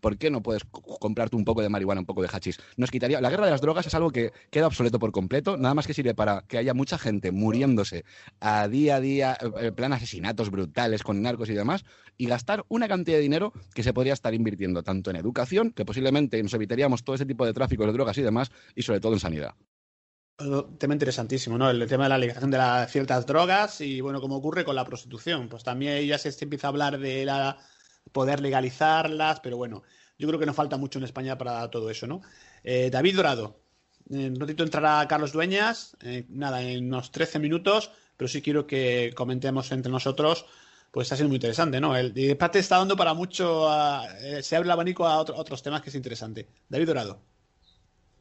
¿por qué no puedes comprarte un poco de marihuana, un poco de hachís? Nos quitaría. La guerra de las drogas es algo que queda obsoleto por completo, nada más que sirve para que haya mucha gente muriéndose a día a día, en eh, plan asesinatos brutales con narcos y demás, y gastar una cantidad de dinero que se podría estar invirtiendo tanto en educación, que posiblemente nos evitaríamos todo ese tipo de tráfico de drogas y demás, y sobre todo en sanidad. tema interesantísimo, ¿no? El tema de la legalización de las ciertas drogas y, bueno, como ocurre con la prostitución. Pues también ya se empieza a hablar de la poder legalizarlas, pero bueno, yo creo que nos falta mucho en España para todo eso, ¿no? Eh, David Dorado, en un ratito entrará Carlos Dueñas, eh, nada, en unos 13 minutos, pero sí quiero que comentemos entre nosotros, pues ha sido muy interesante, ¿no? El debate está dando para mucho, eh, se abre el abanico a otros temas que es interesante. David Dorado.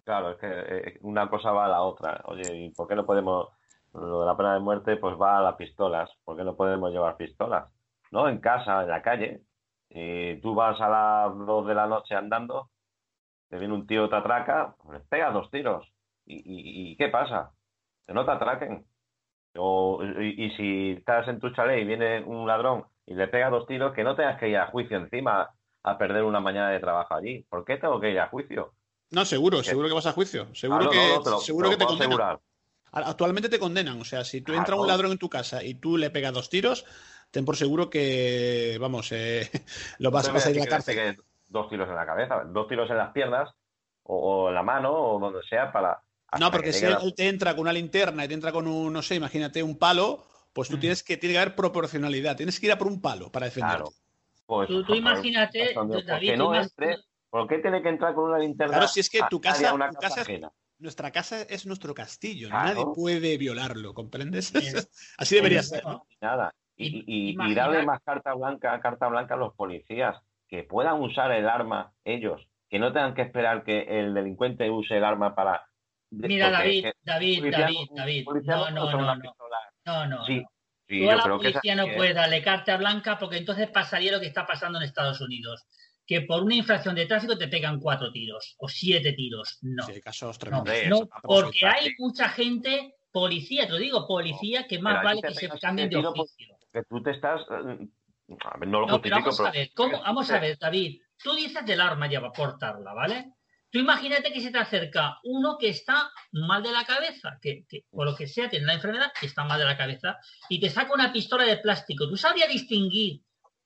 Claro, es que una cosa va a la otra. Oye, ¿y por qué no podemos, lo de la pena de muerte, pues va a las pistolas? ¿Por qué no podemos llevar pistolas? ¿No? En casa, en la calle, y tú vas a las 2 de la noche andando, te viene un tío, te atraca, pues le pega dos tiros. ¿Y, qué pasa? Que no te atraquen. y, si estás en tu chalet y viene un ladrón y le pega dos tiros, que no tengas que ir a juicio encima a perder una mañana de trabajo allí. ¿Por qué tengo que ir a juicio? No, seguro, seguro que vas a juicio. Seguro que, te, seguro que te condenan. Actualmente te condenan. O sea, si tú entra un ladrón en tu casa y tú le pegas dos tiros, ten por seguro que, vamos, eh, lo vas, a ir a la cárcel. dos tiros en la cabeza, dos tiros en las piernas o, en la mano o donde sea para... No, porque si él te entra con una linterna y te entra con un, no sé, imagínate, un palo, pues tú tienes que, tiene que haber proporcionalidad, tienes que ir a por un palo para defenderte. Claro. Pues, tú, imagínate, David, no ¿por qué tiene que entrar con una linterna? Claro, si es que tu casa, tu casa nuestra casa es nuestro castillo, nadie puede violarlo, ¿comprendes? Así debería ser, ¿no? Nada, y, y, darle más carta blanca, carta blanca a los policías, que puedan usar el arma ellos, que no tengan que esperar que el delincuente use el arma para... Mira, David, David, David, David, no, no, no, no, no, Sí, Sí, Tú a yo la creo que es policía no ¿eh? puedes darle carta blanca porque entonces pasaría lo que está pasando en Estados Unidos. Que por una infracción de tráfico te pegan cuatro tiros o siete tiros. No. Sí, casos No, tremendos. No, porque hay mucha gente, policía, te lo digo, policía, que más vale que se cambien de oficio. Que tú te estás... eh, a ver, no lo No, pero justifico, vamos a pero... ver, ¿cómo? Vamos a ver, David. Tú dices del arma ya para portarla, ¿vale? Tú imagínate que se te acerca uno que está mal de la cabeza, que, que por lo que sea tiene la enfermedad, que está mal de la cabeza, y te saca una pistola de plástico. ¿Tú sabrías distinguir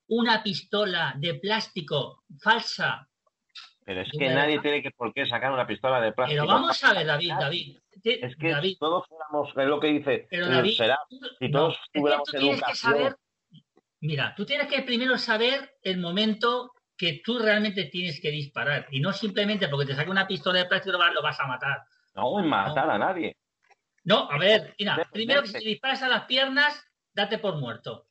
una pistola de plástico falsa? Pero es que nadie tiene que por qué sacar una pistola de plástico. Pero vamos a ver, David, David. Es que David, si todos fuéramos, es lo que dice, pero David, será, tú- si no, todos que tuviéramos tú que educación, saber, mira, tú tienes que primero saber el momento que tú realmente tienes que disparar y no simplemente porque te saque una pistola de plástico lo vas, a matar. no en matar a nadie. No, a ver, mira, primero que si te disparas a las piernas, date por muerto.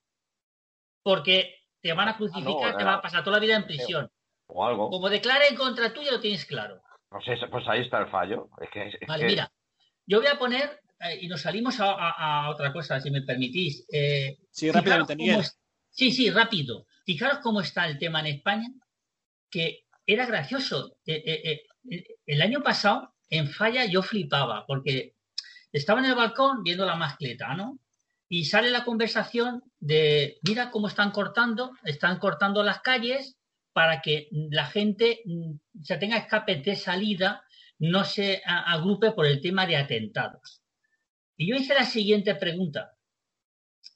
Porque te van a crucificar, no, te no. va a pasar toda la vida en prisión. O algo. Como declare en contra tuya, lo tienes claro. Pues, eso- pues ahí está el fallo. Es que, es Vale, que- mira, yo voy a poner, eh, y nos salimos a, a- a otra cosa, si me permitís. Eh, Sí, rápidamente, Miguel. es- sí, sí, rápido. Fijaros cómo está el tema en España, que era gracioso. Eh, el año pasado, en Falla, yo flipaba, porque estaba en el balcón viendo la mascleta, ¿no? Y sale la conversación de, mira cómo están cortando, están cortando las calles para que la gente mm, se tenga escapes de salida, no se agrupe por el tema de atentados. Y yo hice la siguiente pregunta.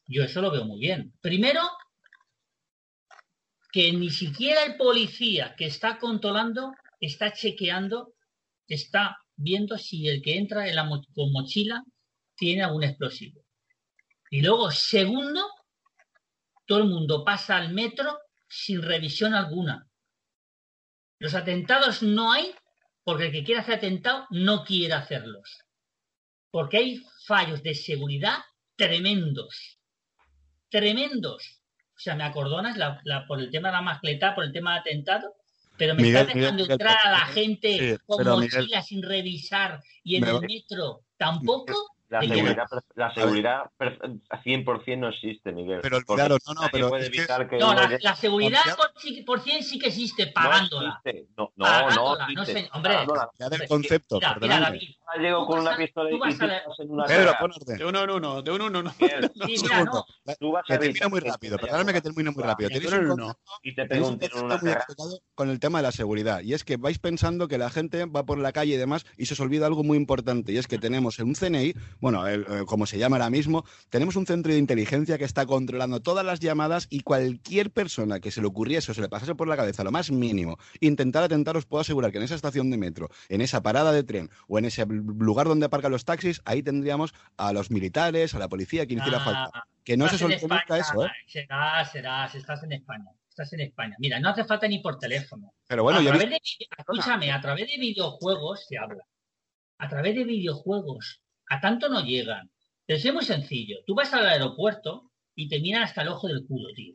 Yo eso lo veo muy bien. Primero, que ni siquiera el policía que está controlando está chequeando, está viendo si el que entra en la con mochila tiene algún explosivo. Y luego, segundo, todo el mundo pasa al metro sin revisión alguna. Los atentados no hay porque el que quiere hacer atentado no quiere hacerlos. Porque hay fallos de seguridad tremendos. Tremendos. O sea, me acordonas la- la- por el tema de la mascleta, por el tema de atentado, pero me Miguel, estás dejando Miguel, entrar a la gente sí, con mochila Miguel, sin revisar y en el metro tampoco. La ¿De qué seguridad, la seguridad per- 100% no existe, Miguel. Pero Porque olvidaros, no, no, pero puede es que- evitar que No, la, la seguridad Confiar- por, sí- por cien sí que existe, no pagándola. existe. No, no, Pagándola, no no existe. sé, hombre. Confiad del concepto, mira, mira. David, llego con una a- pistola y vas a la- estás en una Pedro, cara. pon orden. De uno en uno, de uno en uno. Miguel, Sí, Un mira, no. Tú vas a Que evitar muy rápido, perdóname que vaya termino muy rápido. De Tenéis uno un en uno. Y te pego un tiro en una con el tema de la seguridad. Y es que vais pensando que la gente va por la calle y demás y se os olvida algo muy importante. Y es que tenemos un CNI, bueno, el- eh, como se llama ahora mismo, tenemos un centro de inteligencia que está controlando todas las llamadas y cualquier persona que se le ocurriese o se le pasase por la cabeza lo más mínimo intentar atentar, os puedo asegurar que en esa estación de metro, en esa parada de tren o en ese lugar donde aparcan los taxis, ahí tendríamos a los militares, a la policía, quien hiciera Ah, falta. Que no se soluciona eso, ¿eh? Será, será, si estás en España. Estás en España. Mira, no hace falta ni por teléfono. Pero bueno, a yo través de, escúchame, a través de videojuegos se habla. A través de videojuegos. A tanto no llegan. Pero es muy sencillo. Tú vas al aeropuerto y te miran hasta el ojo del culo, tío.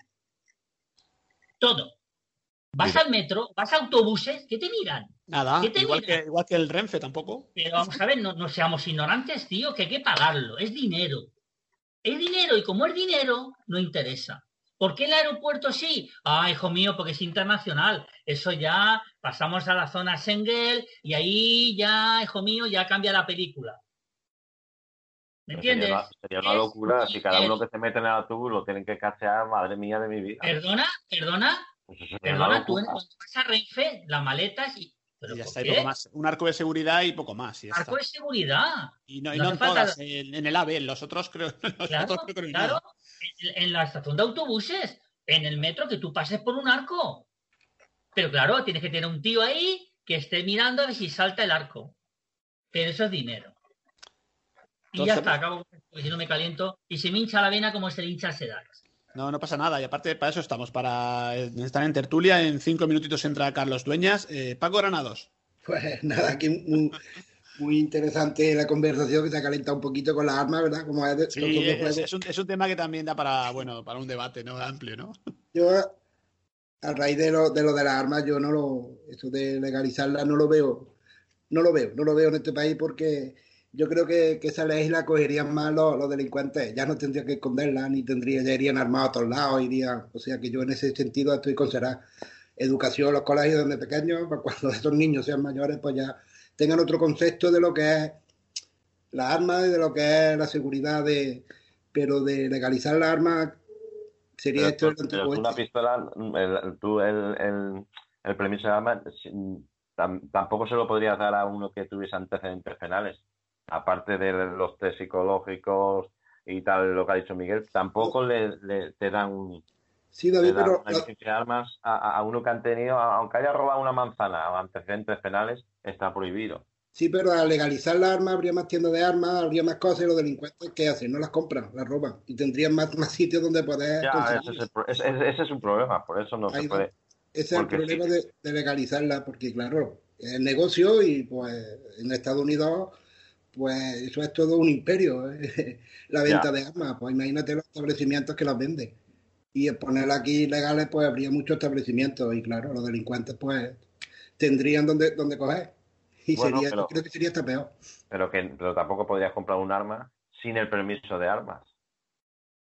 Todo. Vas Mira. al metro, vas a autobuses, ¿qué te miran? Nada, ¿Qué te igual miran? que, igual que el Renfe tampoco. Pero vamos a ver, no, no seamos ignorantes, tío, que hay que pagarlo. Es dinero. Es dinero y como es dinero, no interesa. ¿Por qué el aeropuerto sí? Ah, hijo mío, porque es internacional. Eso ya pasamos a la zona Schengen y ahí ya, hijo mío, ya cambia la película. ¿Me sería entiendes? una- Sería una Es locura si cada uno que se mete en el autobús lo tienen que cachear, madre mía de mi vida. Perdona, perdona, Pues eso sería una perdona, tú locura. cuando vas a Renfe, la maleta y... ¿Pero Y ya está, y poco más. Un arco de seguridad y poco más. y Arco está. de seguridad. Y no, y no en falta- todas, en, en el AVE, en los otros creo, en los Claro, otros creo que no hay claro. En, en la estación de autobuses, en el metro, que tú pases por un arco. Pero claro, tienes que tener un tío ahí que esté mirando a ver si salta el arco. Pero eso es dinero. Y ya está, acabo porque si no me caliento. Y se me hincha la vena como se le hincha Sedax. No, no pasa nada. Y aparte, para eso estamos, para eh, estar en tertulia. En cinco minutitos entra Carlos Dueñas. Eh, Paco Granados. Pues nada, aquí muy, muy interesante la conversación que se ha calentado un poquito con las armas, ¿verdad? Como es Sí, un, es un tema que también da para, bueno, para un debate ¿no? amplio, ¿no? Yo, a raíz de lo, de lo de las armas, yo no lo, eso de legalizarlas no lo veo, no lo veo, no lo veo en este país porque yo creo que, que esa ley la cogerían más los, los delincuentes. Ya no tendría que esconderla, ni tendría, ya irían armados a todos lados, irían. O sea que yo en ese sentido estoy con será educación los colegios desde pequeños, para cuando esos niños sean mayores, pues ya tengan otro concepto de lo que es la arma y de lo que es la seguridad de pero de legalizar la arma sería Pero esto pero una pistola, el, tú el, el, el permiso de arma si- tam- tampoco se lo podrías dar a uno que tuviese antecedentes penales. Aparte de los test psicológicos y tal, lo que ha dicho Miguel, tampoco le, le- te dan, Sí, te David, dan pero armas a, uno que han tenido, aunque haya robado una manzana o antecedentes penales, está prohibido. sí, pero al legalizar la arma habría más tiendas de armas, habría más cosas y los delincuentes ¿qué hacen? No las compran, las roban y tendrían más, más sitios donde poder Ya, ese es, el pro- ese- ese- ese es un problema, por eso no Ahí se puede. Ese es el problema sí. de, de legalizarla, porque claro, es negocio y pues en Estados Unidos, pues eso es todo un imperio, ¿eh? la venta de armas. Pues imagínate los establecimientos que las venden. Y el ponerla aquí ilegales, pues habría muchos establecimientos y claro, los delincuentes pues tendrían donde, donde coger. Y Bueno, sería, pero- yo creo que sería hasta peor. pero que pero tampoco podrías comprar un arma sin el permiso de armas.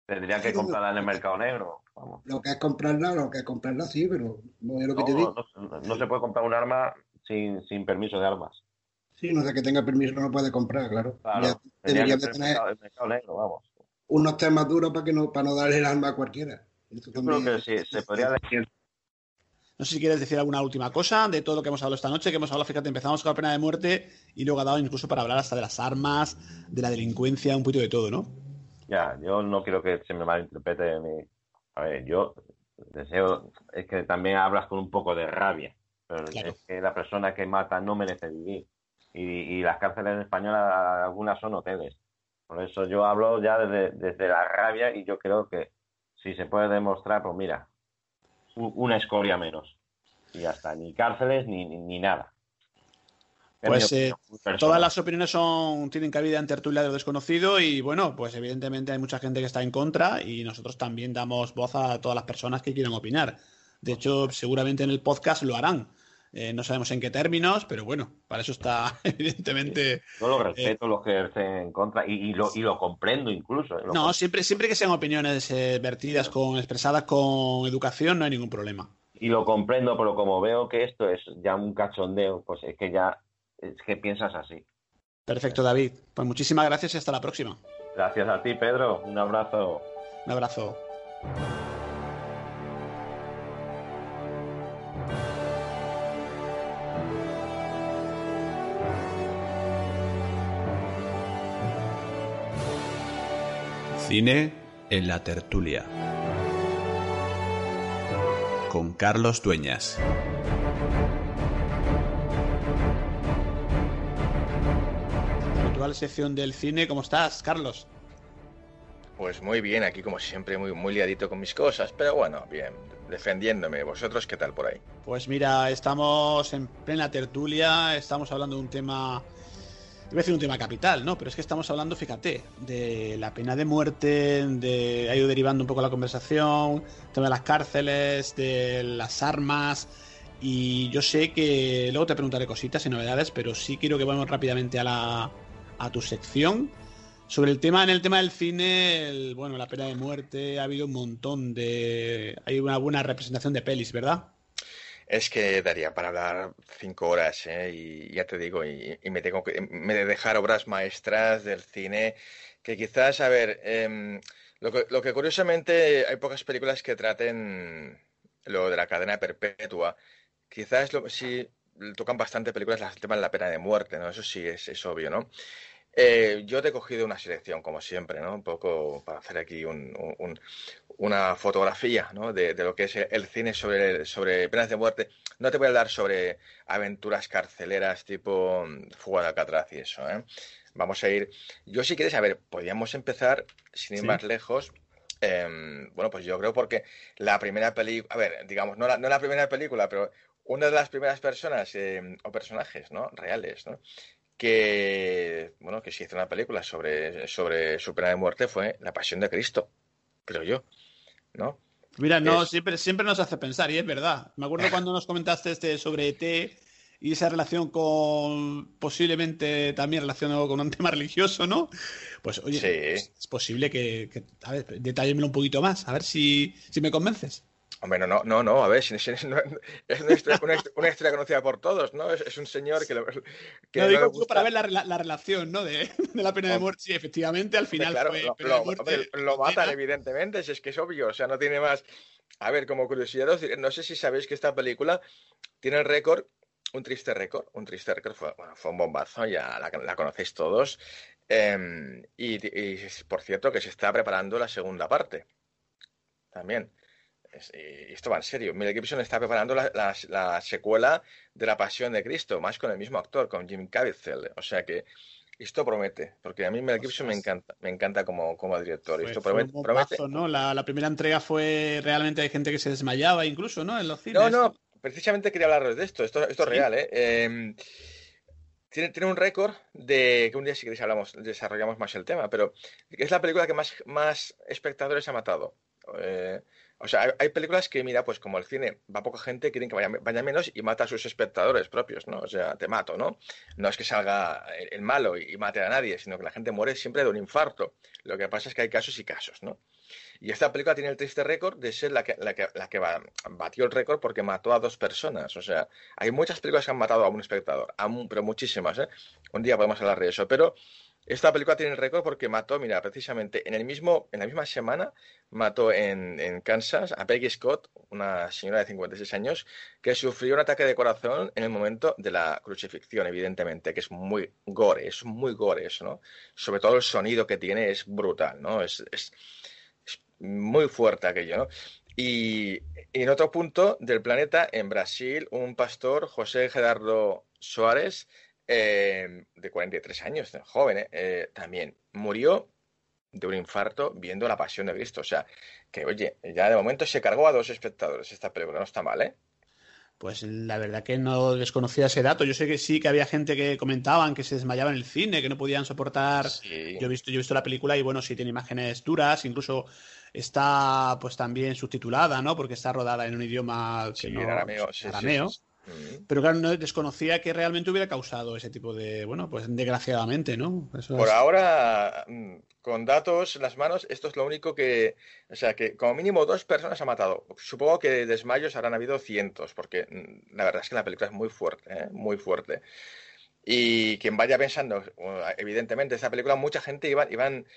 Tendría que comprarla en el mercado negro. Vamos. Lo que es comprarla, lo que es comprarla, sí, pero no es lo que No, te digo. no- no se puede comprar un arma sin, sin permiso de armas. Sí, no sé que tenga permiso no puede comprar, claro. Claro, que de el tener mercado, el mercado negro, vamos. unos temas duros para que no, para no darle el arma a cualquiera. Yo creo que sí, se podría decir. No sé si quieres decir alguna última cosa de todo lo que hemos hablado esta noche, que hemos hablado, fíjate, empezamos con la pena de muerte y luego ha dado incluso para hablar hasta de las armas, de la delincuencia, un poquito de todo, ¿no? Ya, yo no quiero que se me malinterprete mi... A ver, yo deseo... Es que también hablas con un poco de rabia. Pero Claro. es que la persona que mata no merece vivir. Y, y las cárceles españolas, algunas son hoteles. Por eso yo hablo ya desde, desde la rabia y yo creo que si se puede demostrar, pues mira, una escoria menos. Y ya está, ni cárceles ni, ni, ni nada. Es Pues eh, todas las opiniones son tienen cabida en tertulia de lo desconocido y bueno, pues evidentemente hay mucha gente que está en contra y nosotros también damos voz a todas las personas que quieran opinar. De hecho, seguramente en el podcast lo harán. Eh, no sabemos en qué términos, pero bueno, para eso está evidentemente... Yo lo respeto, los que estén en contra, y, y lo, y lo comprendo incluso. ¿eh? Lo No, siempre, siempre que sean opiniones eh, vertidas con, expresadas con educación, no hay ningún problema. y lo comprendo, pero como veo que esto es ya un cachondeo, pues es que ya es que piensas así. Perfecto, David. Pues muchísimas gracias y hasta la próxima. Gracias a ti, Pedro. Un abrazo. Un abrazo. Cine en la tertulia. Con Carlos Dueñas. Habitual sección del cine, ¿cómo estás, Carlos? Pues muy bien, aquí como siempre, muy, muy liadito con mis cosas, pero bueno, bien, defendiéndome. ¿Vosotros qué tal por ahí? Pues mira, estamos en plena tertulia, estamos hablando de un tema, iba a decir un tema capital, ¿no? Pero es que estamos hablando, fíjate, de la pena de muerte, de ha ido derivando un poco la conversación, tema de las cárceles, de las armas, y yo sé que luego te preguntaré cositas y novedades, pero sí quiero que vayamos rápidamente a la a tu sección. Sobre el tema, en el tema del cine, bueno, la pena de muerte, ha habido un montón de. Hay una buena representación de pelis, ¿verdad? Es que daría para hablar cinco horas, ¿eh? Y ya te digo, y, y me tengo que dejar obras maestras del cine que quizás, a ver, em, lo que, lo que curiosamente hay pocas películas que traten lo de la cadena perpetua. Quizás lo, sí tocan bastante películas el tema de la pena de muerte, ¿no? Eso sí es, es obvio, ¿no? Eh, yo te he cogido una selección, como siempre, ¿no? Un poco para hacer aquí un- una fotografía, ¿no? De, de lo que es el cine sobre, sobre penas de muerte. No te voy a hablar sobre aventuras carceleras tipo mm, Fuga de Alcatraz y eso, ¿eh? Vamos a ir... Yo si quieres, a ver, podríamos empezar, sin ir Sí. más lejos, em, bueno, pues yo creo porque la primera película, a ver, digamos, no la, no la primera película, pero una de las primeras personas em, o personajes, ¿no? Reales, ¿no? Que, bueno, que se hizo una película sobre, sobre su pena de muerte fue La Pasión de Cristo, creo yo, ¿no? Mira, no, Es- siempre, siempre nos hace pensar, y es verdad. Me acuerdo cuando nos comentaste este sobre ET, y esa relación con posiblemente también relacionado con un tema religioso, ¿no? Pues oye, es, posible que, que, a ver, detállemelo un poquito más, a ver si, si me convences. Hombre, no, no, no, no, a ver, es, una, historia, conocida por todos, ¿no? Es, un señor que... Lo, que no, digo para ver la, la, relación, ¿no? De, de, la pena de muerte. Sí, efectivamente, al final claro, lo, matan, evidentemente, si es que es obvio, o sea, no tiene más... A ver, como curiosidad, no sé si sabéis que esta película tiene el récord, un triste récord, un triste récord, fue, bueno, fue un bombazo, ya la, conocéis todos, em, y, y por cierto que se está preparando la segunda parte, también y esto va en serio, Mel Gibson está preparando la, secuela de La Pasión de Cristo, más con el mismo actor, con Jim Caviezel. O sea que esto promete, porque a mí Mel Gibson me encanta, me encanta como, como director. esto promete, ¿no? La, primera entrega fue realmente hay gente que se desmayaba incluso, ¿no? En los cines. No, no, precisamente quería hablaros de esto. Esto, esto es real, ¿eh? Em, tiene, tiene, un récord de que un día si queréis hablamos, desarrollamos más el tema, pero es la película que más, más espectadores ha matado. Eh, o sea, hay, películas que, mira, pues como el cine va poca gente, quieren que vaya, menos y mata a sus espectadores propios, ¿no? O sea, te mato, ¿no? No es que salga el, malo y, mate a nadie, sino que la gente muere siempre de un infarto. Lo que pasa es que hay casos y casos, ¿no? Y esta película tiene el triste récord de ser la que, la que, la que batió el récord porque mató a dos personas. O sea, hay muchas películas que han matado a un espectador, pero muchísimas, ¿eh? Un día podemos hablar de eso, pero esta película tiene récord porque mató, mira, precisamente en la misma semana mató en, Kansas a Peggy Scott, una señora de 56 años, que sufrió un ataque de corazón en el momento de la crucifixión, evidentemente, que es muy gore, es muy gore eso, ¿no? Sobre todo el sonido que tiene es brutal, ¿no? Es, es, muy fuerte aquello, ¿no? Y, en otro punto del planeta, en Brasil, un pastor, José Gerardo Suárez, eh, de 43 años, joven, eh, también murió de un infarto viendo La Pasión de Cristo. O sea, que oye, ya de momento se cargó a dos espectadores esta película, no está mal, ¿eh? Pues la verdad que no desconocía ese dato. Yo sé que sí que había gente que comentaban que se desmayaba en el cine, que no podían soportar. Yo he visto, yo he visto la película y bueno, sí tiene imágenes duras, incluso está pues también subtitulada, ¿no? Porque está rodada en un idioma que no, arameo, arameo. Pero claro, no desconocía que realmente hubiera causado ese tipo de, bueno, pues desgraciadamente, ¿no? Por ahora, mm, con datos en las manos, esto es lo único que, o sea, que como mínimo dos personas ha matado. Supongo que desmayos habrán habido cientos, porque mm, la verdad es que la película es muy fuerte, ¿eh? muy fuerte. Y quien vaya pensando, evidentemente, esta película, mucha gente iban, iban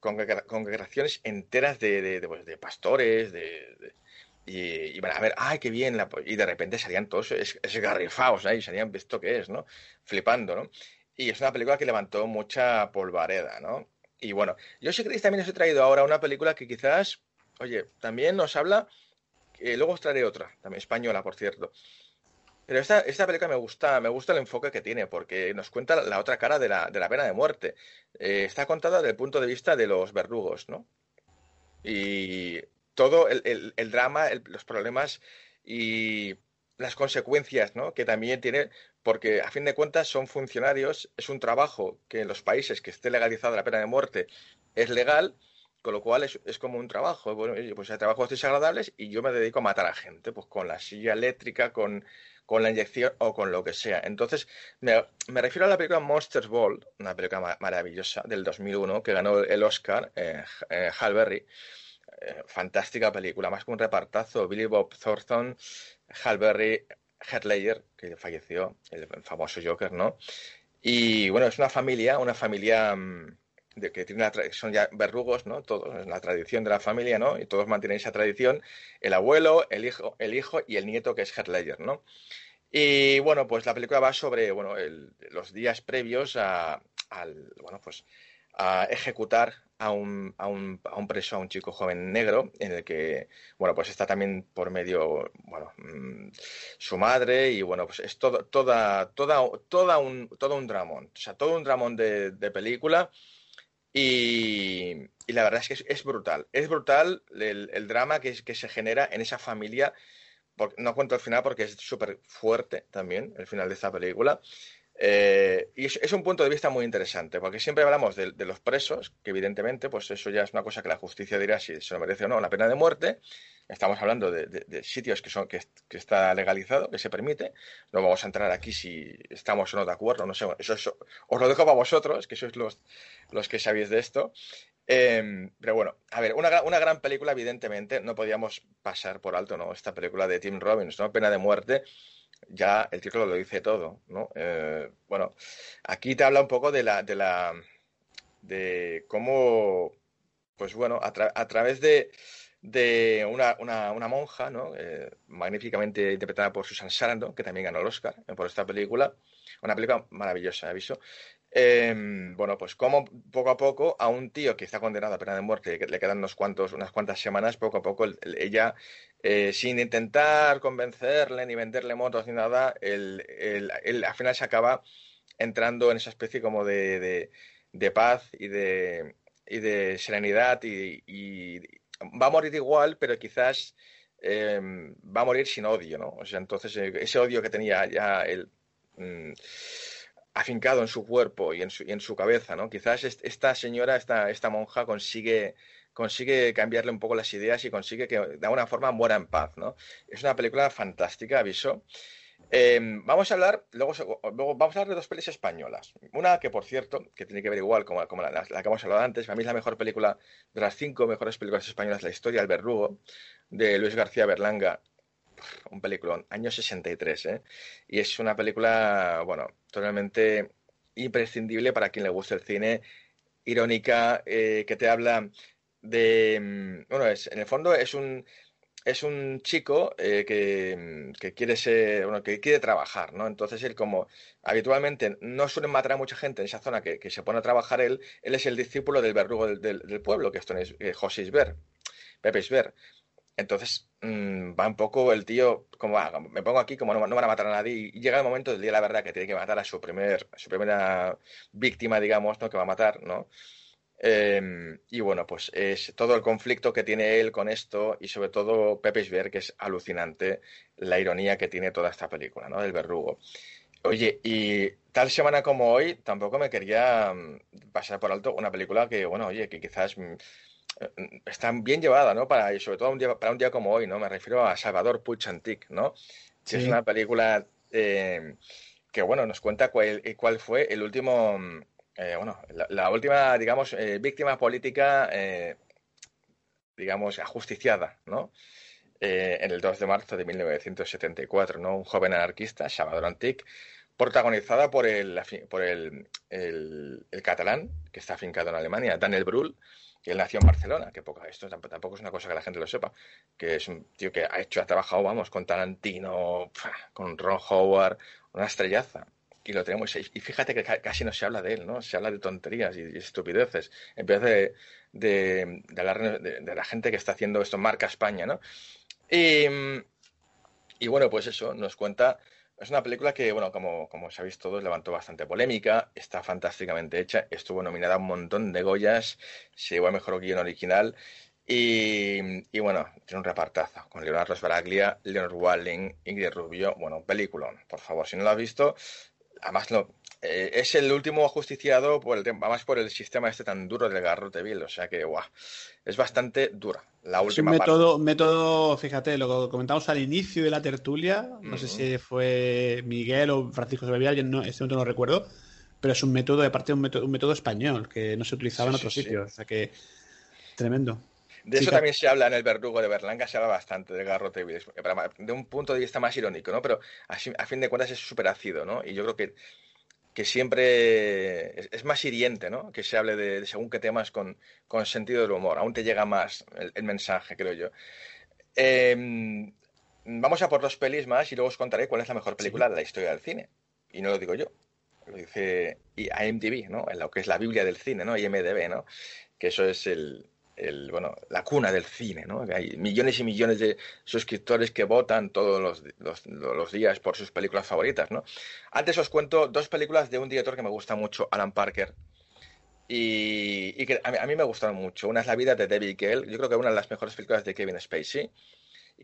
con congregaciones enteras de, de, pues, pastores, de y, van a ver, ¡ay, qué bien! y de repente salían todos esgarrifados ahí, salían, ¿esto qué es, no? Flipando, ¿no? Y es una película que levantó mucha polvareda, ¿no? Y bueno, yo si queréis también os he traído ahora una película que quizás, oye, también nos habla, que luego os traeré otra, también española, por cierto. Pero esta, esta película me gusta, me gusta el enfoque que tiene, porque nos cuenta la otra cara de la, de la pena de muerte. Eh, está contada desde el punto de vista de los verdugos, ¿no? Y todo el, el, drama, los problemas y las consecuencias ¿no? que también tiene, porque a fin de cuentas son funcionarios, es un trabajo que en los países que esté legalizada la pena de muerte es legal, con lo cual es, es como un trabajo. Bueno, pues hay trabajos desagradables y yo me dedico a matar a gente, pues con la silla eléctrica, con, con la inyección o con lo que sea. Entonces, me, me refiero a la película Monsters Ball, una película maravillosa del 2001 que ganó el Oscar, eh, eh fantástica película, más que un repartazo. Billy Bob Thornton, Hal Berry, Heath Ledger, que falleció, el famoso Joker, ¿no? Y bueno, es una familia, una familia mm, que tiene una son ya verrugos, ¿no? Todos, es la tradición de la familia, ¿no? Y todos mantienen esa tradición, el abuelo, el hijo, el hijo y el nieto que es Heath Ledger, ¿no? Y bueno, pues la película va sobre, bueno, los días previos a, al, bueno, pues a ejecutar a un, a, un, a un, preso, a un chico joven negro, en el que, bueno, pues está también por medio, bueno, mm, su madre y, bueno, pues es todo, toda, toda, toda un, todo un dramón, o sea, todo un dramón de, película y, y, la verdad es que es, brutal, es brutal el, el drama que, que se genera en esa familia, porque, no cuento el final porque es súper fuerte también, el final de esta película, Eh, y es, un punto de vista muy interesante, porque siempre hablamos de, los presos, que evidentemente, pues eso ya es una cosa que la justicia dirá si se lo merece o no, la pena de muerte. Estamos hablando de, sitios que, son, que, está legalizado, que se permite. No vamos a entrar aquí si estamos o no de acuerdo, no sé, eso, os lo dejo para vosotros, que sois los, los que sabéis de esto. Em, pero bueno, a ver, una, una, gran película, evidentemente, no podíamos pasar por alto, ¿no? Esta película de Tim Robbins, ¿no? Pena de muerte, ya el título lo dice todo, ¿no? Eh, bueno, aquí te habla un poco de la, de la, de cómo, pues bueno, a, través de, de una, una, una monja, ¿no? Eh, magníficamente interpretada por Susan Sarandon, que también ganó el Oscar eh, por esta película, una película maravillosa, aviso. Em, bueno, pues como poco a poco a un tío que está condenado a pena de muerte, que le quedan unos cuantos, unas cuantas semanas, poco a poco ella, eh, sin intentar convencerle ni venderle motos ni nada, el, el, al final se acaba entrando en esa especie como de, de, paz y de, y de serenidad y, va a morir igual, pero quizás em, va a morir sin odio, ¿no? O sea, entonces eh, ese odio que tenía ya él... Mm, afincado en su cuerpo y en su, y en su cabeza, ¿no? Quizás esta señora, esta, esta monja consigue consigue cambiarle un poco las ideas y consigue que de alguna forma muera en paz, ¿no? Es una película fantástica, aviso. Em, vamos a hablar, luego, luego, vamos a hablar de dos pelis españolas. Una que, por cierto, que tiene que ver igual como, como la, que hemos hablado antes, para mí es la mejor película de las cinco mejores películas españolas de la historia, El Verrugo, de Luis García Berlanga un peliculón, año 63, ¿eh? Y es una película, bueno, totalmente imprescindible para quien le guste el cine, irónica, eh, que te habla de... Mm, bueno, es, en el fondo es un, es un chico eh, que, que, quiere ser, bueno, que quiere trabajar, ¿no? Entonces él como habitualmente no suelen matar a mucha gente en esa zona que, que se pone a trabajar él, él es el discípulo del verdugo del, del, pueblo, que es eh, José Isber, Pepe Isber. Entonces mm, va un poco el tío, como ah, me pongo aquí, como no, van a matar a nadie, y llega el momento del día la verdad que tiene que matar a su, primer, su primera víctima, digamos, ¿no? que va a matar, ¿no? Em, y bueno, pues es todo el conflicto que tiene él con esto y sobre todo Pepe Isber, que es alucinante la ironía que tiene toda esta película, ¿no? Del verrugo. Oye, y tal semana como hoy, tampoco me quería mm, pasar por alto una película que, bueno, oye, que quizás mm, está bien llevada, ¿no? Para, sobre todo un día, para un día como hoy, ¿no? Me refiero a Salvador Puig Antic, ¿no? Que es una película eh, que, bueno, nos cuenta cuál, cuál fue el último, eh, bueno, la, última, digamos, eh, víctima política, digamos, ajusticiada, ¿no? en el 2 de marzo de 1974, ¿no? Un joven anarquista, Salvador Antic, protagonizada por el, por el, el, catalán, que está afincado en Alemania, Daniel Brühl, que él nació en Barcelona, que poca, esto tampoco es una cosa que la gente lo sepa, que es un tío que ha hecho, ha trabajado, vamos, con Tarantino, con Ron Howard, una estrellaza. Y lo tenemos. Y fíjate que casi no se habla de él, ¿no? Se habla de tonterías y, estupideces. En vez de, de, hablar de, la gente que está haciendo esto, marca España, ¿no? Y, y bueno, pues eso, nos cuenta es una película que, bueno, como, como sabéis todos, levantó bastante polémica, está fantásticamente hecha, estuvo nominada a un montón de Goyas, se llevó a mejor guion original y, y, bueno, tiene un repartazo con Leonardo Sbaraglia, Leonard Walling, Ingrid Rubio, bueno, peliculón, por favor, si no lo has visto, además lo, eh, es el último ajusticiado por el más por el sistema este tan duro del garrote vil, o sea que guau, es bastante dura. La última es un método, método, fíjate, lo comentamos al inicio de la tertulia, no sé si fue Miguel o Francisco Sebastián, no, este momento no recuerdo, pero es un método, de parte un método, un método español que no se utilizaba en otros sitios, o sea que tremendo. De eso también se habla en el verdugo de Berlanga, se habla bastante del garrote de un punto de vista más irónico, ¿no? Pero a, a fin de cuentas es súper ácido, ¿no? Y yo creo que que siempre es, más hiriente, ¿no? Que se hable de, según qué temas con, con, sentido del humor. Aún te llega más el, mensaje, creo yo. Em, vamos a por dos pelis más y luego os contaré cuál es la mejor película de la historia del cine. Y no lo digo yo, lo dice IMDb, ¿no? En lo que es la Biblia del cine, ¿no? IMDb, ¿no? Que eso es el, el, bueno, la cuna del cine, ¿no? Hay millones y millones de suscriptores que votan todos los, los, días por sus películas favoritas, ¿no? Antes os cuento dos películas de un director que me gusta mucho, Alan Parker, y, que a mí, me gustaron mucho. Una es La vida de David Gale, yo creo que es una de las mejores películas de Kevin Spacey,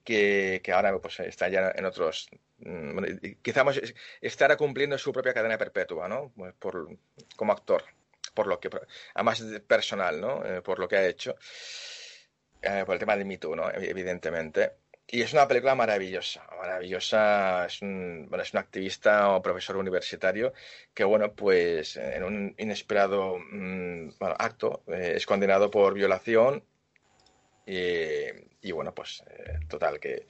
que, que ahora pues está ya en otros mm, quizás estará cumpliendo su propia cadena perpetua, ¿no? Pues como actor, por lo que, además personal, ¿no? Eh, por lo que ha hecho, eh, por el tema del Me Too, ¿no? Evidentemente. Y es una película maravillosa, maravillosa. Es un, es un activista o profesor universitario que, bueno, pues en un inesperado mm, acto eh, es condenado por violación y, bueno, pues total, que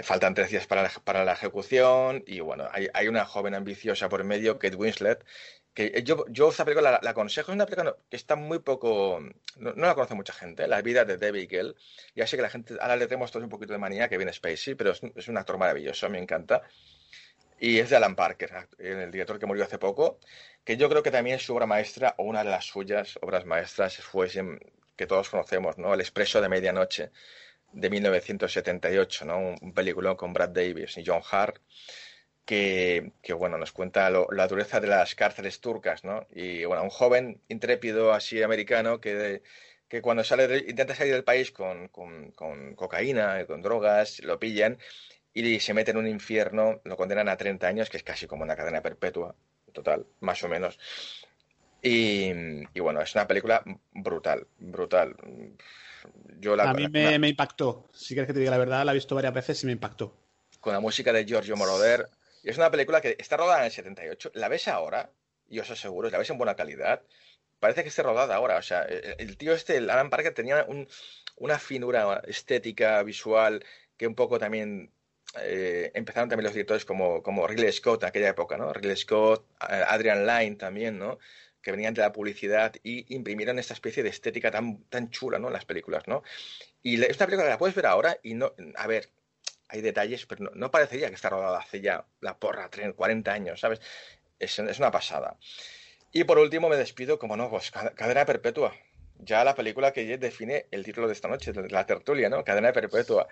faltan tres días para la, para la ejecución y bueno, hay, hay, una joven ambiciosa por medio, Kate Winslet, que yo, yo esta película la, aconsejo, es una película que está muy poco, no, la conoce mucha gente, La vida de Debbie Gale. Ya sé que la gente, ahora le tenemos todos un poquito de manía que viene Spacey, pero es, es un actor maravilloso, me encanta. Y es de Alan Parker, el director que murió hace poco, que yo creo que también es su obra maestra, o una de las suyas obras maestras, fue que todos conocemos, ¿no? El Expreso de Medianoche, de 1978, ¿no? Un, un película con Brad Davis y John Hart que, bueno, nos cuenta la dureza de las cárceles turcas, ¿no? Y bueno, un joven intrépido así americano que, que cuando sale intenta salir del país con, con, con cocaína, con drogas, lo pillan y se mete en un infierno, lo condenan a 30 años, que es casi como una cadena perpetua, total, más o menos. Y, y bueno, es una película brutal, brutal. Yo la, a mí me, me, impactó, si quieres que te diga la verdad, la he visto varias veces y me impactó. Con la música de Giorgio Moroder, es una película que está rodada en el 78. La ves ahora, y os aseguro, la ves en buena calidad. Parece que esté rodada ahora. O sea, el, tío este, el Alan Parker, tenía una finura estética, visual, que un poco también eh, empezaron también los directores como, como Ridley Scott en aquella época, ¿no? Ridley Scott, Adrian Lyne también, ¿no? Que venían de la publicidad y imprimieron esta especie de estética tan, chula, ¿no? En las películas, ¿no? Y esta película la puedes ver ahora y no, a ver, hay detalles, pero no, parecería que está rodada hace ya la porra, 40 años, ¿sabes? Es, una pasada. Y por último me despido, como no, pues Cadena Perpetua. Ya la película que define el título de esta noche, la tertulia, ¿no? Cadena Perpetua,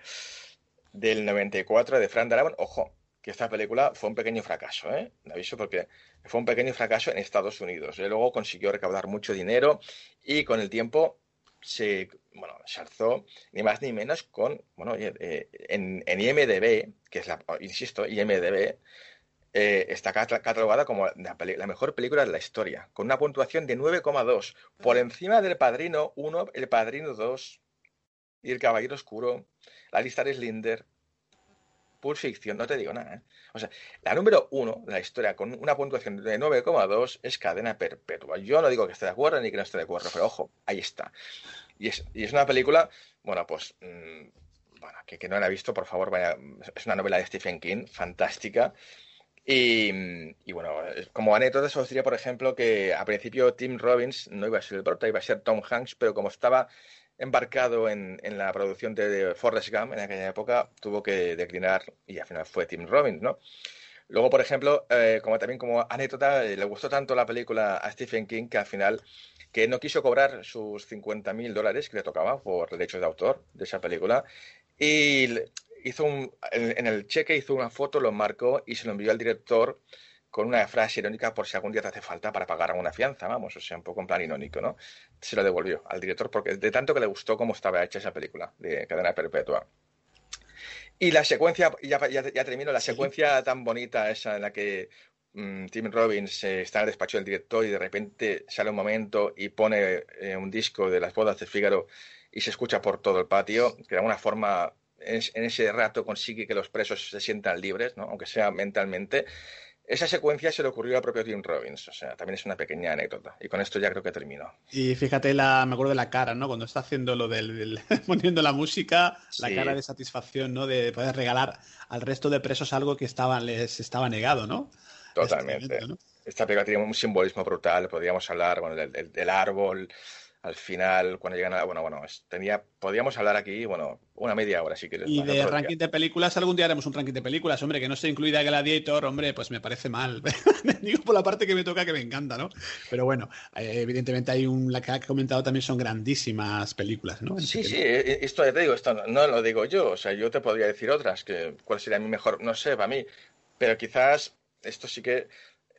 del 94 de Frank Darabont. Ojo, que esta película fue un pequeño fracaso, ¿eh? Me aviso porque fue un pequeño fracaso en Estados Unidos. Luego consiguió recaudar mucho dinero y con el tiempo se, bueno, se alzó ni más ni menos con, bueno, eh, en, en, IMDB, que es la, insisto, IMDB, eh, está catalogada como la, mejor película de la historia, con una puntuación de 9,2, por encima del Padrino 1, el Padrino 2 y el Caballero Oscuro, la lista de Slinder, Pulp Fiction, no te digo nada. ¿eh? O sea, la número uno de la historia con una puntuación de 9,2 es cadena perpetua. Yo no digo que esté de acuerdo ni que no esté de acuerdo, pero ojo, ahí está. Y es, y es una película, bueno, pues, mmm, bueno, que, no la he visto, por favor, vaya, es una novela de Stephen King, fantástica. Y, y, bueno, como anécdota, os diría, por ejemplo, que a principio Tim Robbins no iba a ser el prota, iba a ser Tom Hanks, pero como estaba embarcado en, en la producción de, Forrest Gump en aquella época, tuvo que declinar y al final fue Tim Robbins, ¿no? Luego, por ejemplo, eh, como también como anécdota, eh, le gustó tanto la película a Stephen King que al final que no quiso cobrar sus 50 mil dólares que le tocaba por derechos de autor de esa película y hizo en el cheque hizo una foto, lo marcó y se lo envió al director con una frase irónica por si algún día te hace falta para pagar una fianza, vamos, o sea, un poco en plan irónico, ¿no? Se lo devolvió al director porque de tanto que le gustó cómo estaba hecha esa película de Cadena Perpetua. Y la secuencia, ya, ya, termino, la secuencia tan bonita esa en la que mm, Tim Robbins está en el despacho del director y de repente sale un momento y pone eh, un disco de las bodas de Fígaro y se escucha por todo el patio, que de alguna forma en, ese rato consigue que los presos se sientan libres, ¿no? aunque sea mentalmente. Esa secuencia se le ocurrió al propio Tim Robbins, o sea, también es una pequeña anécdota. Y con esto ya creo que termino. Y fíjate, la, me acuerdo de la cara, ¿no? Cuando está haciendo lo del, poniendo la música, la cara de satisfacción, ¿no? De poder regalar al resto de presos algo que estaba, les estaba negado, ¿no? Totalmente. Esta película tiene un simbolismo brutal, podríamos hablar bueno, del árbol, al final, cuando llegan a... Bueno, bueno, tenía, podríamos hablar aquí, bueno, una media hora si quieres. Y de ranking de películas, algún día haremos un ranking de películas, hombre, que no esté incluida Gladiator, hombre, pues me parece mal. Digo por la parte que me toca que me encanta, ¿no? Pero bueno, eh, evidentemente hay un, la que ha comentado también son grandísimas películas, ¿no? sí, sí, eh, esto ya te digo, esto no, lo digo yo, o sea, yo te podría decir otras, que cuál sería mi mejor, no sé, para mí, pero quizás esto sí que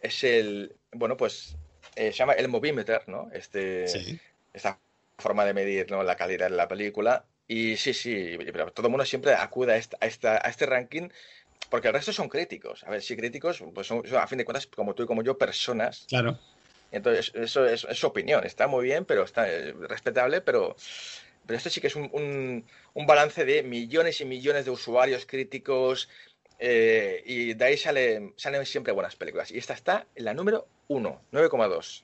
es el, bueno, pues eh, se llama el Movimeter, ¿no? Este... Sí esta forma de medir ¿no? la calidad de la película Y sí, sí, pero todo el mundo siempre acude a, esta, a, esta, a este ranking porque el resto son críticos. A ver, si críticos, pues son, a fin de cuentas, como tú y como yo, personas. Claro. Entonces, eso es, su opinión. Está muy bien, pero está eh, respetable, pero, pero esto sí que es un, un, un balance de millones y millones de usuarios críticos, eh, y de ahí sale, salen siempre buenas películas. Y esta está en la número 1, 9,2.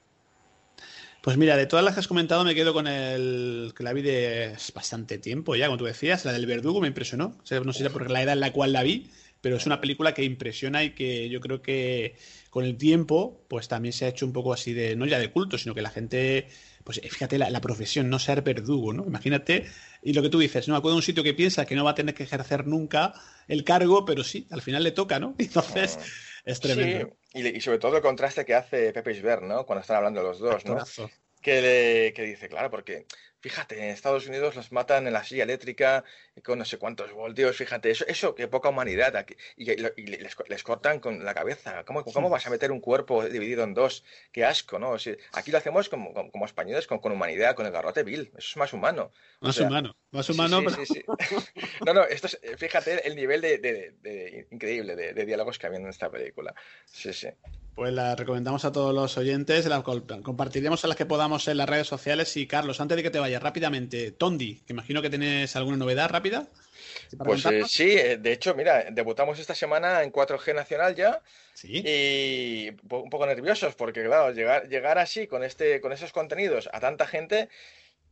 Pues mira, de todas las que has comentado me quedo con el que la vi de bastante tiempo ya, como tú decías, la del verdugo me impresionó. no sé si era por la edad en la cual la vi, pero es una película que impresiona y que yo creo que con el tiempo, pues también se ha hecho un poco así de, no ya de culto, sino que la gente, pues fíjate la, profesión, no ser verdugo, ¿no? Imagínate, y lo que tú dices, ¿no? Acuerdo a un sitio que piensa que no va a tener que ejercer nunca el cargo, pero sí, al final le toca, ¿no? Entonces, es tremendo. Sí, y, sobre todo el contraste que hace Pepe Isbert, ¿no? Cuando están hablando los dos, ¿no? Que, le, que dice, claro, porque Fíjate, en Estados Unidos los matan en la silla eléctrica con no sé cuántos voltios, fíjate, eso, eso qué poca humanidad. Aquí, y, les, cortan con la cabeza. ¿Cómo, cómo vas a meter un cuerpo dividido en dos? Qué asco, ¿no? aquí lo hacemos como, como, españoles, con, con, humanidad, con el garrote vil. Eso es más humano. Más humano, más humano. no, no, esto es, fíjate el nivel de, de, increíble de, diálogos que había en esta película. Sí, sí. Pues la recomendamos a todos los oyentes, la compartiremos a las que podamos en las redes sociales. Y Carlos, antes de que te vayas rápidamente, Tondi, que imagino que tienes alguna novedad rápida. Pues eh, sí, eh, de hecho, mira, debutamos esta semana en 4G Nacional ya. Sí. Y un poco nerviosos, porque claro, llegar, llegar así con este, con esos contenidos a tanta gente,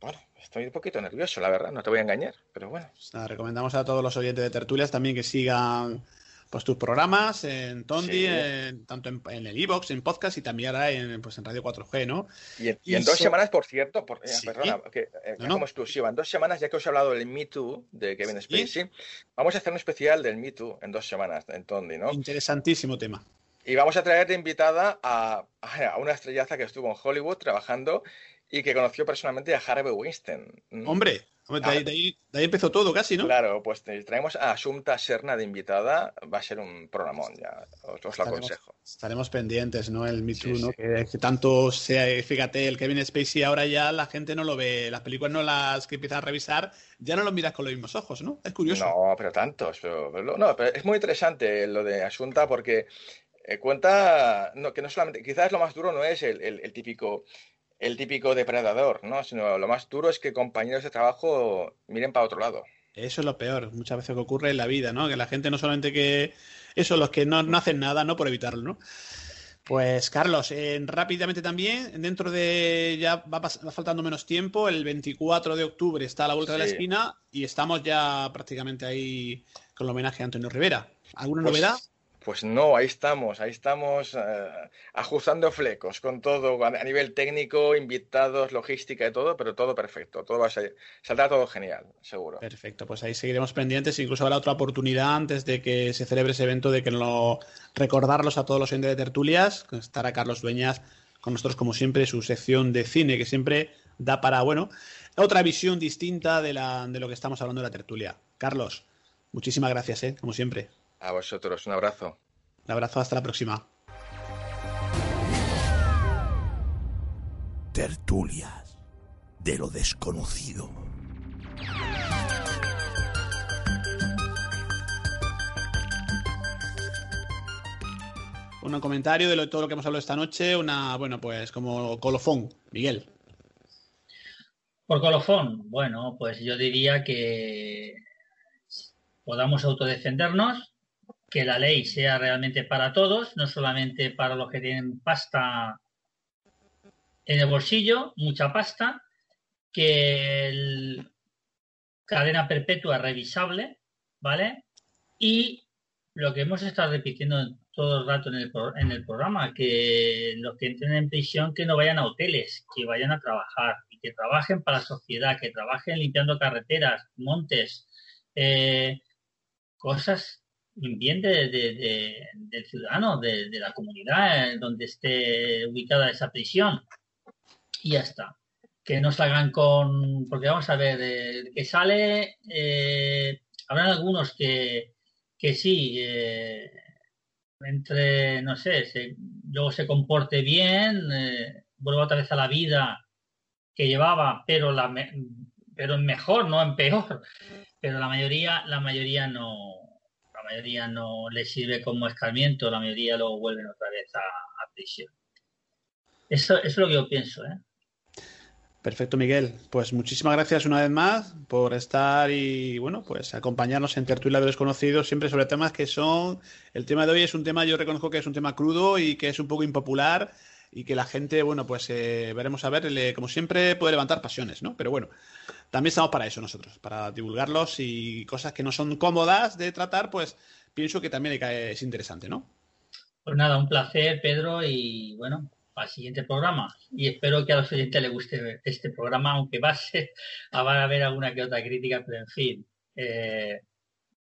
bueno, estoy un poquito nervioso, la verdad, no te voy a engañar, pero bueno. Pues recomendamos a todos los oyentes de tertulias también que sigan pues tus programas en Tondi, tanto en, el e en podcast y también ahora en, pues en Radio 4G, ¿no? Y en, dos semanas, por cierto, por, eh, perdona, que, eh, como exclusiva, en dos semanas, ya que os he hablado del Me Too de Kevin Spacey, vamos a hacer un especial del Me Too en dos semanas en Tondi, ¿no? Interesantísimo tema. Y vamos a traer de invitada a, a una estrellaza que estuvo en Hollywood trabajando y que conoció personalmente a Harvey Weinstein. Hombre, de ahí, empezó todo casi, ¿no? Claro, pues traemos a Asunta Serna de invitada, va a ser un programón, ya os, lo aconsejo. Estaremos pendientes, ¿no? El Me Too, ¿no? Que, tanto sea, fíjate, el Kevin Spacey ahora ya la gente no lo ve, las películas no las que empiezan a revisar, ya no lo miras con los mismos ojos, ¿no? Es curioso. No, pero tantos, no, pero es muy interesante lo de Asunta porque eh, cuenta no, que no solamente, quizás lo más duro no es el típico el típico depredador, ¿no? Sino lo más duro es que compañeros de trabajo miren para otro lado. Eso es lo peor, muchas veces que ocurre en la vida, ¿no? Que la gente no solamente que... Eso, los que no, hacen nada, ¿no? Por evitarlo, ¿no? Pues Carlos, eh, rápidamente también, dentro de ya va, faltando menos tiempo, el 24 de octubre está a la vuelta de la esquina y estamos ya prácticamente ahí con el homenaje a Antonio Rivera. ¿Alguna pues novedad? Pues no, ahí estamos, ahí estamos eh, ajustando flecos con todo a nivel técnico, invitados, logística y todo, pero todo perfecto, todo va a ser, saldrá todo genial, seguro. Perfecto, pues ahí seguiremos pendientes, incluso habrá otra oportunidad antes de que se celebre ese evento de que lo recordarlos a todos los entes de tertulias, estará Carlos Dueñas con nosotros como siempre, su sección de cine que siempre da para, bueno, otra visión distinta de, la, de lo que estamos hablando de la tertulia. Carlos, muchísimas gracias, ¿eh? como siempre. A vosotros, un abrazo. Un abrazo, hasta la próxima. Tertulias de lo desconocido. Un comentario de todo lo que hemos hablado esta noche, una, bueno, pues como colofón, Miguel. Por colofón, bueno, pues yo diría que podamos autodefendernos, que la ley sea realmente para todos, no solamente para los que tienen pasta en el bolsillo, mucha pasta, que el cadena perpetua revisable, ¿vale? Y lo que hemos estado repitiendo todo el rato en el, en el programa, que los que entren en prisión que no vayan a hoteles, que vayan a trabajar y que trabajen para la sociedad, que trabajen limpiando carreteras, montes, eh, cosas bien del ciudadano, de, la comunidad donde esté ubicada esa prisión. Y ya está. Que no salgan con. Porque vamos a ver, eh, que sale. Eh, habrán algunos que, que sí, eh, entre, no sé, luego se comporte bien, vuelva otra vez a la vida que llevaba, pero la, pero mejor, no en peor. Pero la mayoría, la mayoría no, mayoría no le sirve como escarmiento, la mayoría luego vuelven otra vez a, prisión. Eso, eso es lo que yo pienso, ¿eh? Perfecto, Miguel. Pues muchísimas gracias una vez más por estar y, bueno, pues acompañarnos en Tertulia de Desconocidos, siempre sobre temas que son. El tema de hoy es un tema, yo reconozco que es un tema crudo y que es un poco impopular y que la gente, bueno, pues eh, veremos a ver, le- como siempre puede levantar pasiones, ¿no? Pero bueno, también estamos para eso nosotros, para divulgarlos y cosas que no son cómodas de tratar, pues pienso que también es interesante, ¿no? Pues nada, un placer, Pedro, y bueno, para el siguiente programa. Y espero que a los oyentes les guste este programa, aunque va a, ser, va a haber alguna que otra crítica, pero en fin, eh,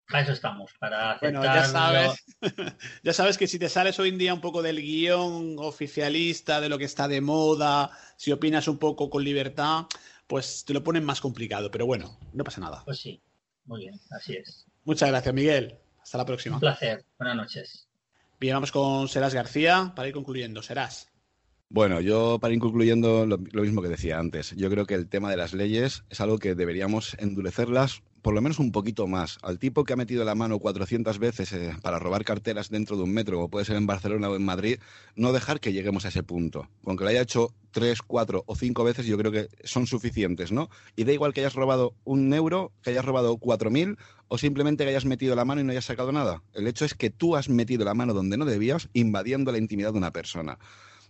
para eso estamos, para aceptar. Bueno, ya sabes, ya sabes que si te sales hoy en día un poco del guion oficialista, de lo que está de moda, si opinas un poco con libertad, pues te lo ponen más complicado, pero bueno, no pasa nada. Pues sí, muy bien, así es. Muchas gracias, Miguel. Hasta la próxima. Un placer. Buenas noches. Bien, vamos con Serás García para ir concluyendo. Serás. Bueno, yo para ir concluyendo lo, lo mismo que decía antes, yo creo que el tema de las leyes es algo que deberíamos endurecerlas por lo menos un poquito más. Al tipo que ha metido la mano 400 veces eh, para robar carteras dentro de un metro, como puede ser en Barcelona o en Madrid, no dejar que lleguemos a ese punto. Con que lo haya hecho tres, cuatro o cinco veces, yo creo que son suficientes, ¿no? Y da igual que hayas robado un euro, que hayas robado cuatro mil o simplemente que hayas metido la mano y no hayas sacado nada. El hecho es que tú has metido la mano donde no debías, invadiendo la intimidad de una persona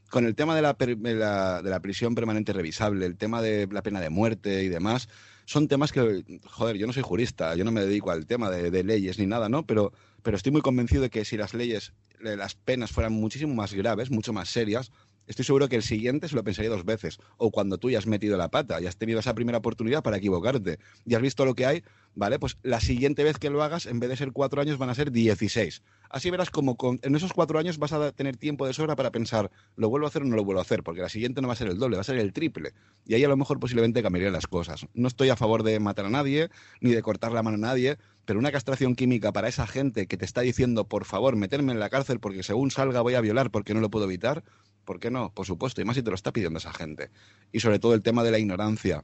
con el tema de la, de la, de la prisión permanente revisable, el tema de la pena de muerte y demás, son temas que, joder, yo no soy jurista, yo no me dedico al tema de, leyes ni nada, ¿no? Pero, pero estoy muy convencido de que si las leyes, eh, las penas fueran muchísimo más graves, mucho más serias, estoy seguro que el siguiente se lo pensaría dos veces. O cuando tú ya has metido la pata y has tenido esa primera oportunidad para equivocarte y has visto lo que hay, ¿vale? Pues la siguiente vez que lo hagas, en vez de ser cuatro años, van a ser dieciséis. Así verás como en esos cuatro años vas a tener tiempo de sobra para pensar, ¿lo vuelvo a hacer o no lo vuelvo a hacer? Porque la siguiente no va a ser el doble, va a ser el triple. Y ahí a lo mejor posiblemente cambiarían las cosas. No estoy a favor de matar a nadie, ni de cortar la mano a nadie, pero una castración química para esa gente que te está diciendo, por favor, meterme en la cárcel porque según salga voy a violar porque no lo puedo evitar, ¿por qué no? Por supuesto, y más si te lo está pidiendo esa gente. Y sobre todo el tema de la ignorancia.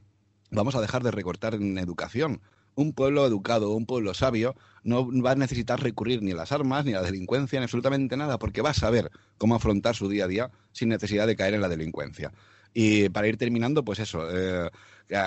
Vamos a dejar de recortar en educación. Un pueblo educado, un pueblo sabio, no va a necesitar recurrir ni a las armas, ni a la delincuencia, ni absolutamente nada, porque va a saber cómo afrontar su día a día sin necesidad de caer en la delincuencia. Y para ir terminando, pues eso, eh,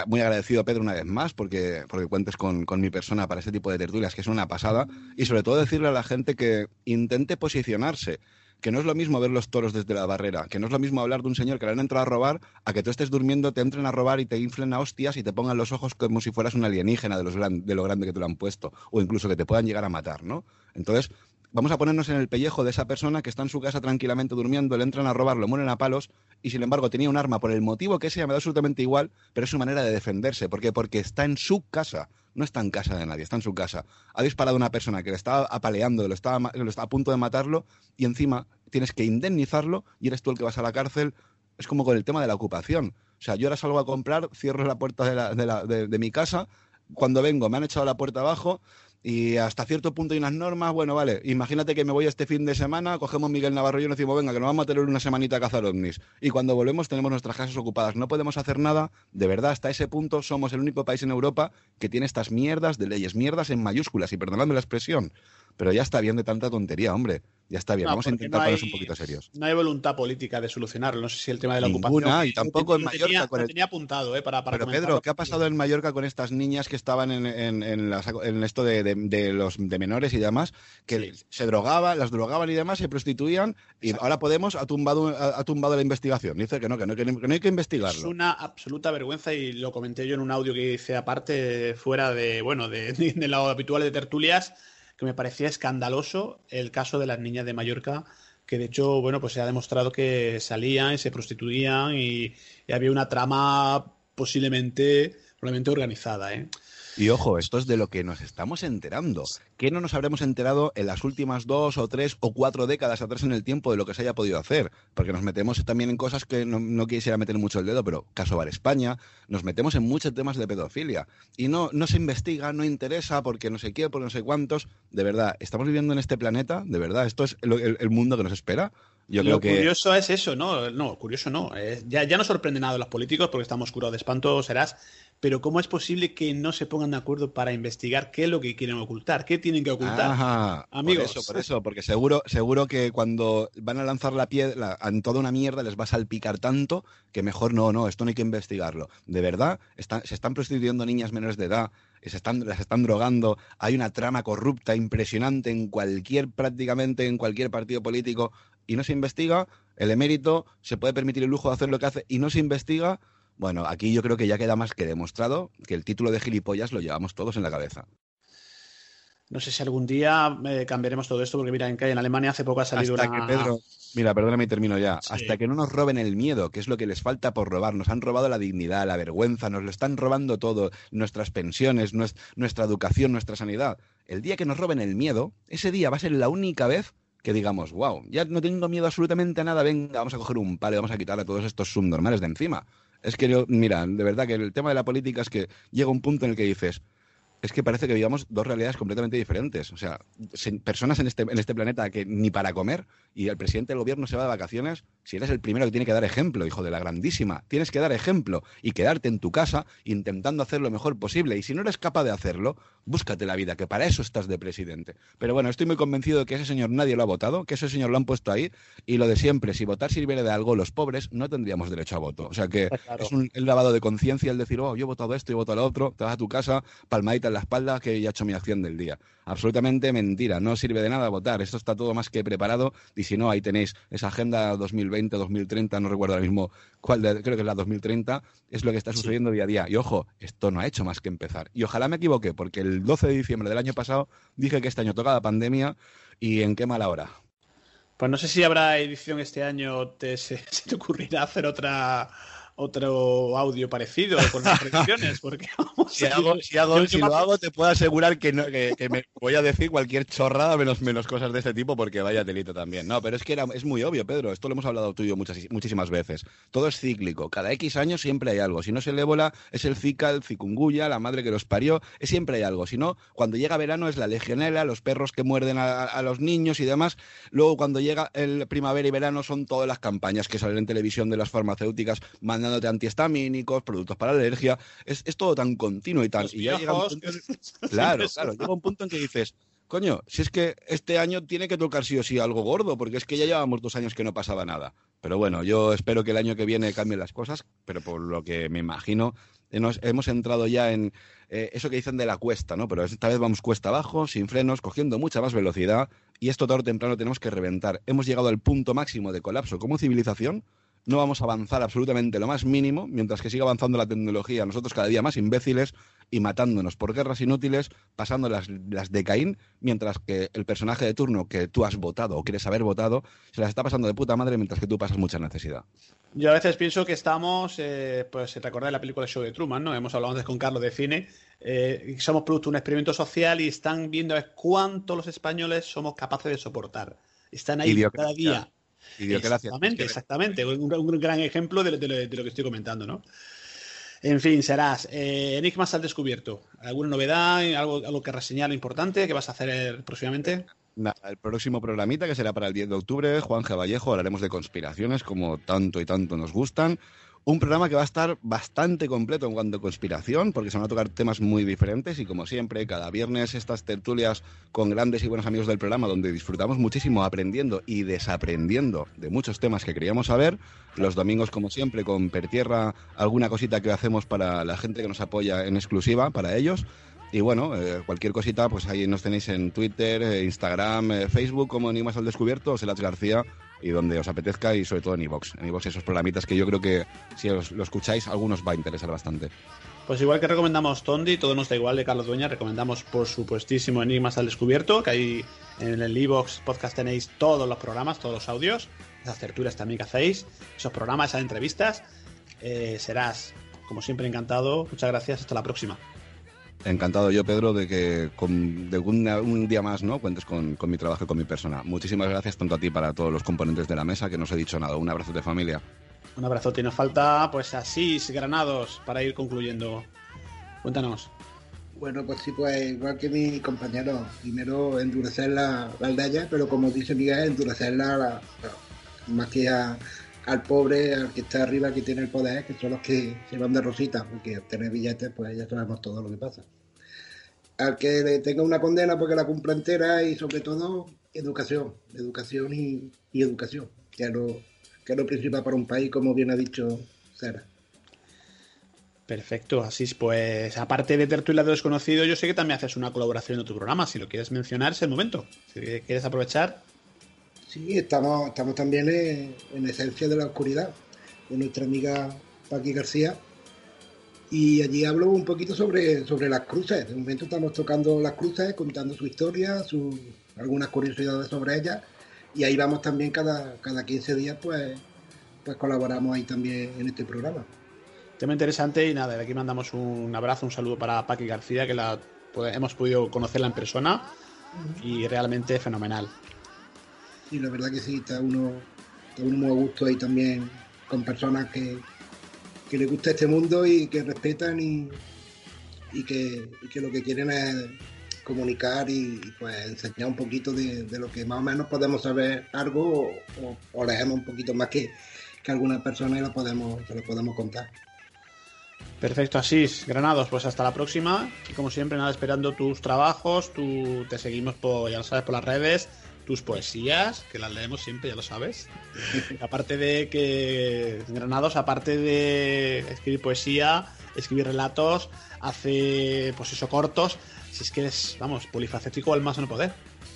muy agradecido Pedro una vez más porque, porque cuentes con, con mi persona para este tipo de tertulias, que es una pasada, y sobre todo decirle a la gente que intente posicionarse, que no es lo mismo ver los toros desde la barrera, que no es lo mismo hablar de un señor que le han entrado a robar, a que tú estés durmiendo, te entren a robar y te inflen a hostias y te pongan los ojos como si fueras un alienígena de, los de lo grande que te lo han puesto, o incluso que te puedan llegar a matar, ¿no? Entonces, vamos a ponernos en el pellejo de esa persona que está en su casa tranquilamente durmiendo, le entran a robar, lo mueren a palos, y sin embargo tenía un arma por el motivo que sea, me da absolutamente igual, pero es su manera de defenderse. ¿Por qué? Porque está en su casa, no está en casa de nadie, está en su casa. Ha disparado a una persona que le estaba apaleando, lo estaba, lo a punto de matarlo, y encima tienes que indemnizarlo y eres tú el que vas a la cárcel. Es como con el tema de la ocupación. O sea, yo ahora salgo a comprar, cierro la puerta de, la- de mi casa, cuando vengo me han echado la puerta abajo y hasta cierto punto hay unas normas, bueno, vale, imagínate que me voy este fin de semana, cogemos Miguel Navarro y nos decimos, venga, que nos vamos a tener una semanita a cazar ovnis. Y cuando volvemos tenemos nuestras casas ocupadas, no podemos hacer nada, de verdad, hasta ese punto somos el único país en Europa que tiene estas mierdas de leyes, mierdas en mayúsculas, y perdonadme la expresión, pero ya está bien de tanta tontería, hombre, ya está bien, No, vamos a intentar no ponernos un poquito serios. No hay voluntad política de solucionarlo. No sé si el tema de la Ninguna, ocupación. y tampoco en lo Mallorca tenía, con lo el- tenía apuntado, ¿eh? Para, para Pero. Pedro, ¿qué ha pasado en Mallorca con estas niñas que estaban en, en- en las- en esto de, de- de los de menores y demás, que se drogaban, las drogaban y demás, se prostituían y ahora Podemos ha tumbado ha, ha tumbado la investigación. Dice que no, que no, que no, que no hay que Es investigarlo. una absoluta vergüenza y lo comenté yo en un audio que hice aparte, fuera de, bueno, de, de lo habitual de tertulias, que me parecía escandaloso el caso de las niñas de Mallorca, que de hecho, bueno, pues se ha demostrado que salían y se prostituían y, había una trama posiblemente, probablemente organizada, ¿eh? Y ojo, esto es de lo que nos estamos enterando. ¿Qué no nos habremos enterado en las últimas dos o tres o cuatro décadas atrás en el tiempo de lo que se haya podido hacer? Porque nos metemos también en cosas que no, quisiera meter mucho el dedo, pero caso Bar España, nos metemos en muchos temas de pedofilia. Y no, no se investiga, no interesa, porque no sé qué, por no sé cuántos. De verdad, ¿estamos viviendo en este planeta? ¿De verdad? ¿Esto es el mundo que nos espera? Yo Lo creo que curioso es eso, ¿no? No, curioso no. Ya, ya no sorprende nada a los políticos porque estamos curados de espanto, serás. Pero ¿cómo es posible que no se pongan de acuerdo para investigar qué es lo que quieren ocultar? ¿Qué tienen que ocultar? Ajá, Amigos. Por eso, por eso, porque seguro, seguro que cuando van a lanzar la piedra en toda una mierda les va a salpicar tanto que mejor no, no, esto no hay que investigarlo. De verdad, están- se están prostituyendo niñas menores de edad, se están, las están drogando, hay una trama corrupta impresionante en cualquier, prácticamente en cualquier partido político y no se investiga, el emérito se puede permitir el lujo de hacer lo que hace y no se investiga. Bueno, aquí yo creo que ya queda más que demostrado que el título de gilipollas lo llevamos todos en la cabeza. No sé si algún día eh, cambiaremos todo esto porque mira, en, que en Alemania hace poco ha salido Hasta una... que Pedro, mira, perdóname y termino ya. Sí. Hasta que no nos roben el miedo, que es lo que les falta por robar. Nos han robado la dignidad, la vergüenza, nos lo están robando todo, nuestras pensiones, nues- nuestra educación, nuestra sanidad. El día que nos roben el miedo, ese día va a ser la única vez que digamos, wow, ya no tengo miedo absolutamente a nada, venga, vamos a coger un palo y vamos a quitar a todos estos subnormales de encima. Es que yo, mira, de verdad que el tema de la política es que llega un punto en el que dices, es que parece que vivamos dos realidades completamente diferentes. O sea, se- personas en este, en este planeta que ni para comer y el presidente del gobierno se va de vacaciones, si eres el primero que tiene que dar ejemplo, hijo de la grandísima, tienes que dar ejemplo y quedarte en tu casa intentando hacer lo mejor posible. Y si no eres capaz de hacerlo, búscate la vida, que para eso estás de presidente. Pero bueno, estoy muy convencido de que ese señor nadie lo ha votado, que ese señor lo han puesto ahí y lo de siempre, si votar sirviera de algo, los pobres no tendríamos derecho a voto. O sea que claro. es un el lavado de conciencia el decir, oh, yo he votado esto, yo he votado lo otro, te vas a tu casa, palmadita en la espalda, que ya he hecho mi acción del día. Absolutamente mentira, no sirve de nada votar, esto está todo más que preparado y si no, ahí tenéis esa agenda 2020-2030, no recuerdo ahora mismo cuál, de- creo que es la 2030, es lo que está sucediendo día a día. Y ojo, esto no ha hecho más que empezar. Y ojalá me equivoque, porque el 12 de diciembre del año pasado dije que este año tocaba pandemia y en qué mala hora. Pues no sé si habrá edición este año, te, se, se te ocurrirá hacer otra otro audio parecido con las predicciones, porque vamos, Si, hago, si, hago- si lo hago- te puedo asegurar que, no- que- que me voy a decir cualquier chorrada menos, menos cosas de este tipo porque vaya delito también. No, pero es que era, es muy obvio, Pedro. Esto lo hemos hablado tú y yo muchas, muchísimas veces. Todo es cíclico. Cada X años siempre hay algo. Si no es el ébola, es el Zika, el zikungunya, la madre que los parió. Es siempre hay algo. Si no, cuando llega verano es la legionela, los perros que muerden a, a los niños y demás. Luego, cuando llega el primavera y verano, son todas las campañas que salen en televisión de las farmacéuticas mandándote antihistamínicos, productos para alergia. Es, es todo tan continuo y tan. Y ya llega un viejos, punto- que- Claro, claro. Llega un punto en que dices, coño, si es que este año tiene que tocar sí o sí algo gordo, porque es que ya llevamos dos años que no pasaba nada. Pero bueno, yo espero que el año que viene cambien las cosas, pero por lo que me imagino, nos- hemos entrado ya en eh, eso que dicen de la cuesta, ¿no? Pero esta vez vamos cuesta abajo, sin frenos, cogiendo mucha más velocidad, y esto tarde o temprano tenemos que reventar. Hemos llegado al punto máximo de colapso como civilización, no vamos a avanzar absolutamente lo más mínimo, mientras que siga avanzando la tecnología, nosotros cada día más imbéciles y matándonos por guerras inútiles, pasando las, las de Caín, mientras que el personaje de turno que tú has votado o quieres haber votado, se las está pasando de puta madre mientras que tú pasas mucha necesidad. Yo a veces pienso que estamos, eh, pues recordar la película Show de Truman, ¿no? Hemos hablado antes con Carlos de cine, eh, somos producto de un experimento social y están viendo cuánto los españoles somos capaces de soportar. Están ahí Idiocracia. cada día. Exactamente, exactamente. Un, un gran ejemplo de, lo- de lo- de lo que estoy comentando, ¿no? En fin, serás. eh, Enigmas al descubierto. ¿Alguna novedad? ¿Algo, algo que reseñar importante que vas a hacer próximamente? Nada, el próximo programita, que será para el 10 de octubre, Juan G. Vallejo, hablaremos de conspiraciones, como tanto y tanto nos gustan. Un programa que va a estar bastante completo en cuanto a conspiración, porque se van a tocar temas muy diferentes y como siempre, cada viernes estas tertulias con grandes y buenos amigos del programa, donde disfrutamos muchísimo aprendiendo y desaprendiendo de muchos temas que queríamos saber. Los domingos, como siempre, con Per Tierra, alguna cosita que hacemos para la gente que nos apoya en exclusiva, para ellos. Y bueno, eh, cualquier cosita, pues ahí nos tenéis en Twitter, eh, Instagram, eh, Facebook, como Enigmas al Descubierto, o García, y donde os apetezca, y sobre todo en iVox. En iVox esos programitas que yo creo que si os lo escucháis, algunos va a interesar bastante. Pues igual que recomendamos Tondi, todo nos da igual de Carlos Dueña, recomendamos por supuestísimo Enigmas al Descubierto, que ahí en el iVoox podcast tenéis todos los programas, todos los audios, esas tertulias también que hacéis, esos programas, esas entrevistas. Eh, serás, como siempre, encantado. Muchas gracias, hasta la próxima. Encantado yo, Pedro, de que con, de un, un día más no cuentes con, con mi trabajo y con mi persona. Muchísimas gracias tanto a ti para todos los componentes de la mesa, que no os he dicho nada. Un abrazo de familia. Un abrazote y nos falta pues así, granados, para ir concluyendo. Cuéntanos. Bueno, pues sí, pues igual que mi compañero, primero endurecer la, la aldea, pero como dice Miguel, endurecer la, la- más que al pobre, al que está arriba, que tiene el poder, que son los que se van de rosita, porque al tener billetes, pues ya sabemos todo lo que pasa. Al que tenga una condena porque la cumpla entera y sobre todo educación, educación y, educación, que es, lo, que es lo principal para un país, como bien ha dicho Sara. Perfecto, así es. Pues aparte de Tertulia de Desconocido, yo sé que también haces una colaboración en tu programa. Si lo quieres mencionar, es el momento. Si quieres aprovechar. Sí, estamos, estamos también en, Esencia de la Oscuridad, de nuestra amiga Paqui García. Y allí hablo un poquito sobre, sobre las cruces. De momento estamos tocando las cruces, contando su historia, su, algunas curiosidades sobre ellas. Y ahí vamos también cada, cada 15 días, pues, pues colaboramos ahí también en este programa. Tema interesante y nada, de aquí mandamos un abrazo, un saludo para Paqui García, que la hemos podido conocerla en persona y realmente fenomenal. Sí, la verdad que sí, está uno, está uno muy a gusto ahí también con personas que, que les gusta este mundo y que respetan y, y, que, lo que quieren es comunicar y, pues enseñar un poquito de, lo que más o menos podemos saber algo o, o leemos un poquito más que, que algunas personas y lo podemos, lo podemos contar. Perfecto, Asís. Granados, pues hasta la próxima. Y como siempre, nada, esperando tus trabajos. Tú, te seguimos, por, ya lo sabes, por las redes. Tus poesías, que las leemos siempre, ya lo sabes. aparte de que Granados, aparte de escribir poesía, escribir relatos, hace, pues eso, cortos. Si es que es, vamos, polifacético al más no poder.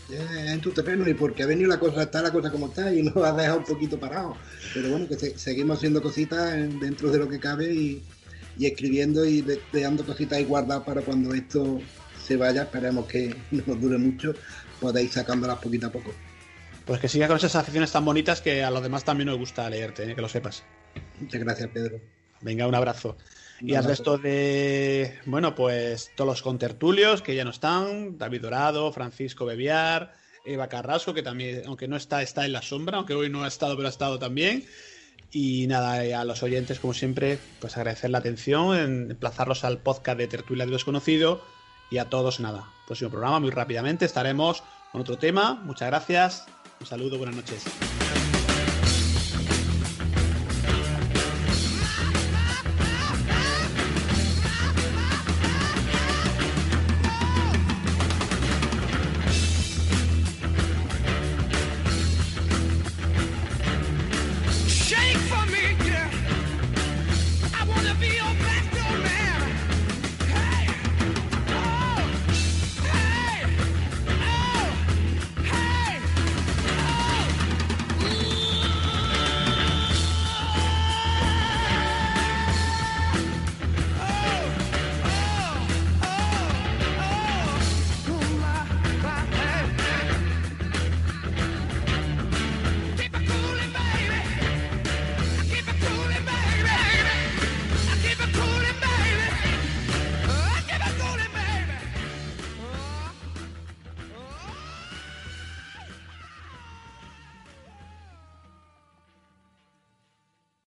en tu terreno y porque ha venido la cosa, está la cosa como está y nos ha dejado un poquito parado. Pero bueno, que seguimos haciendo cositas dentro de lo que cabe y, y escribiendo y dejando cositas ahí guardadas para cuando esto se vaya, esperemos que no nos dure mucho, podéis sacándolas poquito a poco. Pues que siga con esas aficiones tan bonitas que a los demás también nos gusta leerte, ¿eh? que lo sepas. Muchas gracias, Pedro. Venga, un abrazo. y al resto de, bueno, pues todos los contertulios que ya no están, David Dorado, Francisco Bebiar, Eva Carrasco, que también, aunque no está, está en la sombra, aunque hoy no ha estado, pero ha estado también. Y nada, a los oyentes, como siempre, pues agradecer la atención, emplazarlos al podcast de Tertulia de Desconocido y a todos, nada, próximo programa, muy rápidamente estaremos con otro tema. Muchas gracias, un saludo, buenas noches.